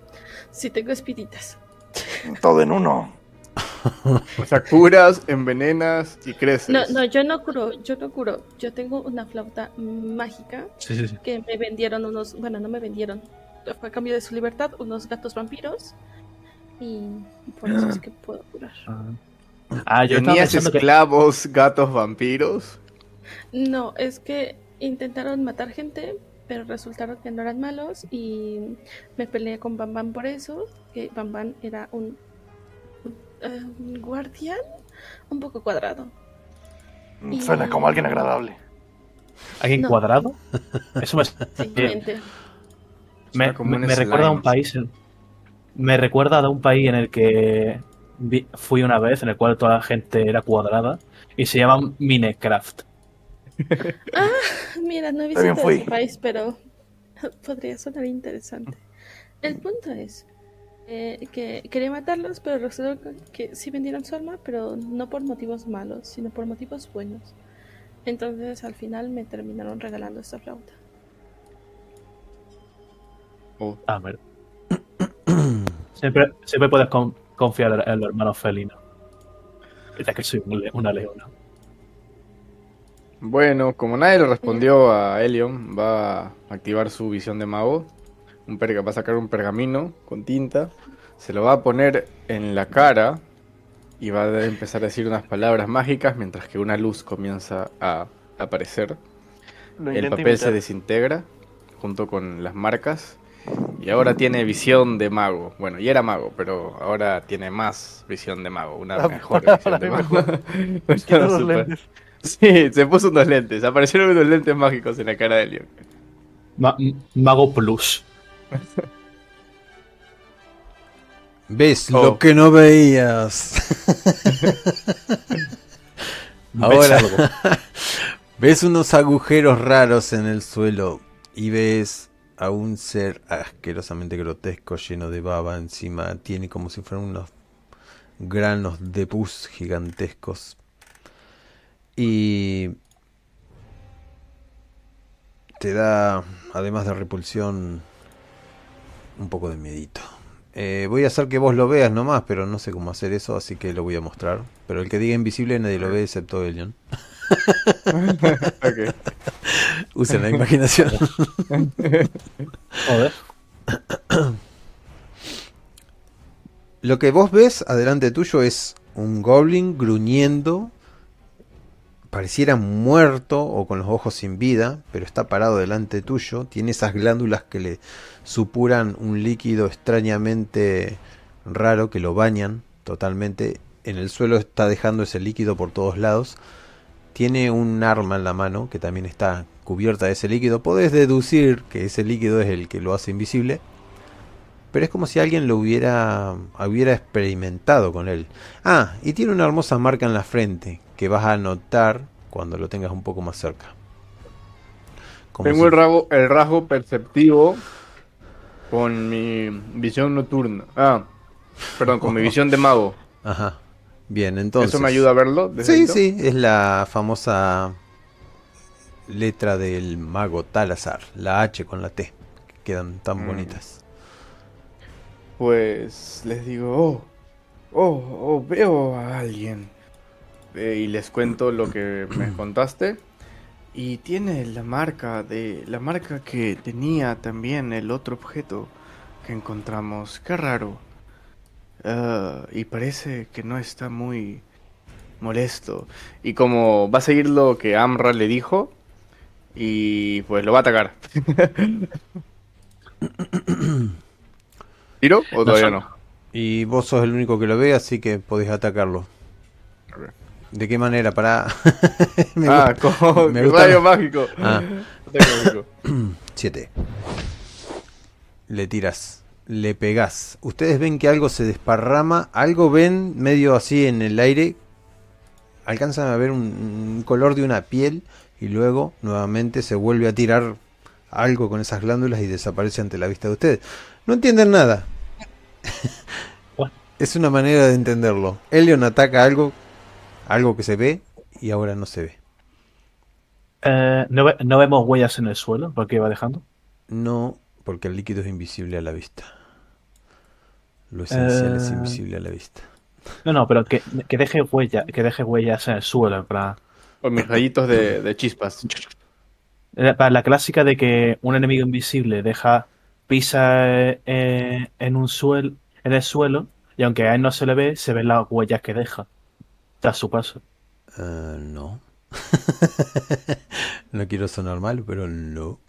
Sí, tengo espiritas. Todo en uno. O sea, curas, envenenas y creces. No, no, yo no curo, yo no curo. Yo tengo una flauta mágica Sí, sí, sí. que me vendieron unos, bueno, no me vendieron, fue a cambio de su libertad, unos gatos vampiros. Y por eso es que puedo curar. Ah, yo estaba ¿Tenías que... esclavos, gatos, vampiros? No, es que intentaron matar gente, pero resultaron que no eran malos y me peleé con Bam Bam por eso, que Bam Bam era un, un, eh, un guardián un poco cuadrado. Y- Suena como alguien agradable. ¿Alguien No. cuadrado? Eso me, me, recuerda a un país. Me recuerda a un país en el que vi- fui una vez, en el cual toda la gente era cuadrada, y se llama Minecraft. Mira, no he visitado ese país, pero podría sonar interesante. El punto es eh, que quería matarlos, pero resultó que sí vendieron su alma, pero no por motivos malos, sino por motivos buenos. Entonces al final me terminaron regalando esta flauta. Ah, ver. siempre, siempre puedes con- confiar en los hermanos felinos. Ya que soy una leona. Bueno, como nadie le respondió a Elion, va a activar su visión de mago. Un perga- va a sacar un pergamino con tinta, se lo va a poner en la cara y va a empezar a decir unas palabras mágicas mientras que una luz comienza a aparecer. El papel se desintegra junto con las marcas y ahora tiene visión de mago. Bueno, ya era mago, pero ahora tiene más visión de mago, una mejor visión de mago. Sí, se puso unos lentes. Aparecieron unos lentes mágicos en la cara de Leon. Ma- Mago Plus. ¿Ves Oh. lo que no veías? ¿Ves Ahora. algo? ves unos agujeros raros en el suelo y ves a un ser asquerosamente grotesco lleno de baba encima. Tiene como si fueran unos granos de pus gigantescos. Y te da, además de repulsión, un poco de miedito. Eh, voy a hacer que vos lo veas nomás, pero no sé cómo hacer eso, así que lo voy a mostrar. Pero el que diga invisible nadie lo ve excepto Elion. Ok. Usen la imaginación. Joder. Lo que vos ves adelante tuyo es un goblin gruñendo. Pareciera muerto o con los ojos sin vida, pero está parado delante tuyo. Tiene esas glándulas que le supuran un líquido extrañamente raro que lo bañan totalmente. En el suelo está dejando ese líquido por todos lados. Tiene un arma en la mano que también está cubierta de ese líquido. Podés deducir que ese líquido es el que lo hace invisible. Pero es como si alguien lo hubiera, hubiera experimentado con él. Ah, y tiene una hermosa marca en la frente que vas a notar cuando lo tengas un poco más cerca. Como Tengo si- el, rasgo, el rasgo perceptivo con mi visión nocturna. Ah, perdón, con mi visión de mago. Ajá. Bien, entonces. ¿Eso me ayuda a verlo? desde Sí, sí, es la famosa letra del mago Talazar, la H con la T, que quedan tan Mm. bonitas. Pues les digo, oh, oh, oh, veo a alguien. Eh, y les cuento lo que me contaste. Y tiene la marca de la marca que tenía también el otro objeto que encontramos. Qué raro. Ah, y parece que no está muy molesto. Y como va a seguir lo que Amra le dijo, y pues lo va a atacar. ¿Tiro o todavía no? Y vos sos el único que lo ve, así que podés atacarlo. ¿De qué manera? Para. ah, con me gusta- rayo mágico. Ah. Siete. Le tiras. Le pegás. Ustedes ven que algo se desparrama. Algo ven medio así en el aire. Alcanzan a ver un, un color de una piel. Y luego nuevamente se vuelve a tirar algo con esas glándulas y desaparece ante la vista de ustedes. No entienden nada. Es una manera de entenderlo. Elion ataca algo. Algo que se ve. Y ahora no se ve. Eh, ¿no, ve- no vemos huellas en el suelo porque iba dejando? No, porque el líquido es invisible a la vista. Lo esencial es Eh. invisible a la vista. No, no, pero que, que deje huella, que deje huellas en el suelo, plan. Con mis rayitos de, de chispas. Eh, Para la clásica de que un enemigo invisible deja pisa eh, en un suelo, en el suelo, y aunque a él no se le ve, se ven las huellas que deja tras su paso. Eh, no. no quiero sonar mal, pero no.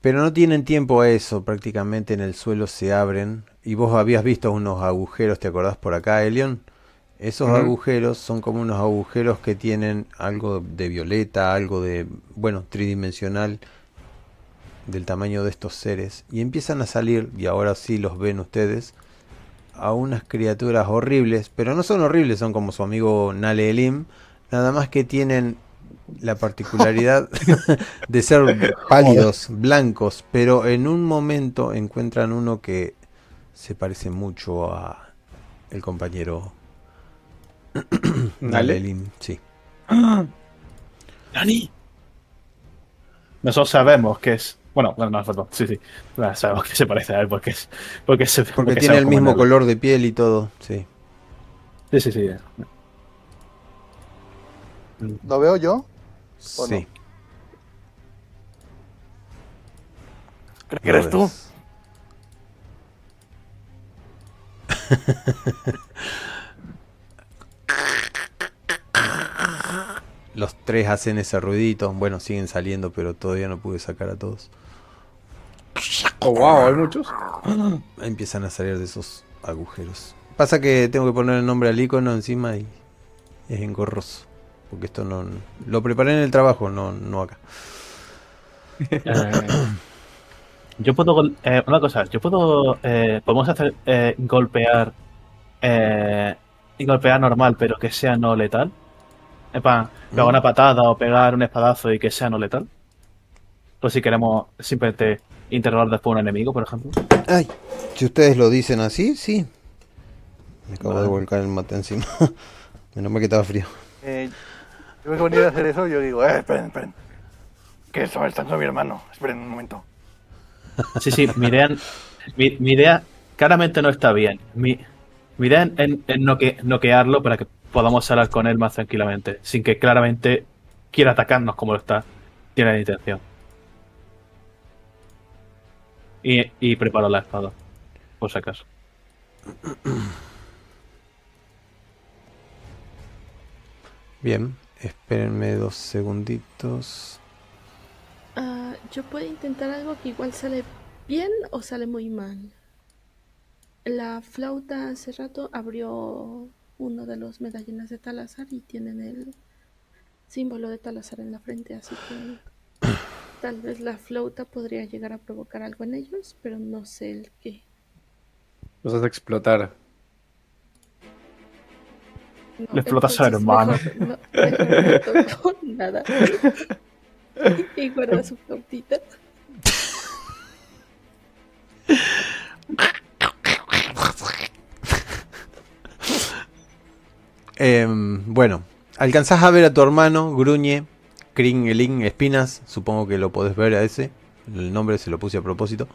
Pero no tienen tiempo a eso. Prácticamente en el suelo se abren. Y vos habías visto unos agujeros, ¿te acordás por acá, Elion? Esos agujeros son como unos agujeros que tienen algo de violeta, algo de, bueno, tridimensional del tamaño de estos seres. Y empiezan a salir, y ahora sí los ven ustedes, a unas criaturas horribles. Pero no son horribles, son como su amigo Nale Elim. Nada más que tienen la particularidad de ser pálidos, blancos, pero en un momento encuentran uno que se parece mucho a el compañero ¿Nale? Elim, sí. ¡Nani! Nosotros sabemos que es. Bueno, bueno, no, perdón. Sí, sí. Bueno, sabemos que se parece a él porque es. Porque, se, Porque tiene sabemos el mismo color de piel y todo, sí. Sí, sí, sí. ¿Lo veo yo? ¿O Sí. ¿Crees que eres Lo tú? ves. Los tres hacen ese ruidito. Bueno, siguen saliendo, pero todavía no pude sacar a todos. Oh, wow, hay muchos. Empiezan a salir de esos agujeros. Pasa que tengo que poner el nombre al icono encima y es engorroso. Porque esto no. Lo preparé en el trabajo, no, no acá. Eh, yo puedo. eh, una cosa, yo puedo. eh, podemos hacer. eh, golpear. eh, y golpear normal, pero que sea no letal. Epa, pegar una patada o pegar un espadazo y que sea no letal. Pues si queremos simplemente interrogar después a un enemigo, por ejemplo. Ay, si ustedes lo dicen así, sí. Me acabo de volcar el mate encima. Menos mal que estaba frío. Eh, yo que venir a hacer eso, yo digo, eh, Esperen, esperen. Que eso está con mi hermano. Esperen un momento. Sí, sí, mi idea, mi, mi idea claramente no está bien. Mi, mi idea en, en, en noque- noquearlo para que podamos hablar con él más tranquilamente, sin que claramente quiera atacarnos como lo está, tiene la intención. Y, y preparo la espada, por si acaso. Bien, espérenme dos segunditos. Ah, yo puedo intentar algo que igual sale bien o sale muy mal. La flauta hace rato abrió uno de los medallones de Talazar y tienen el símbolo de Talazar en la frente, así que tal vez la flauta podría llegar a provocar algo en ellos, pero no sé el qué. Los hace explotar. No, Le explotas al entonces hermano. mejor no- no nada. y guarda su flautita. Em, bueno, alcanzás a ver a tu hermano, Gruñe, Kring, Elin, Espinas. Supongo que lo podés ver a ese. El nombre se lo puse a propósito.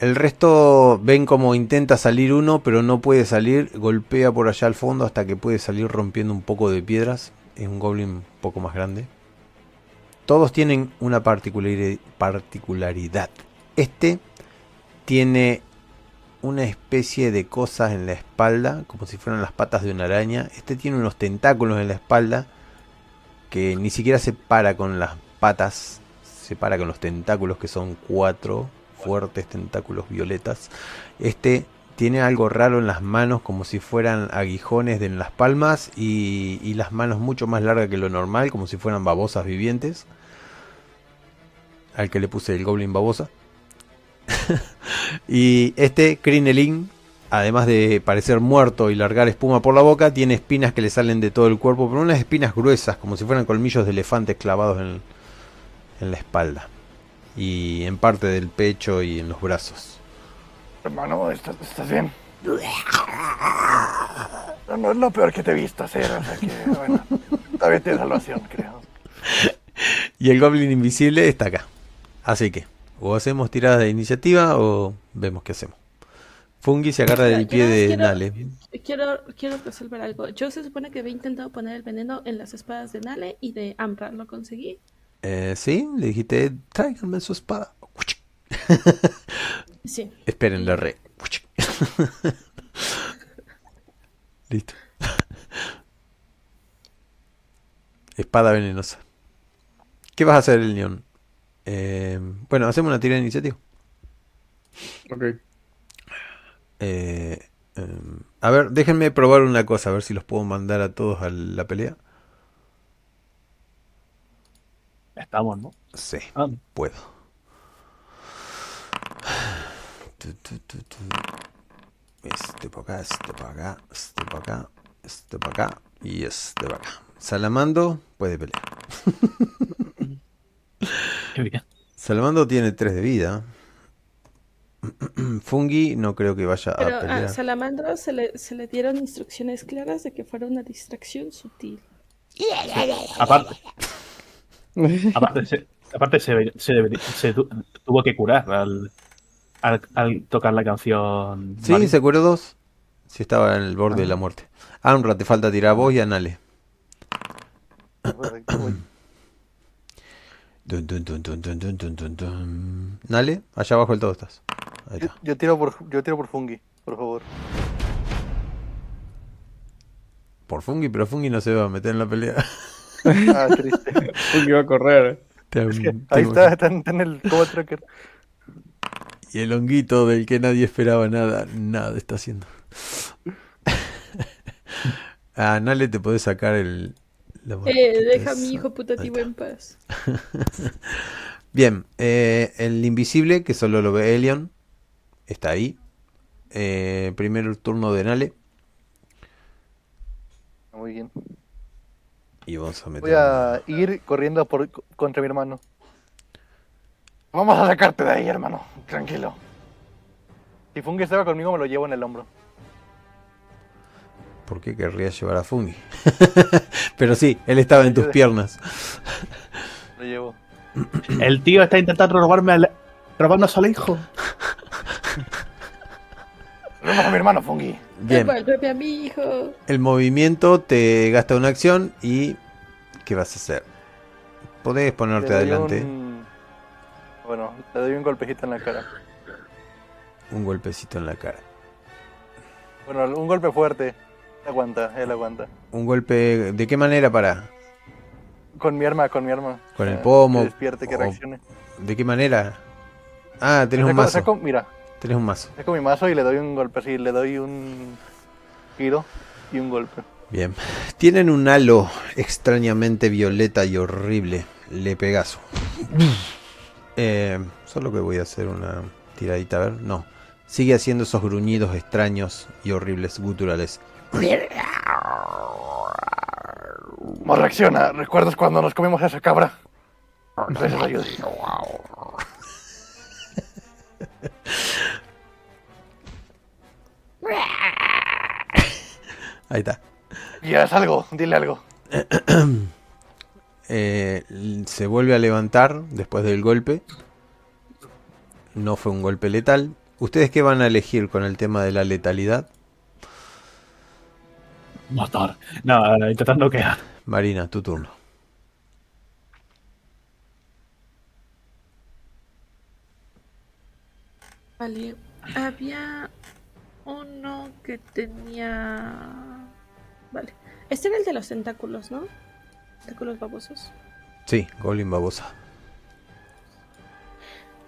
El resto ven como intenta salir uno, pero no puede salir. Golpea por allá al fondo hasta que puede salir rompiendo un poco de piedras. Es un goblin un poco más grande. Todos tienen una particulari- particularidad. Este tiene una especie de cosas en la espalda, como si fueran las patas de una araña. Este tiene unos tentáculos en la espalda que ni siquiera se para con las patas, se para con los tentáculos que son cuatro fuertes tentáculos violetas. Este tiene algo raro en las manos, como si fueran aguijones en las palmas y, y las manos mucho más largas que lo normal, como si fueran babosas vivientes. al que le puse el Goblin babosa. y este Crinelin, además de parecer muerto y largar espuma por la boca, tiene espinas que le salen de todo el cuerpo, pero unas espinas gruesas, como si fueran colmillos de elefante clavados en, en la espalda. Y en parte del pecho y en los brazos. Hermano, ¿estás, estás bien? No, no es lo peor que te he visto hacer, o sea que, bueno, todavía tienes salvación, creo. Y el Goblin invisible está acá. Así que, o hacemos tiradas de iniciativa o vemos qué hacemos. Fungi se agarra del pie de quiero- Nale. Quiero, quiero resolver algo. Yo se supone que había intentado poner el veneno en las espadas de Nale y de Ambra. ¿Lo conseguí? Eh, sí, le dijiste, tráiganme su espada. Sí. Espérenle, re. Listo. Espada venenosa. ¿Qué vas a hacer, el león? Eh, bueno, hacemos una tirada de iniciativa. Ok. Eh, em, a ver, déjenme probar una cosa, a ver si los puedo mandar a todos a la pelea. Estamos, ¿no? Sí, Ah, puedo. Este para acá, este para acá, este para acá, este para acá y este para acá. Salamando puede pelear. qué bien. Salamando tiene 3 de vida. Fungi no creo que vaya Pero a a pelear. Salamandro se le, se le dieron instrucciones claras de que fuera una distracción sutil. Aparte, aparte, se, aparte se, se debería- se tu- tuvo que curar al, al, al tocar la canción. Sí, Marín. se curó dos. Si estaba en el borde de la muerte. Amra, te falta tirar a vos y a Nale. Dun, dun, dun, Dale, allá abajo del todo estás. Ahí está. yo, yo, tiro por, yo tiro por Fungi, por favor. Por Fungi, pero Fungi no se va a meter en la pelea. ah, triste. Fungi va a correr. Te, es que, te ahí está, está en, está en el Cobalt Tracker. Y el honguito del que nadie esperaba nada, nada está haciendo. a ah, Nale te podés sacar el, la Eh, deja a mi hijo putativo en paz. Bien, eh, el invisible, que solo lo ve Elion, está ahí. Eh, primer turno de Nale. Muy bien. Y vamos a meter... Voy a ir corriendo por, contra mi hermano. Vamos a sacarte de ahí, hermano. Tranquilo. Si Fungi estaba conmigo, me lo llevo en el hombro. ¿Por qué querría llevar a Fungi? Pero sí, él estaba en tus piernas. Lo llevo. El tío está intentando robarme al, robarnos al hijo. Vamos a mi hermano, Fungi. Bien, a mi hijo. el movimiento te gasta una acción y... ¿Qué vas a hacer? Podés ponerte Le doy adelante. un- Bueno, le doy un golpecito en la cara. Un golpecito en la cara. Bueno, un golpe fuerte. Aguanta, él aguanta. Un golpe... ¿De qué manera para? Con mi arma, con mi arma. Con el Eh, pomo, Que despierte, que reaccione. ¿De qué manera? Ah, tenés un mazo. saco- mira, Tenés un mazo. saco mi mazo y le doy un golpe así. Le doy un giro y un golpe. Bien. Tienen un halo extrañamente violeta y horrible. Le pegazo. Eh, solo que voy a hacer una tiradita, a ver. No. Sigue haciendo esos gruñidos extraños y horribles guturales. Más reacciona. ¿Recuerdas cuando nos comimos a esa cabra? Gracias, ayuda. Ahí está. Ya es algo, dile algo. Eh, se vuelve a levantar después del golpe. No fue un golpe letal. ¿Ustedes qué van a elegir con el tema de la letalidad? Matar. No, no, intentando quedar. Marina, tu turno. Vale. Había uno que tenía. Vale. Este era el de los tentáculos, ¿no? Tentáculos babosos. Sí, Goblin babosa.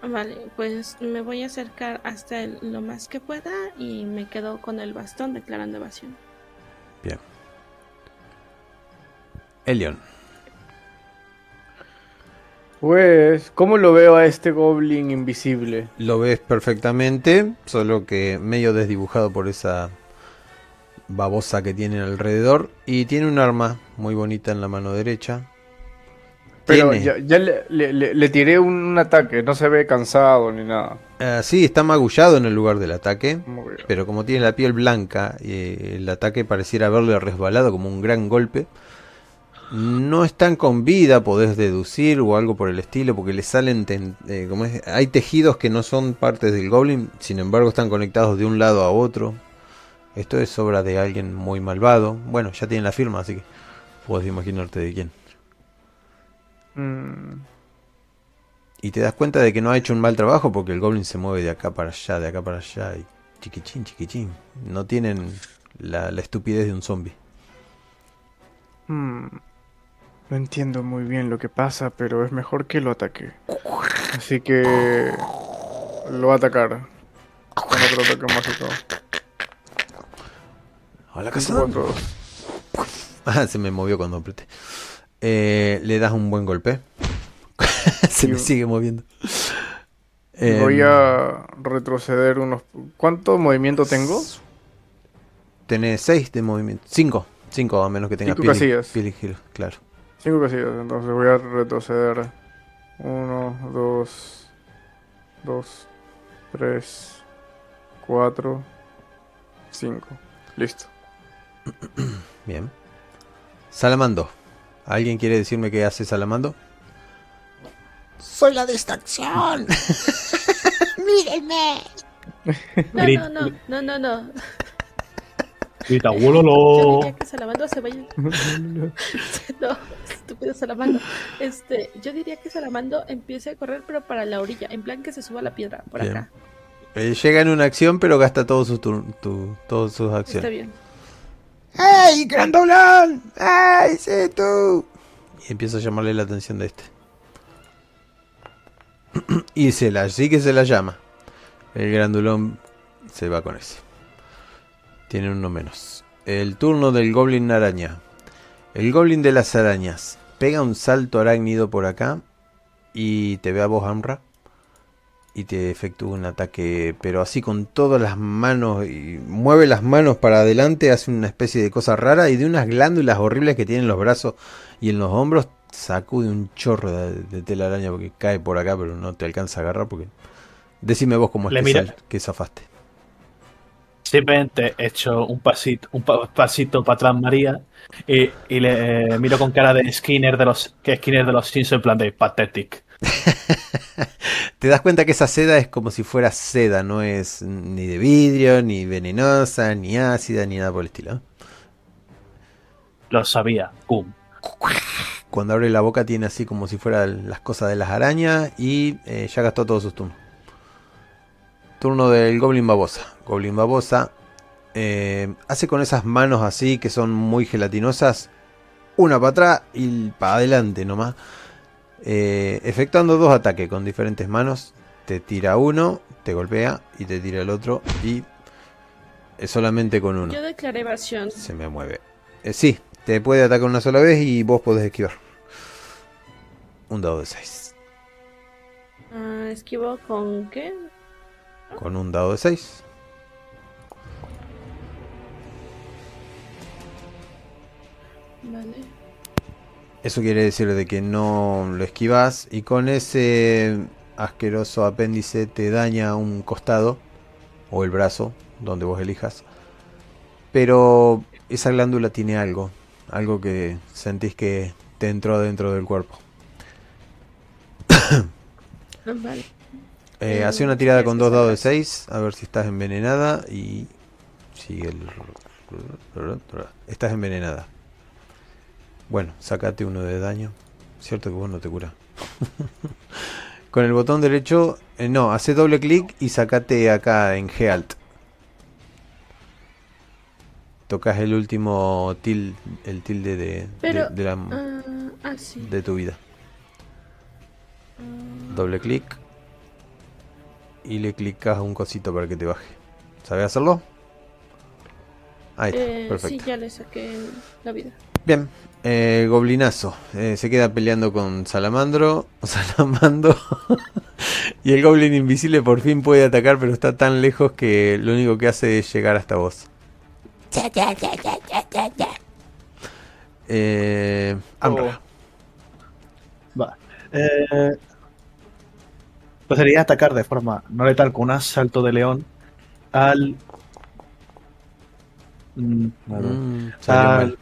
Vale, pues me voy a acercar hasta él lo más que pueda y me quedo con el bastón declarando evasión. Bien. Elion. Pues, ¿cómo lo veo a este goblin invisible? Lo ves perfectamente, solo que medio desdibujado por esa babosa que tiene alrededor. Y tiene un arma muy bonita en la mano derecha. Pero Tiene. ya, ya le, le- le- le tiré un, ataque, no se ve cansado ni nada. Ah, sí, está magullado en el lugar del ataque. Pero como tiene la piel blanca, eh, el ataque pareciera haberle resbalado como un gran golpe. No están con vida, podés deducir o algo por el estilo, porque le salen. eh, ¿cómo es? Hay tejidos que no son partes del goblin, sin embargo están conectados de un lado a otro. Esto es obra de alguien muy malvado. Bueno, ya tienen la firma, así que puedes imaginarte de quién. Mm, Y te das cuenta de que no ha hecho un mal trabajo porque el goblin se mueve de acá para allá, de acá para allá. Y chiquichín, chiquichín. No tienen la, la estupidez de un zombie. mm, no entiendo muy bien lo que pasa, pero es mejor que lo ataque. Así que lo va a atacar. Con otro ataque mágico. Hola, dos. Ah, se me movió cuando apreté. Eh, le das un buen golpe. se me sigue moviendo. Em, Voy a retroceder unos... ¿Cuánto movimiento tengo? Tenés 6 de movimiento. 5. 5 a menos que tenga Cinco casillas. giro, claro. Cinco casillas, entonces voy a retroceder. Uno, dos, dos, tres, cuatro, cinco. Listo. Bien. Salamando. ¿Alguien quiere decirme qué hace Salamando? Soy la distracción. Mírenme. No, no, no, no, no, no. Grita, Yo "Wololo". diría que Salamando se vaya. no, estúpido Salamando. Este, yo diría que Salamando empiece a correr, pero para la orilla, en plan que se suba a la piedra, por Bien. acá. Eh, llega en una acción, pero gasta todos sus tu- todas sus Está acciones. bien. ¡Ey, grandolón! ¡Ey, sí, tú! Y empieza a llamarle la atención de este. y se la, sí que se la llama. El grandulón se va con ese. Tiene uno menos. El turno del goblin araña. El goblin de las arañas. Pega un salto arácnido por acá. Y te ve a vos, Amra. Y te efectúa un ataque. Pero así con todas las manos. Y mueve las manos para adelante. Hace una especie de cosa rara. Y de unas glándulas horribles que tiene en los brazos y en los hombros sacude un chorro de, de telaraña porque cae por acá, pero no te alcanza a agarrar porque... Decime vos cómo es Le que, sal- que zafaste. Simplemente he hecho un pasito, un pa- pasito para atrás María y, y le eh, miro con cara de Skinner de los que Skinner de los Simpsons en plan de pathetic. Te das cuenta que esa seda es como si fuera seda, no es ni de vidrio, ni venenosa, ni ácida, ni nada por el estilo. Lo sabía. Cum. Cuando abre la boca tiene así como si fueran las cosas de las arañas y eh, ya gastó todos sus turnos. Turno del Goblin Babosa. Goblin Babosa eh, hace con esas manos así que son muy gelatinosas, una para atrás y para adelante nomás. Eh, efectuando dos ataques con diferentes manos. Te tira uno, te golpea y te tira el otro y es solamente con uno. Yo declaré evasión. Se me mueve. Eh, sí, te puede atacar una sola vez y vos podés esquivar. Un dado de 6. Ah, esquivo con qué? Con un dado de 6. Vale. Eso quiere decir de que no lo esquivas y con ese asqueroso apéndice te daña un costado o el brazo, donde vos elijas. Pero esa glándula tiene algo, algo que sentís que te entró dentro del cuerpo. Vale. Eh, hace una tirada ¿qué con dos dados de gracia? 6, a ver si estás envenenada y sigue el... Estás envenenada. Bueno, sacate uno de daño. Cierto que vos no te cura. con el botón derecho, eh, no, hace doble clic y sacate acá en G-Alt. Tocas el último til, el tilde de, de- Pero. de la- ah, ah, sí. de tu vida. Doble clic. Y le clicas un cosito para que te baje. ¿Sabes hacerlo? Ahí está, eh, sí, perfecto. ya le saqué la vida. Bien, eh, Goblinazo. eh, se queda peleando con Salamandro. Salamando. y el Goblin invisible por fin puede atacar, pero está tan lejos que lo único que hace es llegar hasta vos. Eh, Amra. Va. Eh, pues sería atacar de forma no letal con un asalto de león al. Mm, a ver. Mm, salió al- mal.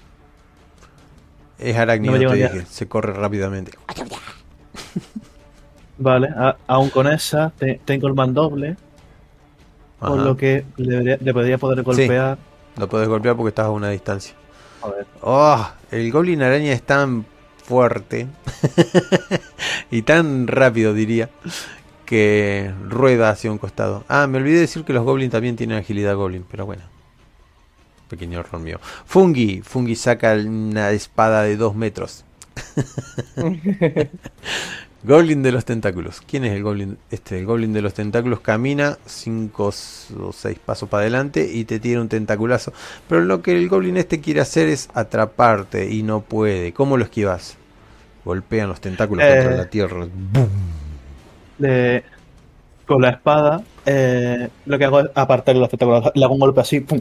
Es arácnido, No te dije. Se corre rápidamente. Vale, a- aún con esa te- tengo el mandoble, por Ajá. lo que le, debería- le podría poder golpear. Lo puedes golpear porque estás a una distancia. Oh, el Goblin araña es tan fuerte y tan rápido, diría, que rueda hacia un costado. Ah, me olvidé decir que los Goblin también tienen agilidad Goblin, pero bueno. Pequeño error mío. Fungi. Fungi saca una espada de dos metros. Goblin de los tentáculos. ¿Quién es el Goblin? Este, el Goblin de los tentáculos camina 5 o 6 pasos para adelante y te tira un tentaculazo. Pero lo que el Goblin este quiere hacer es atraparte y no puede. ¿Cómo lo esquivas? Golpean los tentáculos Eh. contra la tierra. ¡Bum! Con la espada, eh, lo que hago es apartarle los tentáculos. Le hago un golpe así, pum,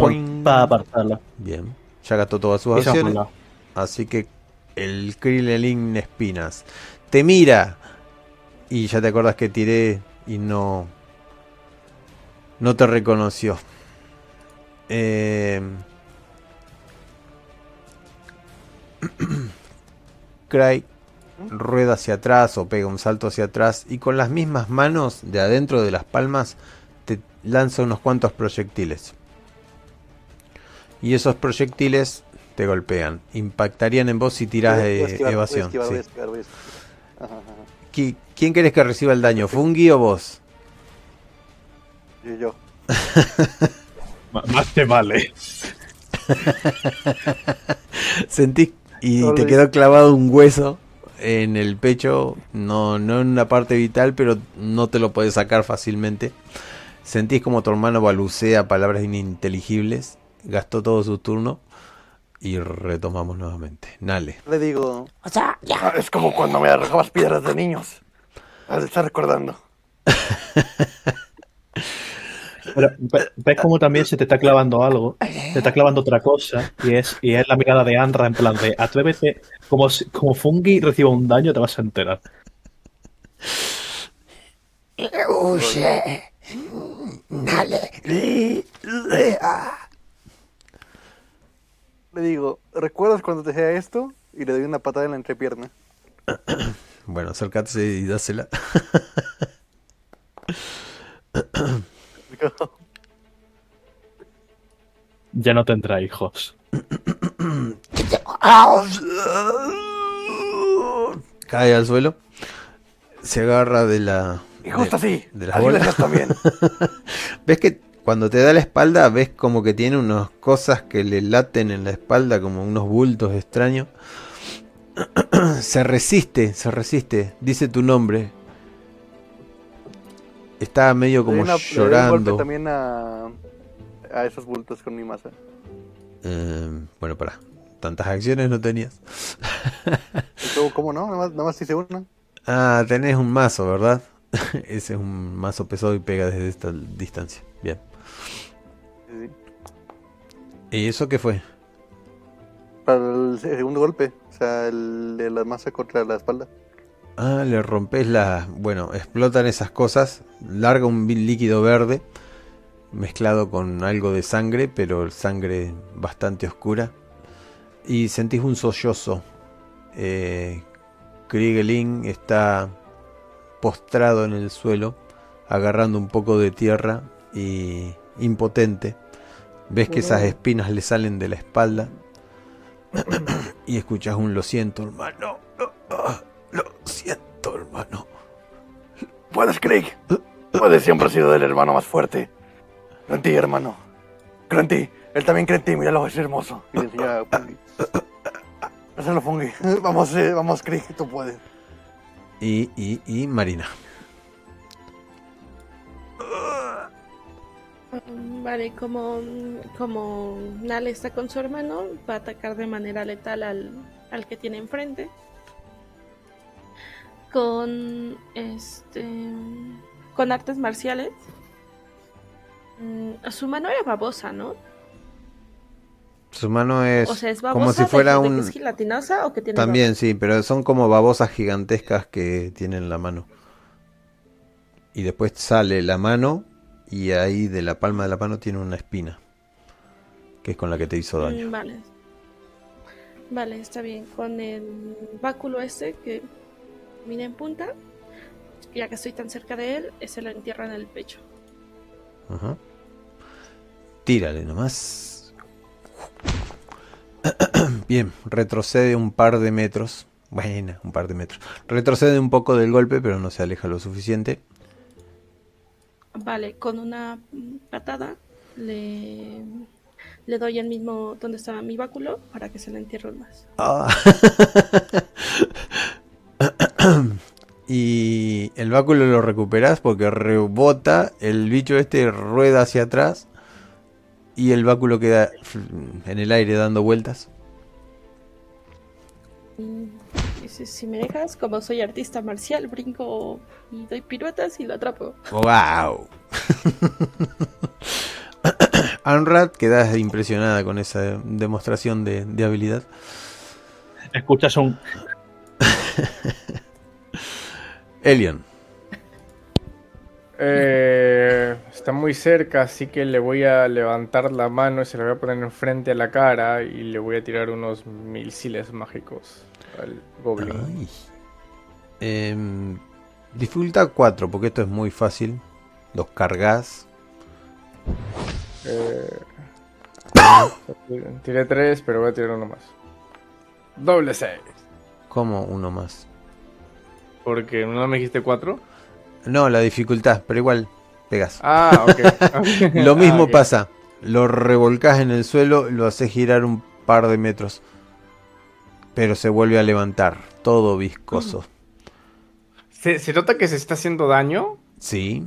para, apartarla. Bien. Ya gastó todas sus un acciones. lado. Así que el Krillin Espinas te mira. Y ya te acuerdas que tiré y no. No te reconoció. Eh, Craig rueda hacia atrás o pega un salto hacia atrás y con las mismas manos de adentro de las palmas te lanza unos cuantos proyectiles. Y esos proyectiles te golpean. Impactarían en vos si tirás evasión. esquivar, voy a sí. esquivar, voy a esquivar. Ajá, ajá. ¿Qui- ¿Quién querés que reciba el daño? ¿Fungi o vos? Yo, yo. Más te vale. Sentís y No te quedó clavado un hueso en el pecho, no, no en una parte vital, pero no te lo puedes sacar fácilmente. Sentís como tu hermano balucea palabras ininteligibles, gastó todo su turno y retomamos nuevamente. Nale. Le digo, O sea, ya. Ah, es como cuando me arrojabas piedras de niños. Has de estar recordando. Pero ves como también se te está clavando algo, te está clavando otra cosa, y es, y es la mirada de Anra en plan de atrévete, como, si- como Fungi reciba un daño, te vas a enterar. Huye. Dale. Le digo, ¿recuerdas cuando te hacía esto? Y le doy una patada en la entrepierna. Bueno, acércate y dásela. Ya no tendrá hijos. Cae al suelo, se agarra de la... Y justo de- así. de la así también. ¿Ves que cuando te da la espalda, ves como que tiene unas cosas que le laten en la espalda, como unos bultos extraños? se resiste, se resiste, dice tu nombre. Está medio como una- doy un llorando. golpe también a, a esos bultos con mi masa. Eh, bueno, para. Tantas acciones no tenías. ¿Y tú, cómo no? Nada más, nada más hice una. Ah, tenés un mazo, ¿verdad? Ese es un mazo pesado y pega desde esta distancia. Bien. ¿Y eso qué fue? Para el segundo golpe. O sea, el de la masa contra la espalda. Ah, le rompes la... Bueno, explotan esas cosas. Larga un líquido verde. Mezclado con algo de sangre, pero sangre bastante oscura. Y sentís un sollozo. Eh, Kriegelin está postrado en el suelo, agarrando un poco de tierra y impotente. Ves que esas espinas le salen de la espalda. y escuchas un lo siento, hermano. Lo siento, hermano. Puedes, Craig. Puedes siempre has sido el hermano más fuerte. Creo en ti, hermano. Creo en ti. Él también cree en ti. Míralo, es hermoso. Y le enseña a Fungi. Hazlo, Fungi. Vamos, eh, vamos, Craig. Tú puedes. Y, y, y Marina. Mm, Vale, como, como Nale está con su hermano, va a atacar de manera letal al, al que tiene enfrente. Con este. Con artes marciales. Mm, Su mano era babosa, ¿no? Su mano es, O sea, es como si de- fuera de que un... es gelatinosa o que tiene También, sí, pero son como babosas gigantescas que tienen la mano. Y después sale la mano y ahí de la palma de la mano tiene una espina. Que es con la que te hizo daño. Mm, Vale. Vale, está bien. Con el báculo este que mira en punta, ya que estoy tan cerca de él, se lo entierra en el pecho. Ajá. Tírale nomás. Bien, retrocede un par de metros. Buena, un par de metros. Retrocede un poco del golpe, pero no se aleja lo suficiente. Vale, con una mm, patada le, le doy el mismo donde estaba mi báculo para que se lo entierre más. Ah. y el báculo lo recuperas porque rebota, el bicho este rueda hacia atrás y el báculo queda en el aire dando vueltas. Y si, si me dejas, como soy artista marcial, brinco y doy piruetas y lo atrapo. ¡Wow! Anrad, quedas impresionada con esa demostración de, de habilidad. Escuchas un. Elion, Eh, está muy cerca, así que le voy a levantar la mano y se la voy a poner enfrente a la cara y le voy a tirar unos misiles mágicos al goblin. Em, dificultad 4, porque esto es muy fácil. Los cargas. Eh, tiré tres, pero voy a tirar uno más. Doble 6. como uno más. Porque no me dijiste cuatro. No, la dificultad, pero igual pegas. Ah, ok. Lo mismo Ah, pasa. Lo revolcas en el suelo, lo haces girar un par de metros. Pero se vuelve a levantar. Todo viscoso. ¿Se, se nota que se está haciendo daño? Sí.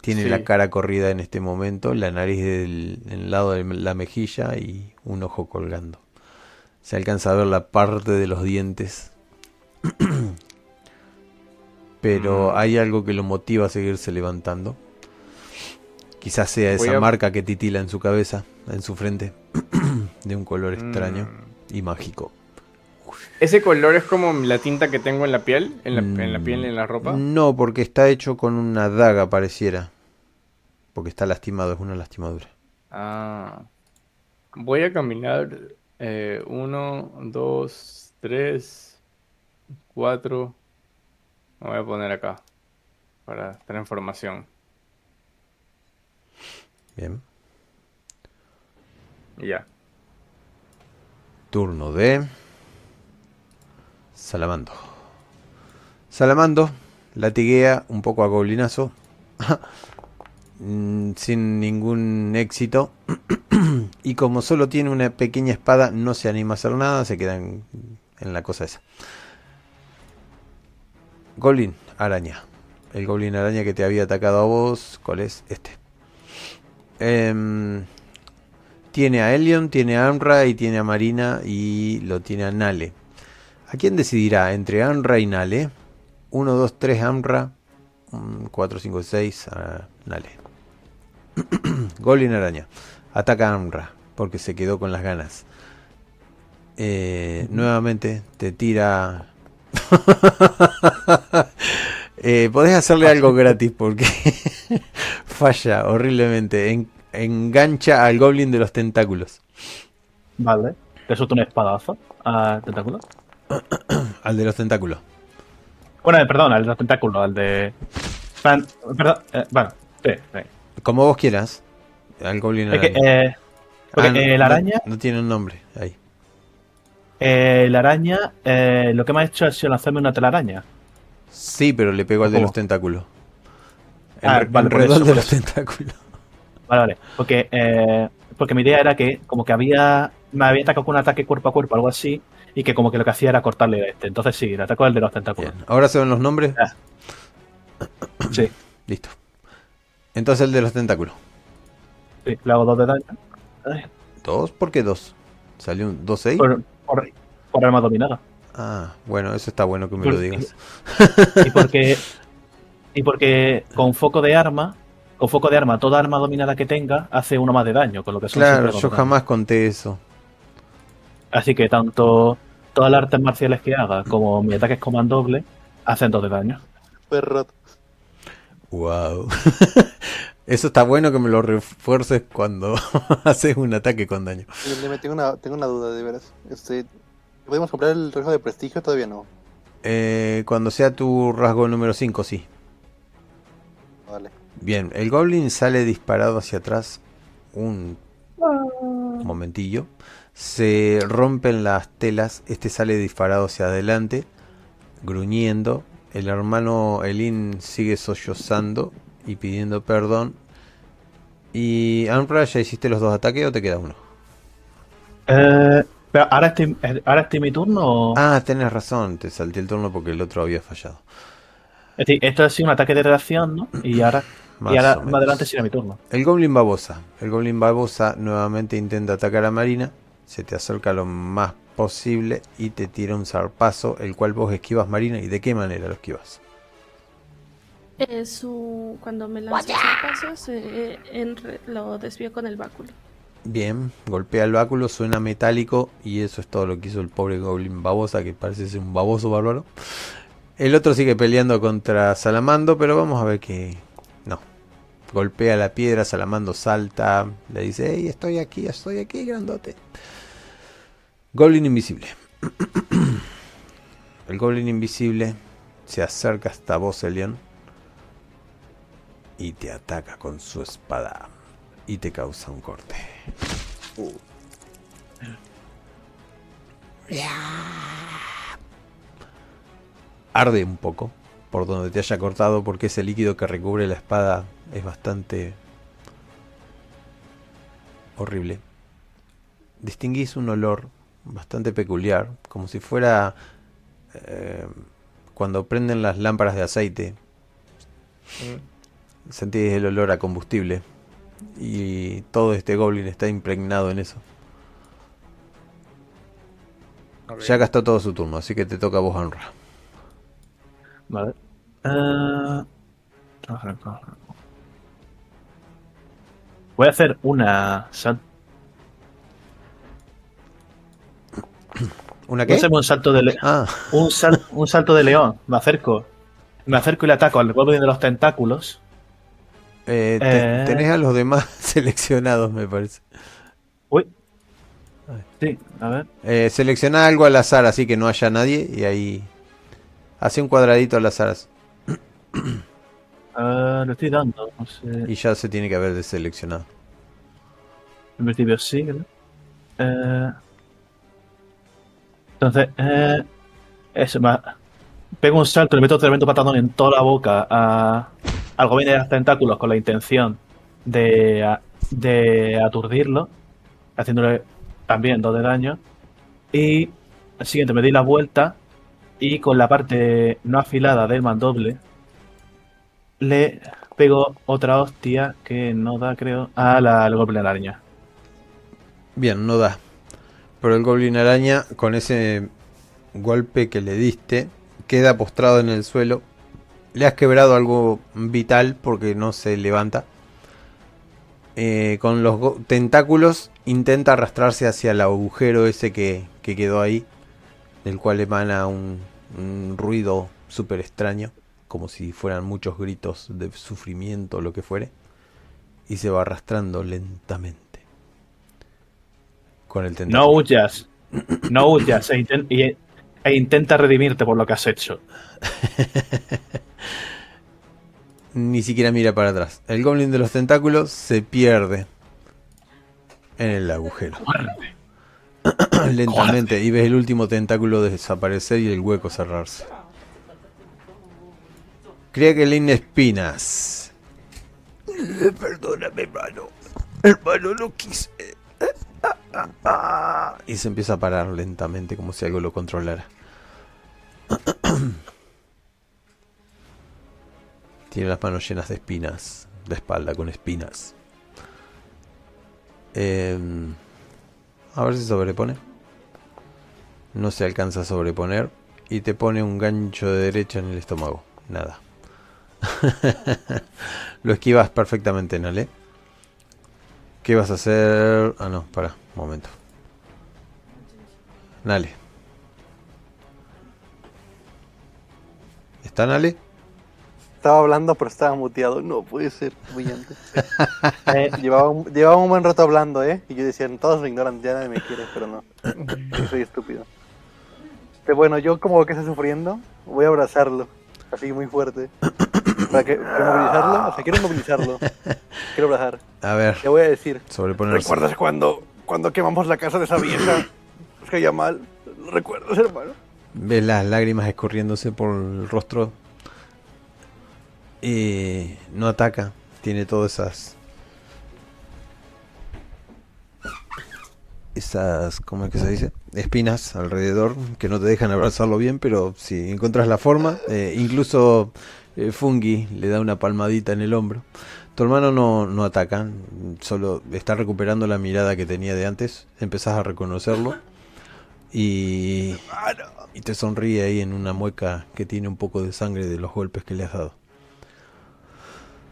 Tiene Sí. la cara corrida en este momento, la nariz del, en el lado de la mejilla y un ojo colgando. Se alcanza a ver la parte de los dientes. Pero Mm. hay algo que lo motiva a seguirse levantando. Quizás sea Voy esa a- marca que titila en su cabeza, en su frente, de un color extraño Mm. y mágico. ¿Ese color es como la tinta que tengo en la piel? ¿En la, en la Mm, piel, en la ropa? No, porque está hecho con una daga, pareciera. Porque está lastimado, es una lastimadura. Ah. Voy a caminar eh, uno, dos, tres, cuatro. Me voy a poner acá para tener información. Bien. Ya. Turno de Salamando. Salamando latiguea un poco a Goblinazo. Mm, sin ningún éxito. y como solo tiene una pequeña espada, no se anima a hacer nada, se queda en, la cosa esa. Goblin araña. El Goblin araña que te había atacado a vos, ¿cuál es? Este. Em, tiene a Elion, tiene a Amra y tiene a Marina y lo tiene a Nale. ¿A quién decidirá entre Amra y Nale? 1, 2, 3 Amra, 4, 5, 6 a Nale. Goblin araña. Ataca a Amra porque se quedó con las ganas. Eh, nuevamente te tira. Eh, podés hacerle algo gratis porque falla horriblemente. En- engancha al goblin de los tentáculos. Vale. Le suelto un espadazo al tentáculo. Al de los tentáculos. Bueno, eh, perdón, al de los tentáculos, al de. Pan- Perdón, eh, bueno, sí, sí. Como vos quieras. Al goblin Es que, eh, porque, Ah, no- eh, la no- araña, No, tiene un nombre. Ahí. eh, la araña, eh, lo que me ha hecho ha sido lanzarme una telaraña. Sí, pero le pegó al de ¿Cómo? los tentáculos. Ah, En- vale, por eso, de los tentáculos. Vale, vale. Porque, eh, porque mi idea era que como que había. Me había atacado con un ataque cuerpo a cuerpo, algo así. Y que como que lo que hacía era cortarle a este. Entonces sí, le atacó el de los tentáculos. Bien. ¿Ahora se ven los nombres? Sí. Listo. Entonces el de los tentáculos. Sí, le hago dos de daño. Ay, ¿Dos? ¿Por qué dos? ¿Salió un 2-6? Por, por, por arma dominada. Ah, bueno, eso está bueno que me lo digas. Y porque, y porque con foco de arma, con foco de arma, toda arma dominada que tenga hace uno más de daño, con lo que son Claro, yo jamás conté eso. Así que tanto todas las artes marciales que haga como mi ataque es comandable hacen dos de daño. Perro. Wow. Eso está bueno que me lo refuerces cuando haces un ataque con daño. Tengo una, tengo una duda, de veras. Este, ¿Podemos comprar el rasgo de prestigio? Todavía no. Eh, cuando sea tu rasgo número 5, sí. Vale. Bien, el goblin sale disparado hacia atrás un momentillo. Se rompen las telas. Este sale disparado hacia adelante, gruñendo. El hermano Elin sigue sollozando y pidiendo perdón. Y Amra, ¿ya hiciste los dos ataques o te queda uno? Eh, pero ahora estoy, ahora mi turno. Ah, tenés razón, te salté el turno porque el otro había fallado. Esto ha sido un ataque de reacción, ¿no? Y ahora, Más y ahora más adelante será mi turno. El Goblin Babosa. El Goblin Babosa nuevamente intenta atacar a Marina. Se te acerca lo más posible y te tira un zarpazo, el cual vos esquivas Marina. ¿Y de qué manera lo esquivas? Eh, su, cuando me lanzó pasos, eh, enre- lo desvió con el báculo. Bien, golpea el báculo, suena metálico y eso es todo lo que hizo el pobre Goblin Babosa, que parece ser un baboso bárbaro. El otro sigue peleando contra Salamando, pero vamos a ver que... No. Golpea la piedra, Salamando salta, le dice, hey, estoy aquí, estoy aquí, grandote. Goblin invisible. El Goblin invisible se acerca hasta vos, Elion, y te ataca con su espada y te causa un corte. Arde un poco por donde te haya cortado porque ese líquido que recubre la espada es bastante horrible. Distinguís un olor bastante peculiar, como si fuera eh, cuando prenden las lámparas de aceite. Sentís el olor a combustible. Y todo este goblin está impregnado en eso. Ya gastó todo su turno, así que te toca a vos, Honra. Vale. Eh, Voy a hacer una ¿Una qué? un salto de Ah, un, sal- un salto de león. Me acerco. Me acerco y le ataco al goblin de los tentáculos. eh, Eh. tenés a los demás seleccionados, me parece. Uy. Sí, a ver. Eh, selecciona algo al azar, así que no haya nadie, y ahí hace un cuadradito al azar Eh, lo estoy dando. No sé. y ya se tiene que haber deseleccionado. En principio sí. ¿no? Eh, entonces, eh, eso, va. Pego un salto, le meto tremendo patadón en toda la boca a, al goblin de los tentáculos con la intención de, de aturdirlo, haciéndole también dos de daño. Y al siguiente me di la vuelta y con la parte no afilada del mandoble le pego otra hostia que no da, creo, a la, al goblin araña. Bien, no da. Pero el Goblin Araña, con ese golpe que le diste, queda postrado en el suelo. Le has quebrado algo vital porque no se levanta. Eh, con los tentáculos intenta arrastrarse hacia el agujero ese que, que quedó ahí, del cual emana un, un ruido súper extraño, como si fueran muchos gritos de sufrimiento o lo que fuere, y se va arrastrando lentamente con el No huyas. No huyas. E, inten- e intenta redimirte por lo que has hecho. Ni siquiera mira para atrás. El goblin de los tentáculos se pierde en el agujero. Lentamente. Y ves el último tentáculo desaparecer y el hueco cerrarse. Cría que Lin Espinas. Eh, Perdóname, hermano. Hermano, no quise. Y se empieza a parar lentamente como si algo lo controlara. Tiene las manos llenas de espinas. De espalda con espinas. Em, a ver si sobrepone. No se alcanza a sobreponer. Y te pone un gancho de derecha en el estómago. Nada. Lo esquivas perfectamente, Nale. ¿Qué vas a hacer? Ah, no, para, un momento. Nale. ¿Está Nale? Estaba hablando, pero estaba muteado. No puede ser, brillante. Eh, llevaba, un, llevaba un buen rato hablando, ¿eh? Y yo decía, todos me ignoran, ya nadie me quiere, pero no. Yo soy estúpido. Pero bueno, yo como que está sufriendo, voy a abrazarlo. Así muy fuerte. Para, para movilizarlo. O sea, quiero movilizarlo. Quiero abrazar. A ver, Le voy a decir. sobreponerse. ¿Recuerdas cuando, cuando quemamos la casa de esa vieja? Nos caía mal. ¿Lo recuerdas, hermano? Ves las lágrimas escurriéndose por el rostro. Y no ataca. Tiene todas esas. Esas, ¿cómo es que se dice? Espinas alrededor que no te dejan abrazarlo bien, pero si encuentras la forma, eh, incluso eh, Fungi le da una palmadita en el hombro. Tu hermano no, no ataca, solo está recuperando la mirada que tenía de antes. Empezás a reconocerlo y, y te sonríe ahí en una mueca que tiene un poco de sangre de los golpes que le has dado.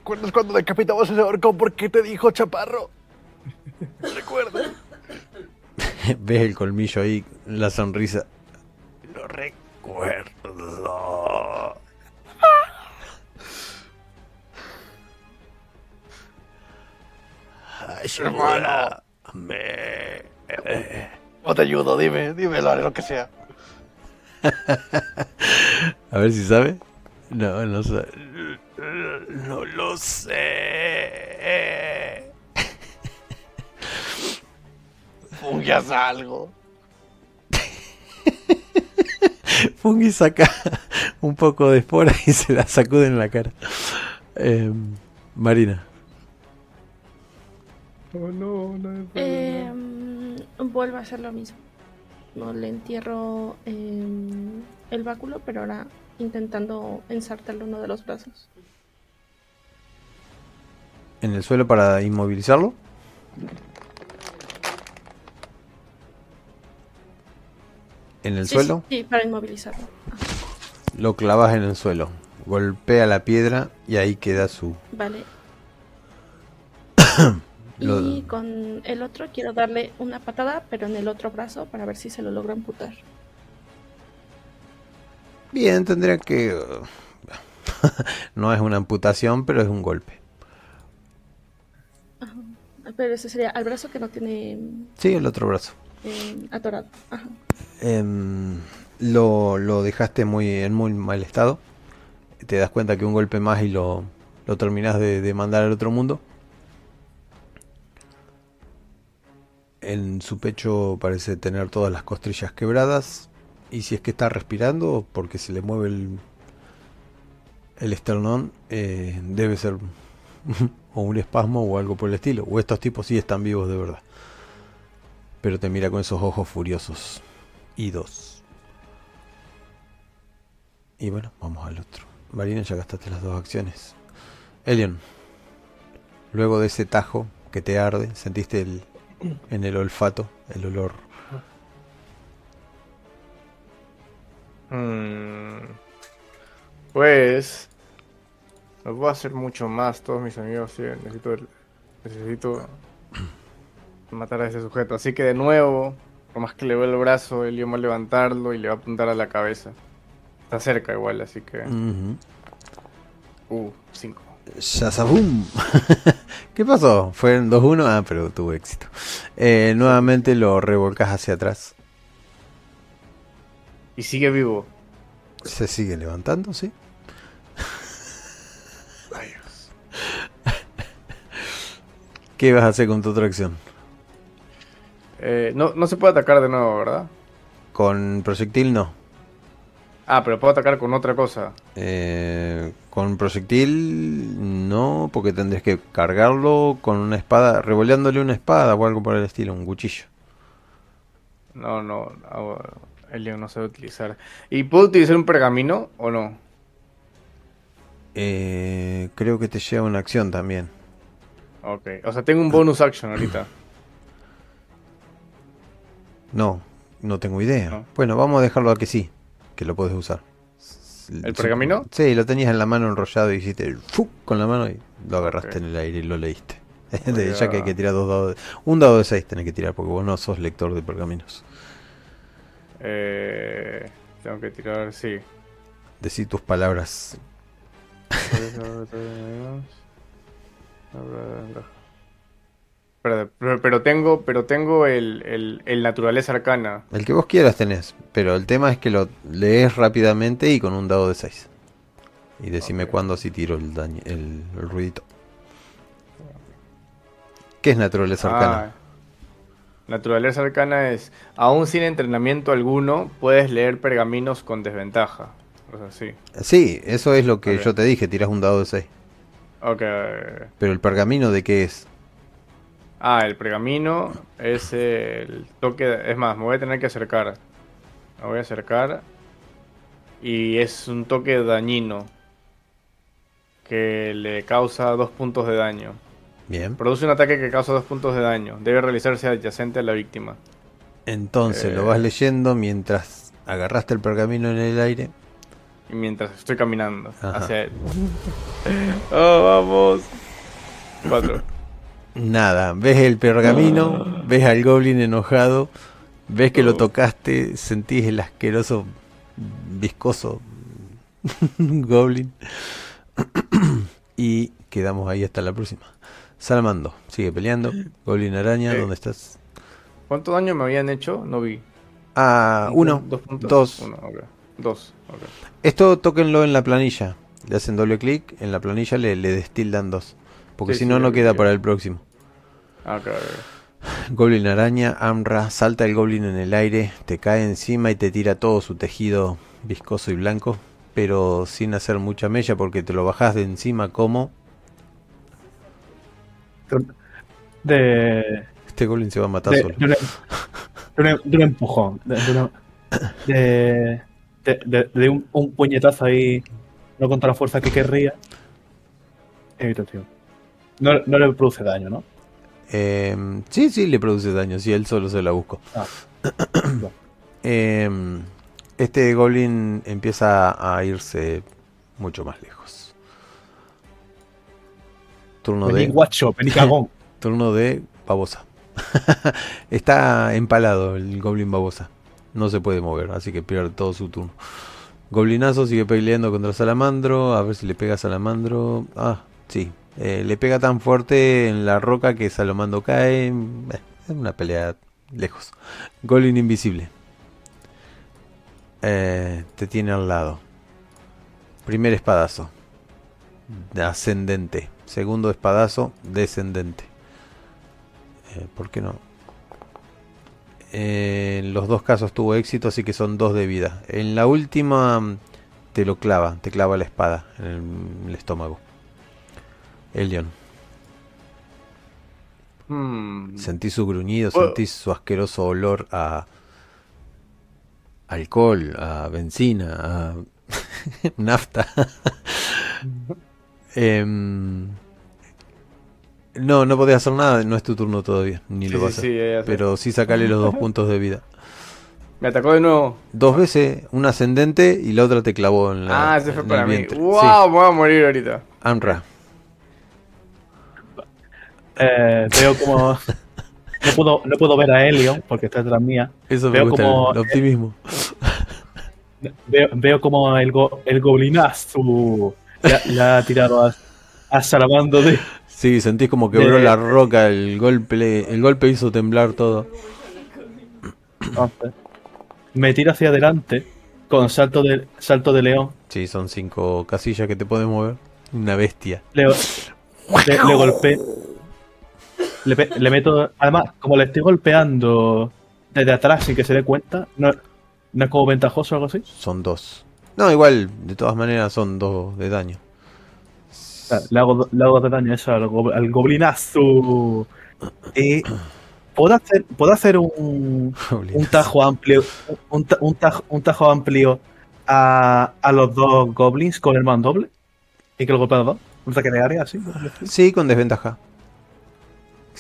¿Recuerdas cuando decapitamos ese orco porque te dijo chaparro? ¿Recuerdas? Ves el colmillo ahí, la sonrisa. Lo recuerdo. Hermano. Me... No te ayudo, dime, dime, lo haré lo que sea. A ver si sabe. No, no sabe. No lo sé. Fungas algo. Fungi saca un poco de espora y se la sacude en la cara. Eh, Marina. Oh, no, no Eh, vuelvo a hacer lo mismo. No le entierro eh, el báculo, pero ahora intentando ensartarle uno de los brazos. ¿En el suelo para inmovilizarlo? ¿En el Sí, suelo? Sí, para inmovilizarlo. Lo clavas en el suelo. Golpea la piedra y ahí queda su... Vale. Lo- Y con el otro quiero darle una patada, pero en el otro brazo para ver si se lo logra amputar. Bien, tendría que... no es una amputación, pero es un golpe. Pero ese sería al brazo que no tiene Sí, el otro brazo. eh, atorado. Ajá. Em, lo, lo dejaste muy en muy mal estado. Te das cuenta que un golpe más y lo, lo terminas de, de mandar al otro mundo. En su pecho parece tener todas las costrillas quebradas. Y si es que está respirando, porque se le mueve el, el esternón, eh, debe ser o un espasmo o algo por el estilo. O estos tipos sí están vivos de verdad. Pero te mira con esos ojos furiosos y dos. Y bueno, vamos al otro. Marina, ya gastaste las dos acciones. Elion, luego de ese tajo que te arde, sentiste el, en el olfato el olor. Mm, Pues no puedo hacer mucho más, todos mis amigos sí, necesito necesito matar a ese sujeto. Así que de nuevo, por más que le veo el brazo, él va a levantarlo y le va a apuntar a la cabeza. Está cerca igual, así que. Uh, 5. ¡Shazabum! ¿Qué pasó? ¿Fue en 2-1? Ah, pero tuvo éxito. Eh, nuevamente lo revolcas hacia atrás. Y sigue vivo. Se sigue levantando, sí. ¿Qué vas a hacer con tu otra acción? Eh, no, no se puede atacar de nuevo, ¿verdad? Con proyectil no. Ah, pero puedo atacar con otra cosa. Eh, con proyectil no, porque tendrías que cargarlo con una espada, revoleándole una espada o algo por el estilo, un cuchillo. No, no, Elion no sabe utilizar. ¿Y puedo utilizar un pergamino o no? Eh, creo que te lleva una acción también. Ok, o sea, tengo un bonus action ahorita. No, no tengo idea. No. Bueno, vamos a dejarlo a que sí, que lo puedes usar. ¿El pergamino? Sí, lo tenías en la mano enrollado y hiciste con la mano y lo agarraste en el aire y lo leíste. Voy De- ya que hay que tirar dos dados. de- un dado de 6 tenés que tirar porque vos no sos lector de pergaminos. Eh, tengo que tirar, sí. Decí tus palabras. Pero, pero tengo, pero tengo el, el, el naturaleza arcana. El que vos quieras tenés, pero el tema es que lo lees rápidamente y con un dado de 6. Y decime cuándo así tiro el, daño, el, el ruidito. ¿Qué es naturaleza arcana? Ah, naturaleza arcana es, aún sin entrenamiento alguno, puedes leer pergaminos con desventaja. O sea, sí. Sí, eso es lo que yo te dije, tiras un dado de 6. Ok. Pero el pergamino de qué es? Ah, el pergamino es el toque. Es más, me voy a tener que acercar. Me voy a acercar. Y es un toque dañino. Que le causa dos puntos de daño. Bien. Produce un ataque que causa dos puntos de daño. Debe realizarse adyacente a la víctima. Entonces lo Eh. vas leyendo mientras agarraste el pergamino en el aire. Y mientras estoy caminando Ajá. hacia él. ¡Oh, vamos! Cuatro. Nada, ves el pergamino, ves al goblin enojado, ves que lo tocaste, sentís el asqueroso, viscoso goblin. y quedamos ahí hasta la próxima. Salamando, sigue peleando. Goblin araña, Sí. ¿dónde estás? ¿Cuánto daño me habían hecho? No vi. Ah, uno, ¿Dos puntos? dos. Uno. Esto tóquenlo en la planilla. Le hacen doble clic, en la planilla le, le destildan dos. Porque Sí, si sí, no, no queda para el próximo. Ah. Goblin araña, Amra, salta el goblin en el aire, te cae encima y te tira todo su tejido viscoso y blanco, pero sin hacer mucha mella porque te lo bajas de encima como De, este goblin se va a matar de, solo. de un, de de un empujón. De, de una- de- de- de- de un, un puñetazo ahí, no con toda la fuerza que querría. Evitación. No, no le produce daño, ¿no? Eh, sí, sí, le produce daño, si él solo se la buscó. Ah. Eh, este goblin empieza a irse mucho más lejos. Turno Vení de... guacho, vení cagón. Turno de babosa. Está empalado el goblin babosa. No se puede mover, así que pierde todo su turno. Goblinazo sigue peleando contra Salamandro. A ver si le pega a Salamandro. Ah, sí. Eh, le pega tan fuerte en la roca que Salamandro cae. Eh, es una pelea lejos. Goblin invisible. Eh, te tiene al lado. Primer espadazo. Ascendente. Segundo espadazo. Descendente. ¿Por qué no? En los dos casos tuvo éxito, así que son dos de vida. En la última mm, te lo clava, te clava la espada en el estómago. Elion, Hmm. sentís su gruñido, Puedo- sentís su asqueroso olor a alcohol, a benzina, a nafta. Em, no, no podés hacer nada, no es tu turno todavía, ni Sí, lo vas a sí, ya sé. Pero sí sacale los dos puntos de vida. Me atacó de nuevo. Dos veces, una ascendente y la otra te clavó en la. ah, ese fue para mí. ¡Wow! Me voy a morir ahorita. Amra. Eh, veo como. No puedo, no puedo ver a Helio porque está detrás mía. Eso me Veo gusta, como- el, optimismo. Veo, veo como el, go- el goblinazo le, ha tirado a, a Salamando de. Sí, sentís como quebró De- la roca, el golpe, el golpe hizo temblar todo. Entonces, me tira hacia adelante con salto de, salto de león. Sí, son cinco casillas que te puedes mover. Una bestia. Le, le, le golpeo. Le, meto. Además, como le estoy golpeando desde atrás sin que se dé cuenta, no, no es como ventajoso o algo así. Son dos. No, igual, de todas maneras son dos de daño. Le, hago, le hago de daño eso al, go- al goblinazo. Y puedo hacer, puedo hacer un, un tajo amplio. Un, un tajo, un tajo amplio a, a los dos goblins con el mandoble. Y que lo golpeen a los dos. Un ataque de área, así. Sí, con desventaja.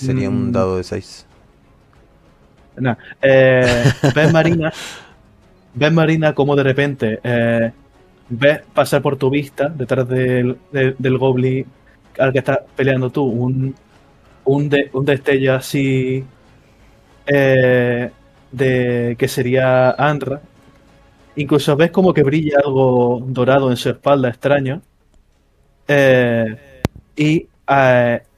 Sería un Mm. dado de seis. Nah, eh, ves Marina, ves Marina como de repente eh, ves pasar por tu vista detrás del, del- del goblin al que estás peleando tú un, un, de- un destello así eh, de que sería Anra. Incluso ves como que brilla algo dorado en su espalda extraño. Eh, y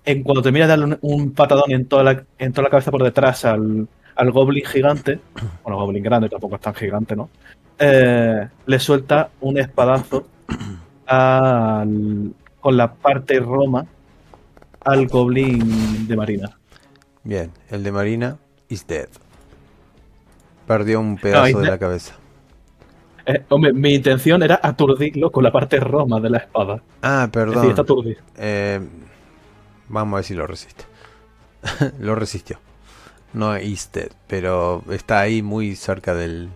en cuando termina de darle un, un patadón en toda, la, en toda la cabeza por detrás al, al goblin gigante, bueno, goblin grande tampoco es tan gigante, ¿no? Eh, le suelta un espadazo al- con la parte roma al goblin de marina. Bien, el de Marina is dead. Perdió un pedazo de la cabeza. Eh, hombre, mi intención era aturdirlo con la parte roma de la espada. Ah, Es decir, perdón. está aturdido. Eh, vamos a ver si lo resiste. lo resistió. No dead, pero está ahí muy cerca del,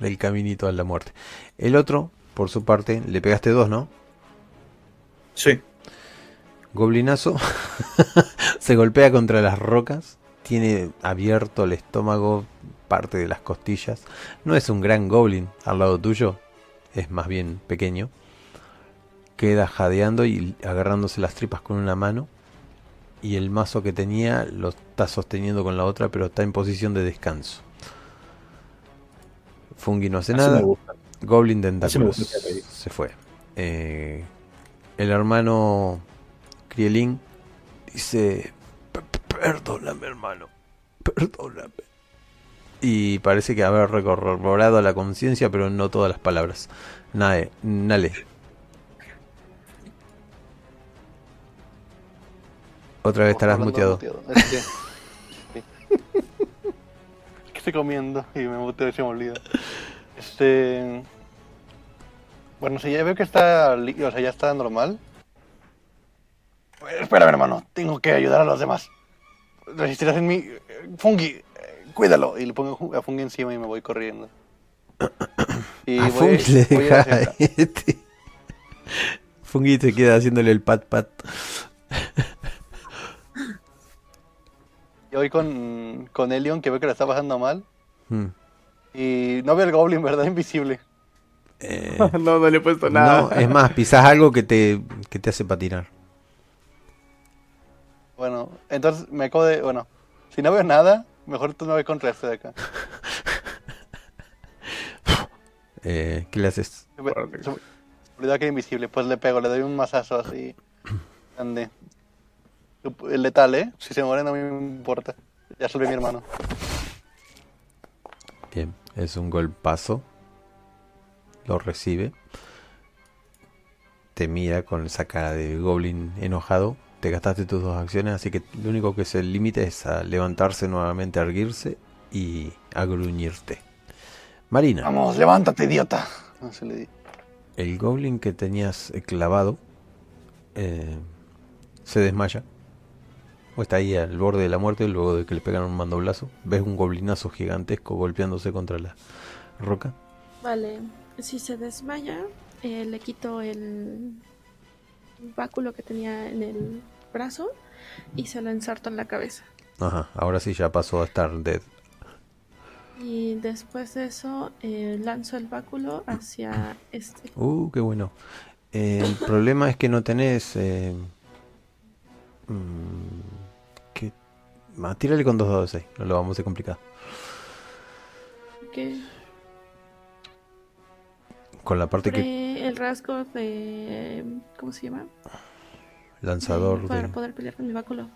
del caminito a la muerte. El otro, por su parte, le pegaste dos, ¿no? Sí. Goblinazo se golpea contra las rocas, tiene abierto el estómago, parte de las costillas. No es un gran goblin al lado tuyo, es más bien pequeño. Queda jadeando y agarrándose las tripas con una mano. Y el mazo que tenía lo está sosteniendo con la otra, pero está en posición de descanso. Fungi no hace Así nada. Goblin Tentáculos se fue. Eh, el hermano Krielin dice: "P- p- Perdóname, hermano. Perdóname. Y parece que haber recorroborado la conciencia, pero no todas las palabras. Nae, Nale. Otra vez estarás muteado. muteado. Es que- que estoy comiendo y me muteo y se me olvida. Este. Bueno, si ya veo que está. O sea, ya está normal. Pues, espérame, hermano. Tengo que ayudar a los demás. Resistirás en mí. Fungi, cuídalo. Y le pongo a Fungi encima y me voy corriendo. Y A voy- Fungi le voy deja este. Fungi te queda haciéndole el pat pat. Y voy con, con Elion, que veo que la está pasando mal. Hmm. Y no veo el Goblin, ¿verdad? Invisible. Eh, no, no le he puesto nada. no, es más, pisas algo que te, que te hace patinar. Bueno, entonces me acabo de. Bueno, si no veo nada, mejor tú no voy contra este de acá. Eh, ¿Qué le haces? Se me se me olvidaba que era invisible. Pues le pego, le doy un mazazo así. Grande. El letal, ¿eh? Si se muere no me importa. Ya salvé a mi hermano. Bien, es un golpazo. Lo recibe. Te mira con esa cara de goblin enojado. Te gastaste tus dos acciones, así que lo único que se limita es a levantarse nuevamente, a erguirse y a gruñirte. Marina, Vamos, levántate, idiota. Le di. el goblin que tenías clavado eh, se desmaya. Está ahí al borde de la muerte luego de que le pegan un mandoblazo. Ves un goblinazo gigantesco golpeándose contra la roca. Vale, si se desmaya, eh, le quito el báculo que tenía en el brazo y se lo ensarto en la cabeza. Ajá, ahora sí ya pasó a estar dead. Y después de eso, eh, lanzo el báculo hacia este. Uh, qué bueno. Eh, el problema es que no tenés... Eh, mm, tírale con dos dados 6, no lo vamos a hacer complicado. Que Con la parte que... el rasgo de. ¿Cómo se llama? Lanzador Para de... poder pelear con mi báculo.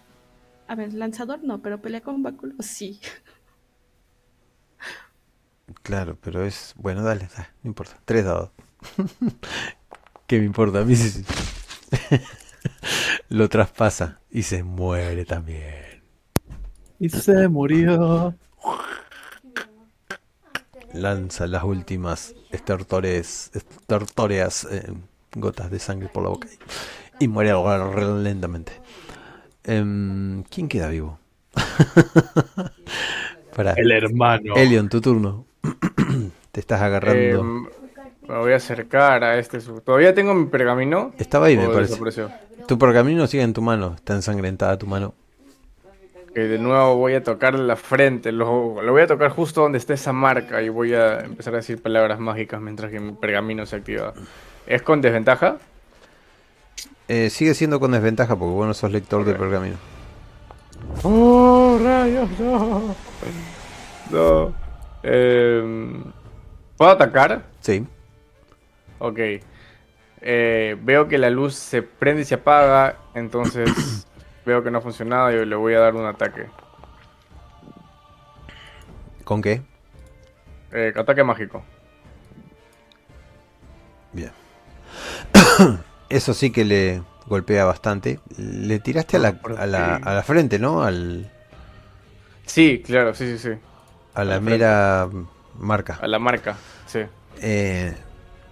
A ver, lanzador no, pero pelea con báculo sí. Claro, pero es... Bueno, dale, dale, no importa. Tres dados. ¿Qué me importa? A mí sí. Lo traspasa y se muere también. Y se murió. Lanza las últimas estertores, estertóreas eh, gotas de sangre por la boca y, y muere re- lentamente. Em, ¿Quién queda vivo? Para El hermano. Elion, tu turno. Te estás agarrando. Em, me voy a acercar a este. ¿Todavía tengo mi pergamino? Estaba ahí, me ¿O parece. Tu pergamino sigue en tu mano, está ensangrentada tu mano. Que de nuevo voy a tocarle la frente. Lo, lo voy a tocar justo donde está esa marca y voy a empezar a decir palabras mágicas mientras que mi pergamino se activa. ¿Es con desventaja? Eh, sigue siendo con desventaja porque vos no sos lector de pergamino. ¡Oh, rayos! No. No. Em, ¿Puedo atacar? Sí. Ok. Eh, veo que la luz se prende y se apaga, entonces veo que no ha funcionado y le voy a dar un ataque. ¿Con qué? Eh, ataque mágico. Bien. Eso sí que le golpea bastante. Le tiraste a la, a la, a la frente, ¿no? Al, Sí, claro, sí, sí, sí. a la la mera marca. A la marca, sí. Eh,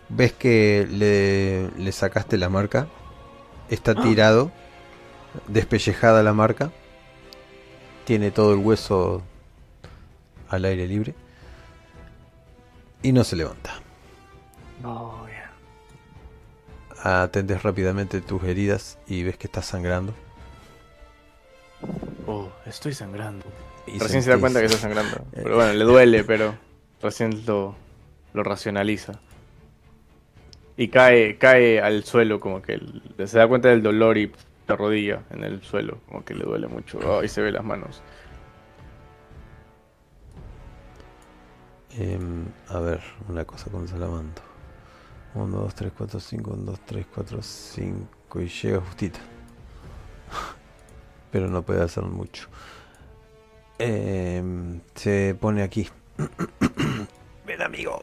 ves que le, le sacaste la marca. Está tirado. Despellejada la marca. Tiene todo el hueso al aire libre. Y no se levanta. No, bien. Atendes rápidamente tus heridas y ves que está sangrando. Oh, estoy sangrando. Y Recién se da cuenta que está sangrando. Pero bueno, le duele, pero recién lo, lo racionaliza. Y cae, cae al suelo, como que se da cuenta del dolor y se arrodilla en el suelo, como que le duele mucho. Oh, y se ve las manos. Em, a ver, una cosa con Salamando. 1, 2, 3, 4, 5, 1, 2, 3, 4, 5 y llega justita. Pero no puede hacer mucho. Em, se pone aquí. Ven amigo.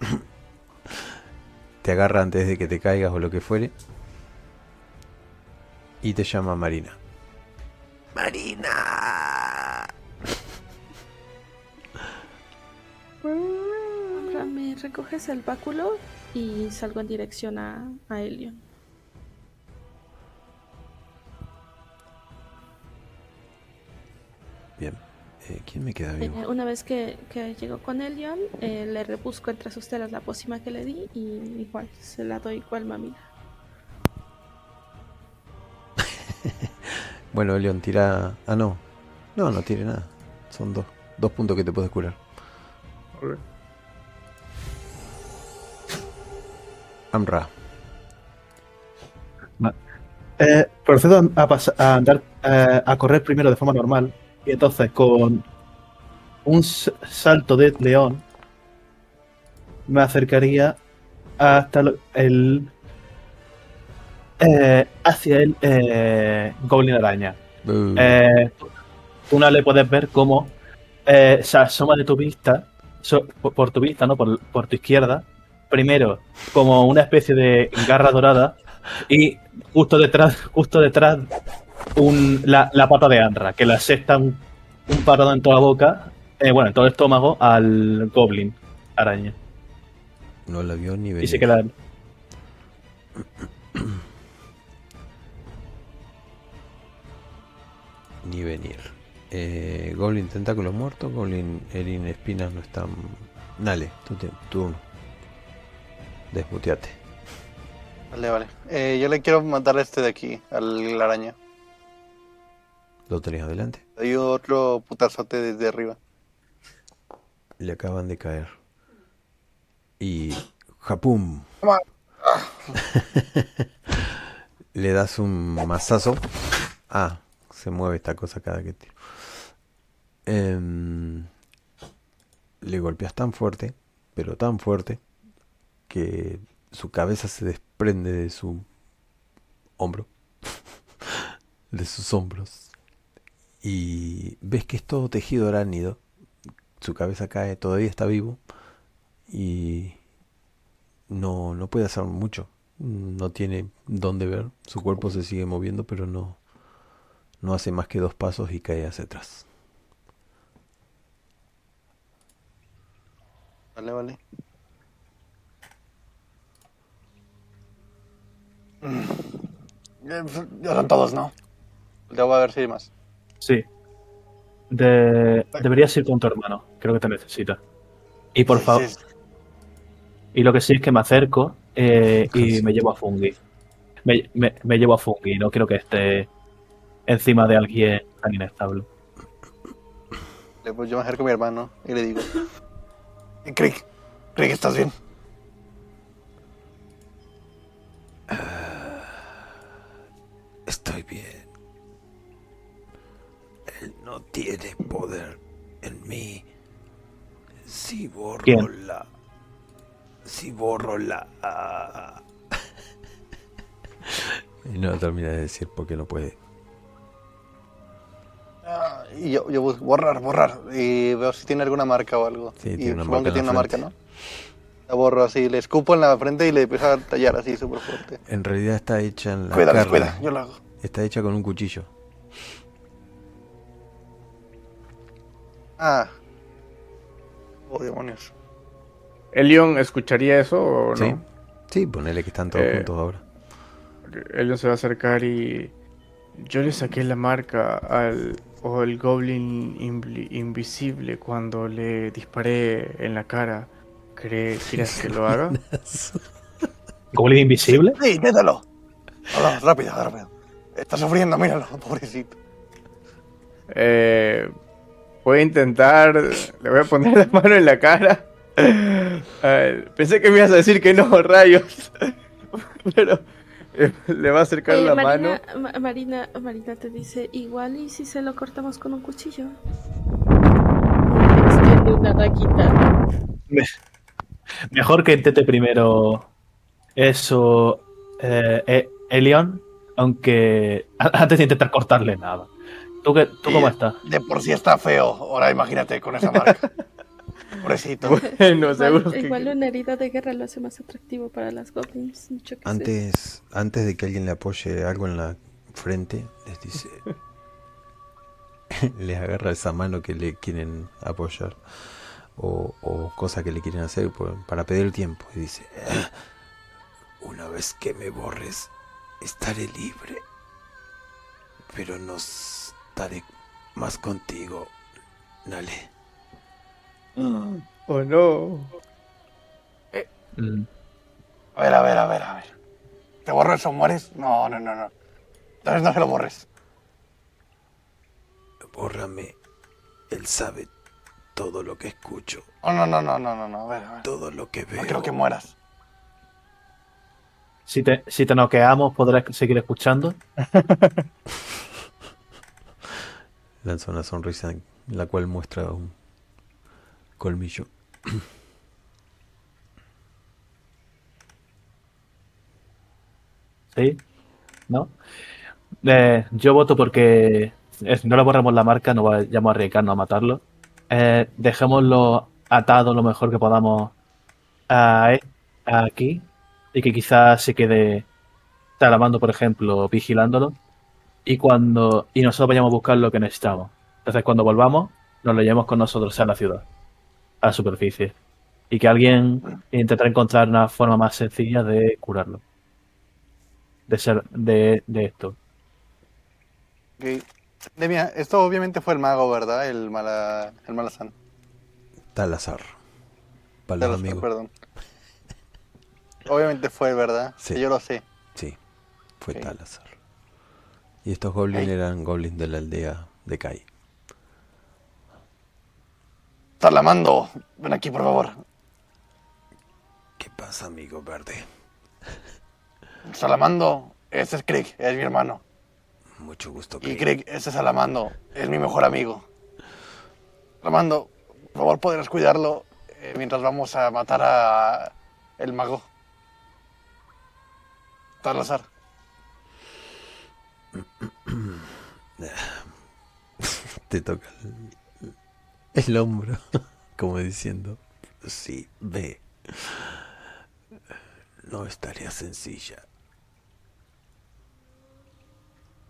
te agarra antes de que te caigas o lo que fuere. Y te llama Marina. Marina. Ahora me recoges el báculo y salgo en dirección a, a Elion. Bien. Eh, ¿Quién me queda vivo? Eh, una vez que, que llego con Elion, eh, le rebusco entre sus telas la pócima que le di y igual se la doy cual mamila. Bueno, León, tira. Ah, no. No, no tiene nada. Son dos. Dos puntos que te puedes curar. Amra. Eh, procedo a, a andar eh, a correr primero de forma normal y entonces con un salto de león me acercaría hasta el eh, hacia el eh, goblin araña. Uh, Eh, tú no le puedes ver cómo se asoma de tu vista, so- por, por tu vista, ¿no? Por, por tu izquierda. Primero, como una especie de garra dorada. Y justo detrás, justo detrás, un- la, la pata de Anra, que le asesta un, un parado en toda la boca, bueno, en todo el estómago, al goblin araña. no la vio ni venir. Y se queda. Ni venir. Eh, Goblin Tentáculo muerto. Goblin Erin Espinas no están. Dale, tu te- turno. Desmuteate. Vale, vale. Eh, yo le quiero matar a este de aquí, al araña. Lo tenés adelante. Doy otro putazote desde arriba. Le acaban de caer. Y. ¡Japum! Le das un mazazo. Ah, se mueve esta cosa cada que tiro. Em, le golpeas tan fuerte, pero tan fuerte, que su cabeza se desprende de su hombro. de sus hombros. Y ves que es todo tejido arácnido. Su cabeza cae, todavía está vivo. Y no, no puede hacer mucho. No tiene dónde ver. Su cuerpo se sigue moviendo, pero no, no hace más que dos pasos y cae hacia atrás. Vale, vale. Mm. Ya son todos, ¿no? Voy a ver si hay más. Sí. De- deberías ir con tu hermano. Creo que te necesita. Y por Sí, favor. sí, Y lo que sí es que me acerco eh, y me llevo a Fungi. Me, me- me llevo a Fungi. No quiero que esté encima de alguien tan inestable. Le- yo me acerco a mi hermano y le digo: "Eh, Craig, Craig, ¿estás bien? Estoy bien. Él no tiene poder en mí. Si borro ¿Quién? la. Si borro la. Y no termina de decir porque no puede. Ah, Y yo, yo busco borrar, borrar. Y veo si tiene alguna marca o algo. Sí, y tiene una supongo marca que en tiene la una marca. ¿no? La borro así, le escupo en la frente y le empiezo a tallar así súper fuerte. En realidad está hecha en la Cuida, carne. cuida, yo lo hago. Está hecha con un cuchillo. Ah. Oh, demonios. ¿Elion escucharía eso o no? Sí. Sí, ponele que están todos Eh, juntos ahora. Elion se va a acercar y... Yo le saqué la marca al... O el goblin invi- invisible cuando le disparé en la cara. ¿Cree- ¿Quieres que lo haga? ¿Goblin invisible? Sí, inténtalo. Vamos, rápido, rápido. Está sufriendo, míralo, pobrecito. Eh, voy a intentar. Le voy a poner la mano en la cara. Eh, pensé que me ibas a decir que no, rayos. Pero le va a acercar Eh, la Marina, mano. Ma- Marina, Marina te dice, igual y si se lo cortamos con un cuchillo. Extiende una daguita. Mejor que intente primero eso, eh, eh, Elion, aunque a- antes de intentar cortarle nada. ¿Tú, qué, tú cómo estás? De por sí está feo. Ahora imagínate con esa marca. pobrecito. Bueno, seguro Igual, que. igual una herida de guerra lo hace más atractivo para las goblins. Mucho que sé. Antes, antes de que alguien le apoye algo en la frente, les dice. les agarra esa mano que le quieren apoyar. O, o cosa que le quieren hacer por- para pedir tiempo. Y dice: Una vez que me borres, estaré libre. Pero no estaré más contigo, Nale. Oh no. Mm, A ver, a ver, a ver, a ver. ¿Te borro eso, mueres? No, no, no, no. Entonces no se lo borres. Bórrame. Él sabe todo lo que escucho, No, no, no, no, no, no, no. A ver, a ver. todo lo que veo. No quiero que mueras. Si te, si te noqueamos, podrás seguir escuchando. Lanza una sonrisa en la cual muestra un colmillo. ¿Sí? ¿No? Eh, yo voto porque si no le borramos la marca, no vayamos a arriesgarnos a matarlo. Eh, dejémoslo atado lo mejor que podamos aquí y que quizás se quede talamando, por ejemplo, vigilándolo. Y cuando y nosotros vayamos a buscar lo que necesitamos. Entonces, cuando volvamos, nos lo llevemos con nosotros a la ciudad, a la superficie. Y que alguien intentará encontrar una forma más sencilla de curarlo de ser de, de esto. Ok. Demia, esto obviamente fue el mago, ¿verdad? El mala... el malazán. Talazar. Para los Perdón, amigos. Perdón. Obviamente fue, ¿verdad? Sí. Que yo lo sé. Sí, fue Ok. Talazar. Y estos goblins eran goblins de la aldea de Kai. Salamando, ven aquí, por favor. ¿Qué pasa, amigo verde? Salamando, ese es Craig, es mi hermano. Mucho gusto, Y Craig. Craig, ese es Salamando, es mi mejor amigo. Salamando, por favor, podrás cuidarlo eh, mientras vamos a matar a el mago. Salazar. Te toca el, hombro, como diciendo, Sí, ve. No es tarea sencilla.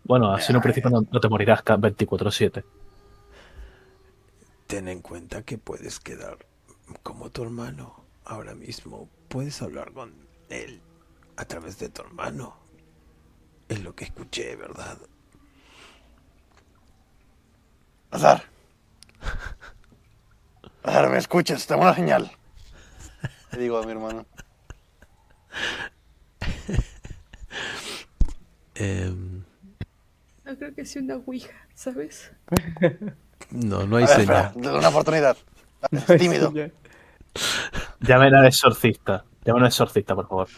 Bueno, así en un principio no, no te morirás ca- 24-7. Ten en cuenta que puedes quedar como tu hermano. Ahora mismo puedes hablar con él a través de tu hermano. Es lo que escuché, ¿verdad? Azar. Azar, ¿me escuchas? Tengo una señal. Le digo a mi hermano. em, No creo que sea una ouija, ¿sabes? No, no hay A ver, espera, señal. dale una oportunidad. Es tímido. Llamen al exorcista. Llamen al exorcista, por favor.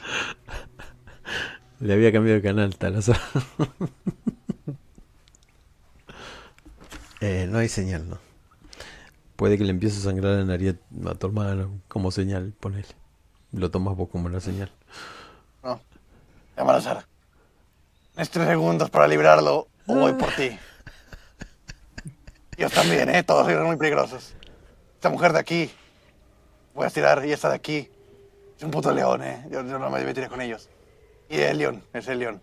Le había cambiado de canal, Talazar. eh, no hay señal, no. Puede que le empiece a sangrar la nariz a tu hermano como señal, ponele. Lo tomas vos como una señal. No. Llámalo a Sara. Tienes tres segundos para librarlo o voy por ti. Ellos también, ¿eh? Todos son muy peligrosos. Esta mujer de aquí. Voy a tirar y esta de aquí. Es un puto león, ¿eh? Yo, yo no me meteré con ellos. Y el león, es el león.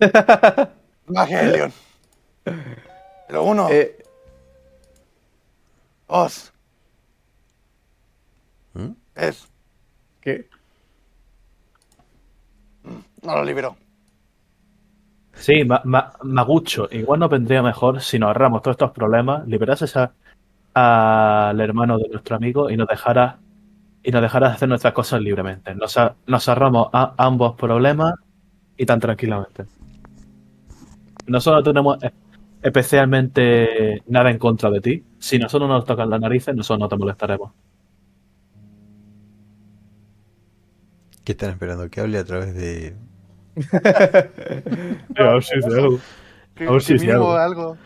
Magia del león. Pero uno, Eh, dos, ¿Mm? tres. ¿Qué? No lo libero. Sí, ma- ma- Magucho, igual nos vendría mejor si nos ahorramos todos estos problemas, liberases a- al hermano de nuestro amigo y nos dejara y nos dejara hacer nuestras cosas libremente. Nos, a- nos ahorramos a- ambos problemas y tan tranquilamente. Nosotros no tenemos especialmente nada en contra de ti. Si nosotros nos tocan las narices, nosotros no te molestaremos. ¿Qué están esperando? Que hable a través de... A ver si es algo. A ver si algo. algo.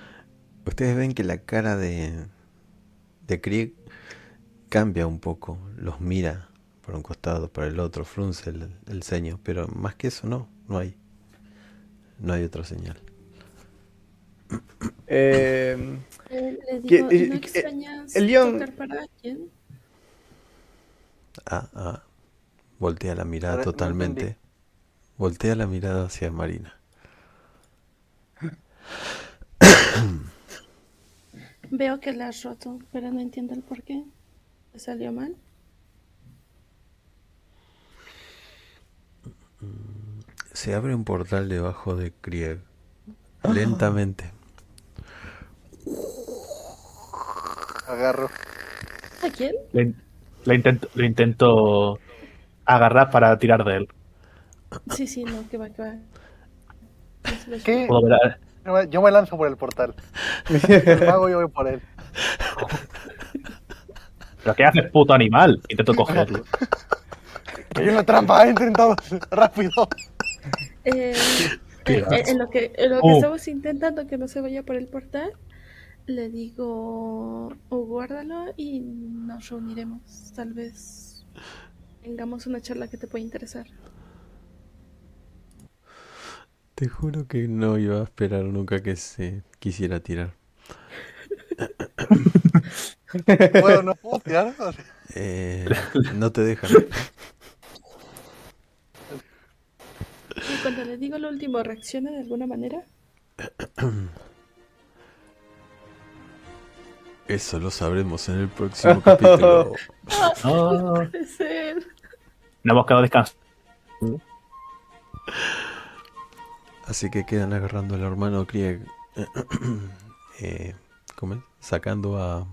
Ustedes ven que la cara de... de Krieg cambia un poco. Los mira por un costado, por el otro, frunce el, el ceño. Pero más que eso no, no hay. No hay otra señal. Eh, Eh, le ¿Qué- digo, eh, ¿no qué- extrañas el león- tocar para alguien? Ah, ah. Voltea la mirada totalmente. Voltea la mirada hacia Marina. Veo que la has roto, pero no entiendo el por qué. ¿Te salió mal? Se abre un portal debajo de Krieg. Lentamente. Agarro. ¿A quién? Le, le intento, le intento agarrar para tirar de él. Sí, sí, no, que va, que va. ¿Qué? Puedo ver a- Yo me- lanzo por el portal. El mago yo voy por él. ¿Pero qué haces, puto animal? Intento cogerlo. Hay una trampa, entren todos. Rápido. Eh, en lo que, en lo que Oh. estamos intentando que no se vaya por el portal, le digo, "Oh, guárdalo y nos reuniremos. Tal vez tengamos una charla que te pueda interesar. Te juro que no iba a esperar nunca que se quisiera tirar. ¿Puedo, no puedo tirar? O Eh, no te dejan. Y cuando le digo lo último, ¿reacciona de alguna manera? Eso lo sabremos en el próximo capítulo. No, Puede ser. no hemos quedado descansados. Así que quedan agarrando al hermano Krieg. eh, ¿cómo es? Sacando a,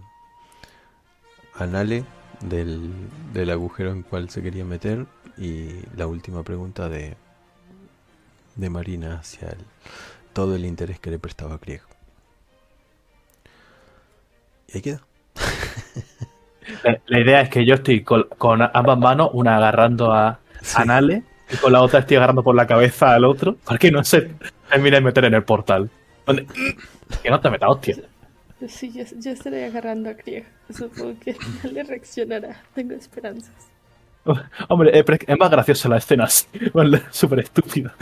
a Nale del, del agujero en cual se quería meter. Y la última pregunta de, de Marina hacia el, todo el interés que le prestaba a Krieg. Y ahí queda. La, la idea es que yo estoy con, con ambas manos, una agarrando a, a Nale y con la otra estoy agarrando por la cabeza al otro para que no se termine de meter en el portal. Donde- Que no te metas, hostia. Sí, yo, yo estaré agarrando a Krieg. Supongo que no le reaccionará. Tengo esperanzas. Hombre, es, pre- es más graciosa la escena Súper estúpida.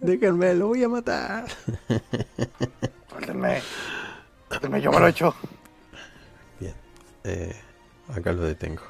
Déjenme, lo voy a matar. Suéltenme. Suéltenme, yo me lo he hecho. Bien, eh, acá lo detengo.